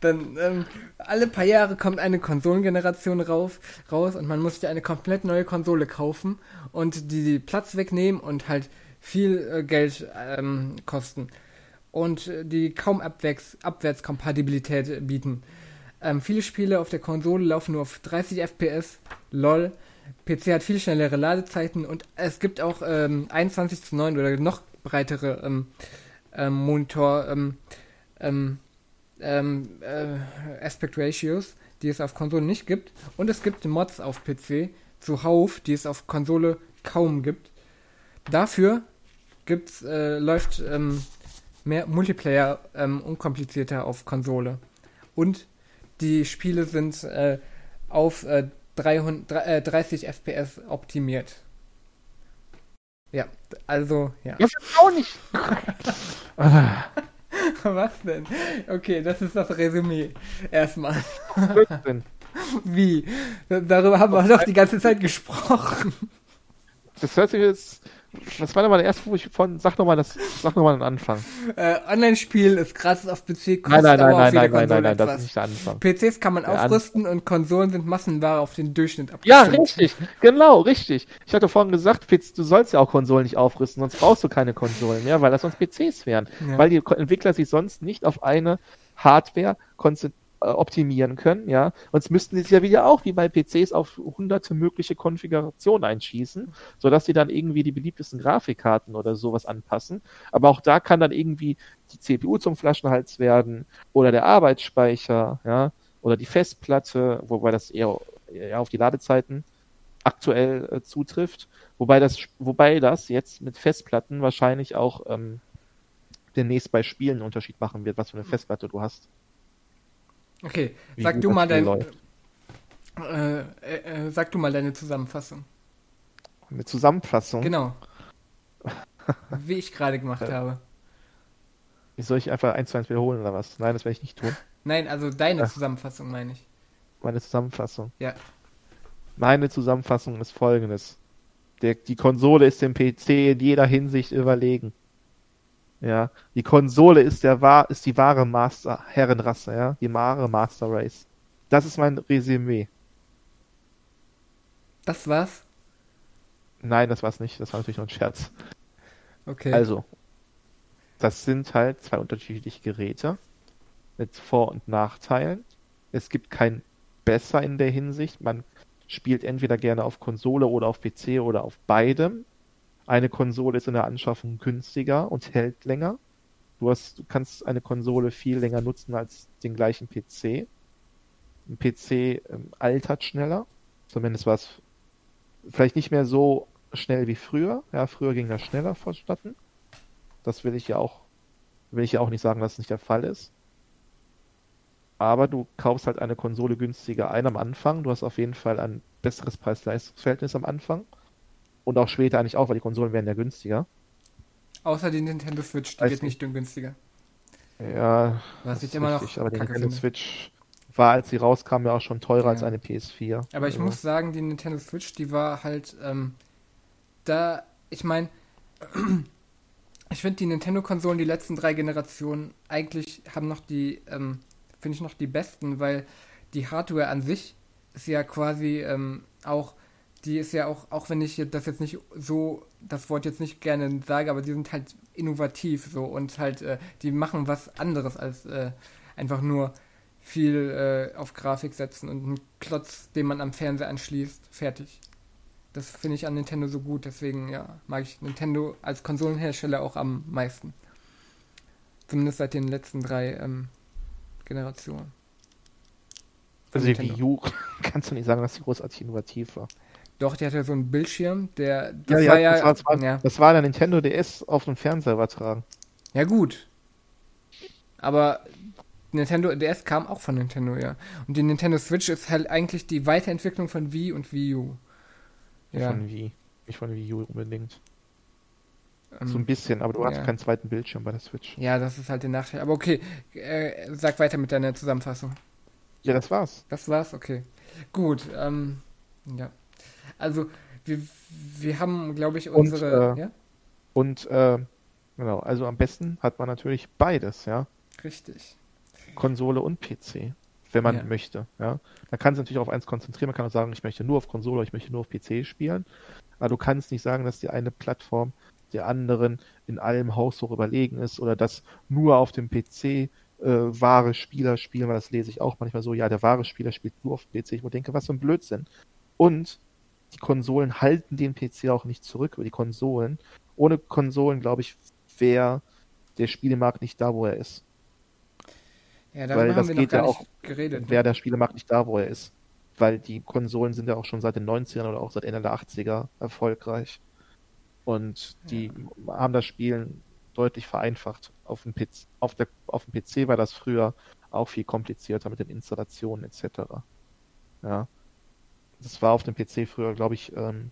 dann, ähm, alle paar Jahre kommt eine Konsolengeneration rauf, raus und man muss sich eine komplett neue Konsole kaufen und die Platz wegnehmen und halt viel äh, Geld ähm, kosten. Und äh, die kaum Abwärts Abwärtskompatibilität bieten. Ähm, viele Spiele auf der Konsole laufen nur auf 30 FPS, lol. PC hat viel schnellere Ladezeiten und es gibt auch ähm, 21 zu 9 oder noch breitere ähm, ähm, Monitor ähm, ähm, ähm, äh, Aspect Ratios, die es auf Konsole nicht gibt. Und es gibt Mods auf PC zuhauf, die es auf Konsole kaum gibt. Dafür gibt's, äh, läuft ähm, mehr Multiplayer ähm, unkomplizierter auf Konsole. Und die Spiele sind äh, auf äh, 300, drei- äh, 30 FPS optimiert. Ja, also, ja. Das ist auch nicht. Was denn? Okay, das ist das Resümee. Erstmal. Blödsinn. Wie? Darüber haben wir doch die ganze Zeit gesprochen. Das hört sich jetzt. Das war nochmal der erste, wo ich von. Sag nochmal das. Sag nochmal den Anfang. Äh, Online-Spiel ist gratis auf PC, kostet Nein, nein, aber nein, auf nein, nein, nein, nein, nein, das ist nicht der Anfang. PCs kann man Der An- aufrüsten und Konsolen sind Massenware auf den Durchschnitt Ja, abgestimmt. richtig. Genau, richtig. Ich hatte vorhin gesagt, du sollst ja auch Konsolen nicht aufrüsten, sonst brauchst du keine Konsolen mehr, weil das sonst PCs wären. Ja. Weil die Entwickler sich sonst nicht auf eine Hardware konzent- äh, optimieren können, ja. Sonst müssten sie sich ja wieder auch wie bei PCs auf hunderte mögliche Konfigurationen einschießen, sodass sie dann irgendwie die beliebtesten Grafikkarten oder sowas anpassen. Aber auch da kann dann irgendwie die CPU zum Flaschenhals werden oder der Arbeitsspeicher, ja, oder die Festplatte, wobei das eher, eher auf die Ladezeiten aktuell äh, zutrifft. Wobei das, wobei das jetzt mit Festplatten wahrscheinlich auch ähm, demnächst bei Spielen einen Unterschied machen wird, was für eine Festplatte du hast. Okay, sag du mal dein, äh, äh, äh, sag du mal deine Zusammenfassung. Eine Zusammenfassung. Genau. Wie ich gerade gemacht Äh. habe. Soll ich einfach eins zu eins wiederholen oder was? Nein, das werde ich nicht tun. Nein, also deine Ach. Zusammenfassung meine ich. Meine Zusammenfassung. Ja. Meine Zusammenfassung ist folgendes. Der, die Konsole ist dem PC in jeder Hinsicht überlegen. Ja, die Konsole ist der wahr, ist die wahre Master Herrenrasse, ja, die wahre Master Race. Das ist mein Resümee. Das war's? Nein, das war's nicht. Das war natürlich nur ein Scherz. Okay. Also, das sind halt zwei unterschiedliche Geräte. mit Vor- und Nachteilen. Es gibt kein besser in der Hinsicht. Man spielt entweder gerne auf Konsole oder auf PC oder auf beidem. Eine Konsole ist in der Anschaffung günstiger und hält länger. Du, hast, du kannst eine Konsole viel länger nutzen als den gleichen PC. Ein PC ähm, altert schneller. Zumindest war es vielleicht nicht mehr so schnell wie früher. Ja, früher ging das schneller vonstatten. Das will ich ja auch, will ich ja auch nicht sagen, dass es nicht der Fall ist. Aber du kaufst halt eine Konsole günstiger ein am Anfang. Du hast auf jeden Fall ein besseres Preis-Leistungs-Verhältnis am Anfang. Und auch später eigentlich auch, weil die Konsolen werden ja günstiger. Außer die Nintendo Switch, die Weiß wird nicht günstiger. Ja, was ich immer richtig, noch aber die Nintendo finde. Switch war, als sie rauskam, ja auch schon teurer ja. als eine PS4. Aber ich also. muss sagen, die Nintendo Switch, die war halt ähm, da, ich meine, ich finde die Nintendo-Konsolen, die letzten drei Generationen, eigentlich haben noch die, ähm, finde ich noch die besten, weil die Hardware an sich ist ja quasi ähm, auch, die ist ja auch, auch wenn ich das jetzt nicht so, das Wort jetzt nicht gerne sage, aber die sind halt innovativ so und halt, äh, die machen was anderes als äh, einfach nur viel äh, auf Grafik setzen und einen Klotz, den man am Fernseher anschließt, fertig. Das finde ich an Nintendo so gut, deswegen ja, mag ich Nintendo als Konsolenhersteller auch am meisten. Zumindest seit den letzten drei ähm, Generationen. Also die Wii U kannst du nicht sagen, dass sie großartig innovativ war. Doch, die hatte so einen Bildschirm, der das ja, war ja, das war, das war, ja. das war der Nintendo DS auf dem Fernseher übertragen. Ja gut. Aber Nintendo DS kam auch von Nintendo, ja. Und die Nintendo Switch ist halt eigentlich die Weiterentwicklung von Wii und Wii U. Ja. Von Wii. Nicht von Wii U unbedingt. Um, so ein bisschen, aber du ja. hast keinen zweiten Bildschirm bei der Switch. Ja, das ist halt der Nachteil. Aber okay, äh, sag weiter mit deiner Zusammenfassung. Ja, das war's. Das war's, okay. Gut, ähm, ja. Also, wir, wir haben, glaube ich, unsere. Und, äh, ja? und äh, genau, also am besten hat man natürlich beides, ja. Richtig. Konsole und PC, wenn man ja. möchte. Ja, man kann sich natürlich auf eins konzentrieren. Man kann auch sagen, ich möchte nur auf Konsole, ich möchte nur auf PC spielen. Aber du kannst nicht sagen, dass die eine Plattform der anderen in allem haushoch überlegen ist oder dass nur auf dem PC äh, wahre Spieler spielen, weil das lese ich auch manchmal so, ja, der wahre Spieler spielt nur auf PC. Ich denke, was für ein Blödsinn. Und die Konsolen halten den PC auch nicht zurück über die Konsolen. Ohne Konsolen, glaube ich, wäre der Spielemarkt nicht da, wo er ist. Ja, darüber Weil das geht ja auch, geredet. Wäre der Spielemarkt nicht da, wo er ist. Weil die Konsolen sind ja auch schon seit den 90ern oder auch seit Ende der 80er erfolgreich. Und die ja. haben das Spielen deutlich vereinfacht. Auf dem, PC, auf, der, auf dem PC war das früher auch viel komplizierter mit den Installationen etc. Ja. Das war auf dem PC früher, glaube ich, ähm,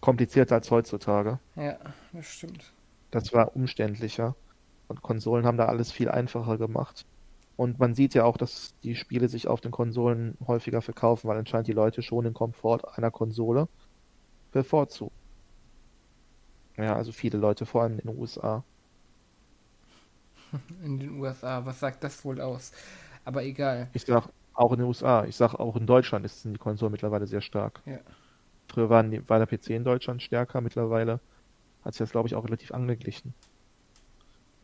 komplizierter als heutzutage. Ja, das stimmt. Das war umständlicher. Und Konsolen haben da alles viel einfacher gemacht. Und man sieht ja auch, dass die Spiele sich auf den Konsolen häufiger verkaufen, weil anscheinend die Leute schon den Komfort einer Konsole bevorzugen. Ja, also viele Leute, vor allem in den USA. In den USA, was sagt das wohl aus? Aber egal. Ich sag auch in den USA, ich sag auch in Deutschland ist die Konsole mittlerweile sehr stark. Ja. Früher waren die, war der PC in Deutschland stärker, mittlerweile hat sich das, glaube ich, auch relativ angeglichen.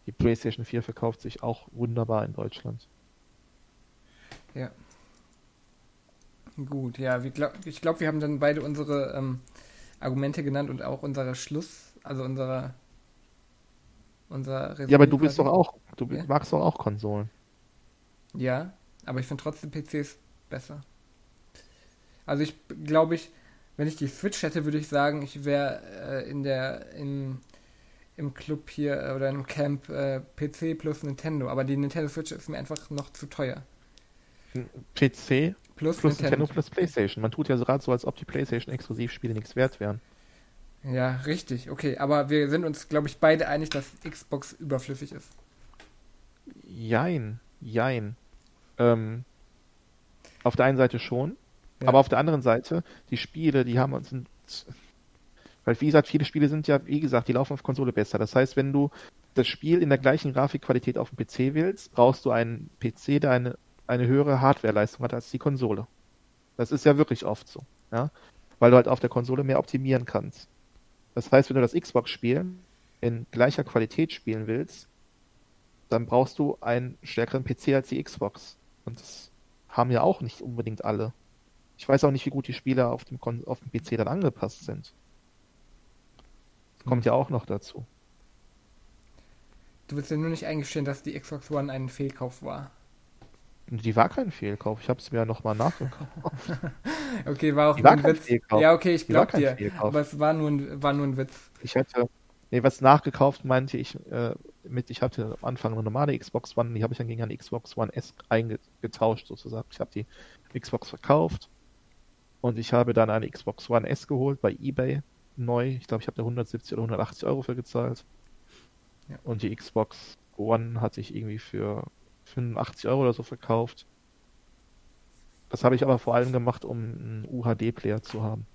Die PlayStation 4 verkauft sich auch wunderbar in Deutschland. Ja. Gut, ja, glaub, ich glaube, wir haben dann beide unsere ähm, Argumente genannt und auch unsere Schluss, also unsere unser Ja, aber du bist doch auch, du ja? magst doch auch Konsolen. Ja, aber ich finde trotzdem PCs besser. Also ich glaube ich, wenn ich die Switch hätte, würde ich sagen, ich wäre äh, in der in im Club hier äh, oder im Camp äh, PC plus Nintendo. Aber die Nintendo Switch ist mir einfach noch zu teuer. PC plus, plus Nintendo. Nintendo. plus PlayStation. Man tut ja gerade so, als ob die PlayStation-Exklusivspiele nichts wert wären. Ja, richtig. Okay, aber wir sind uns, glaube ich, beide einig, dass Xbox überflüssig ist. Jein, jein. Ähm, auf der einen Seite schon, ja. aber auf der anderen Seite, die Spiele, die haben uns weil, wie gesagt, viele Spiele sind ja, wie gesagt, die laufen auf Konsole besser. Das heißt, wenn du das Spiel in der gleichen Grafikqualität auf dem PC willst, brauchst du einen PC, der eine, eine höhere Hardwareleistung hat als die Konsole. Das ist ja wirklich oft so, ja. Weil du halt auf der Konsole mehr optimieren kannst. Das heißt, wenn du das Xbox-Spiel in gleicher Qualität spielen willst, dann brauchst du einen stärkeren PC als die Xbox. Und das haben ja auch nicht unbedingt alle. Ich weiß auch nicht, wie gut die Spiele auf dem, Kon auf dem PC dann angepasst sind. Das kommt ja auch noch dazu. Du willst ja nur nicht eingestehen, dass die Xbox One ein Fehlkauf war. Die war kein Fehlkauf. Ich habe es mir ja nochmal nachgekauft. okay, war auch Die nur war ein Witz. Fehlkauf. Ja, okay, ich Die war glaub kein dir. Fehlkauf. Aber es war nur ein, war nur ein Witz. Ich hatte, nee, was nachgekauft meinte ich äh, mit, ich hatte am Anfang eine normale Xbox One, die habe ich dann gegen eine Xbox One S eingetauscht sozusagen. Ich habe die Xbox verkauft und ich habe dann eine Xbox One S geholt bei eBay neu. Ich glaube, ich habe da 170 oder 180 Euro für gezahlt. Ja. Und die Xbox One hatte ich irgendwie für 85 Euro oder so verkauft. Das habe ich aber vor allem gemacht, um einen UHD-Player zu haben.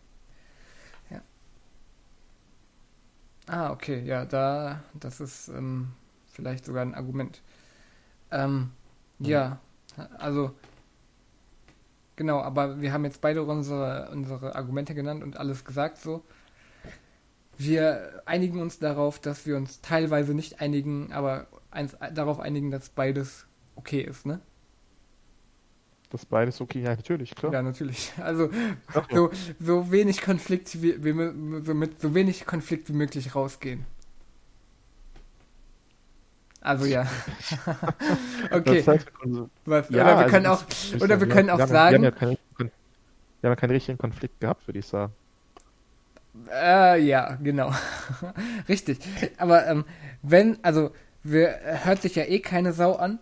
Ah, okay, ja, da, das ist ähm, vielleicht sogar ein Argument. Ähm, ja, also, genau, aber wir haben jetzt beide unsere, unsere Argumente genannt und alles gesagt so. Wir einigen uns darauf, dass wir uns teilweise nicht einigen, aber eins, darauf einigen, dass beides okay ist, ne? Das beides okay, ja, natürlich, klar. Ja, natürlich. Also, Ach ja. so, so wenig Konflikt wie, wie so mit so wenig Konflikt wie möglich rausgehen. Also ja. okay. Das heißt, wir können so- Was, Ja, oder wir also können auch oder wir können auch sagen- Wir haben, ja keinen, wir haben ja keinen richtigen Konflikt gehabt, würde ich sagen. äh, ja, genau. Richtig. Aber ähm, wenn also wir hört sich ja eh keine Sau an,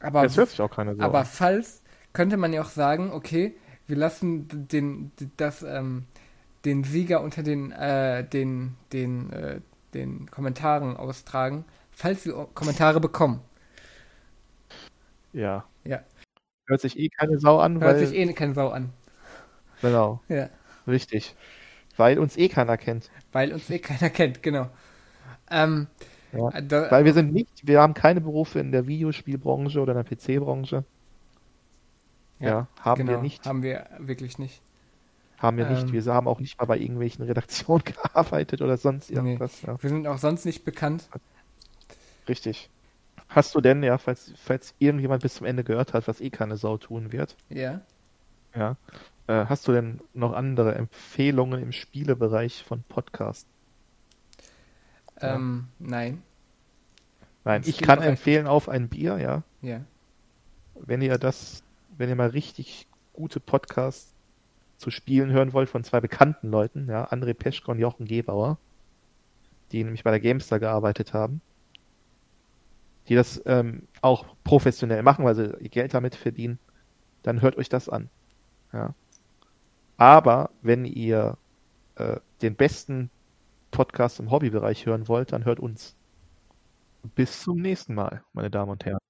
aber Jetzt hört sich auch keiner so aber an. falls könnte man ja auch sagen, okay, wir lassen den das ähm, den Sieger unter den äh, den den äh, den Kommentaren austragen, falls wir Kommentare bekommen. Ja. Ja. Hört sich eh keine Sau an, Hört weil. sich eh keine Sau an. Genau, Ja. richtig. Weil uns eh keiner kennt. Weil uns eh keiner kennt, genau. Ähm, Ja. da, Weil wir sind nicht, wir haben keine Berufe in der Videospielbranche oder in der PC-Branche. Ja, Ja, haben genau, wir nicht. Haben wir wirklich nicht. Haben wir ähm, nicht. Wir haben auch nicht mal bei irgendwelchen Redaktionen gearbeitet oder sonst Nee. irgendwas. Ja, Wir sind auch sonst nicht bekannt. richtig. Hast du denn, ja, falls, falls irgendjemand bis zum Ende gehört hat, was eh keine Sau tun wird, Ja. ja, äh, hast du denn noch andere Empfehlungen im Spielebereich von Podcasts? Ja. Ähm, nein. Nein, Im ich kann empfehlen auf ein Bier, ja. Ja. Wenn ihr das, wenn ihr mal richtig gute Podcasts zu Spielen hören wollt von zwei bekannten Leuten, ja, André Peschko und Jochen Gebauer, die nämlich bei der Gamestar gearbeitet haben, die das ähm, auch professionell machen, weil sie ihr Geld damit verdienen, dann hört euch das an. Ja. Aber wenn ihr äh, den besten Podcast im Hobbybereich hören wollt, dann hört uns. Bis zum nächsten Mal, meine Damen und Herren.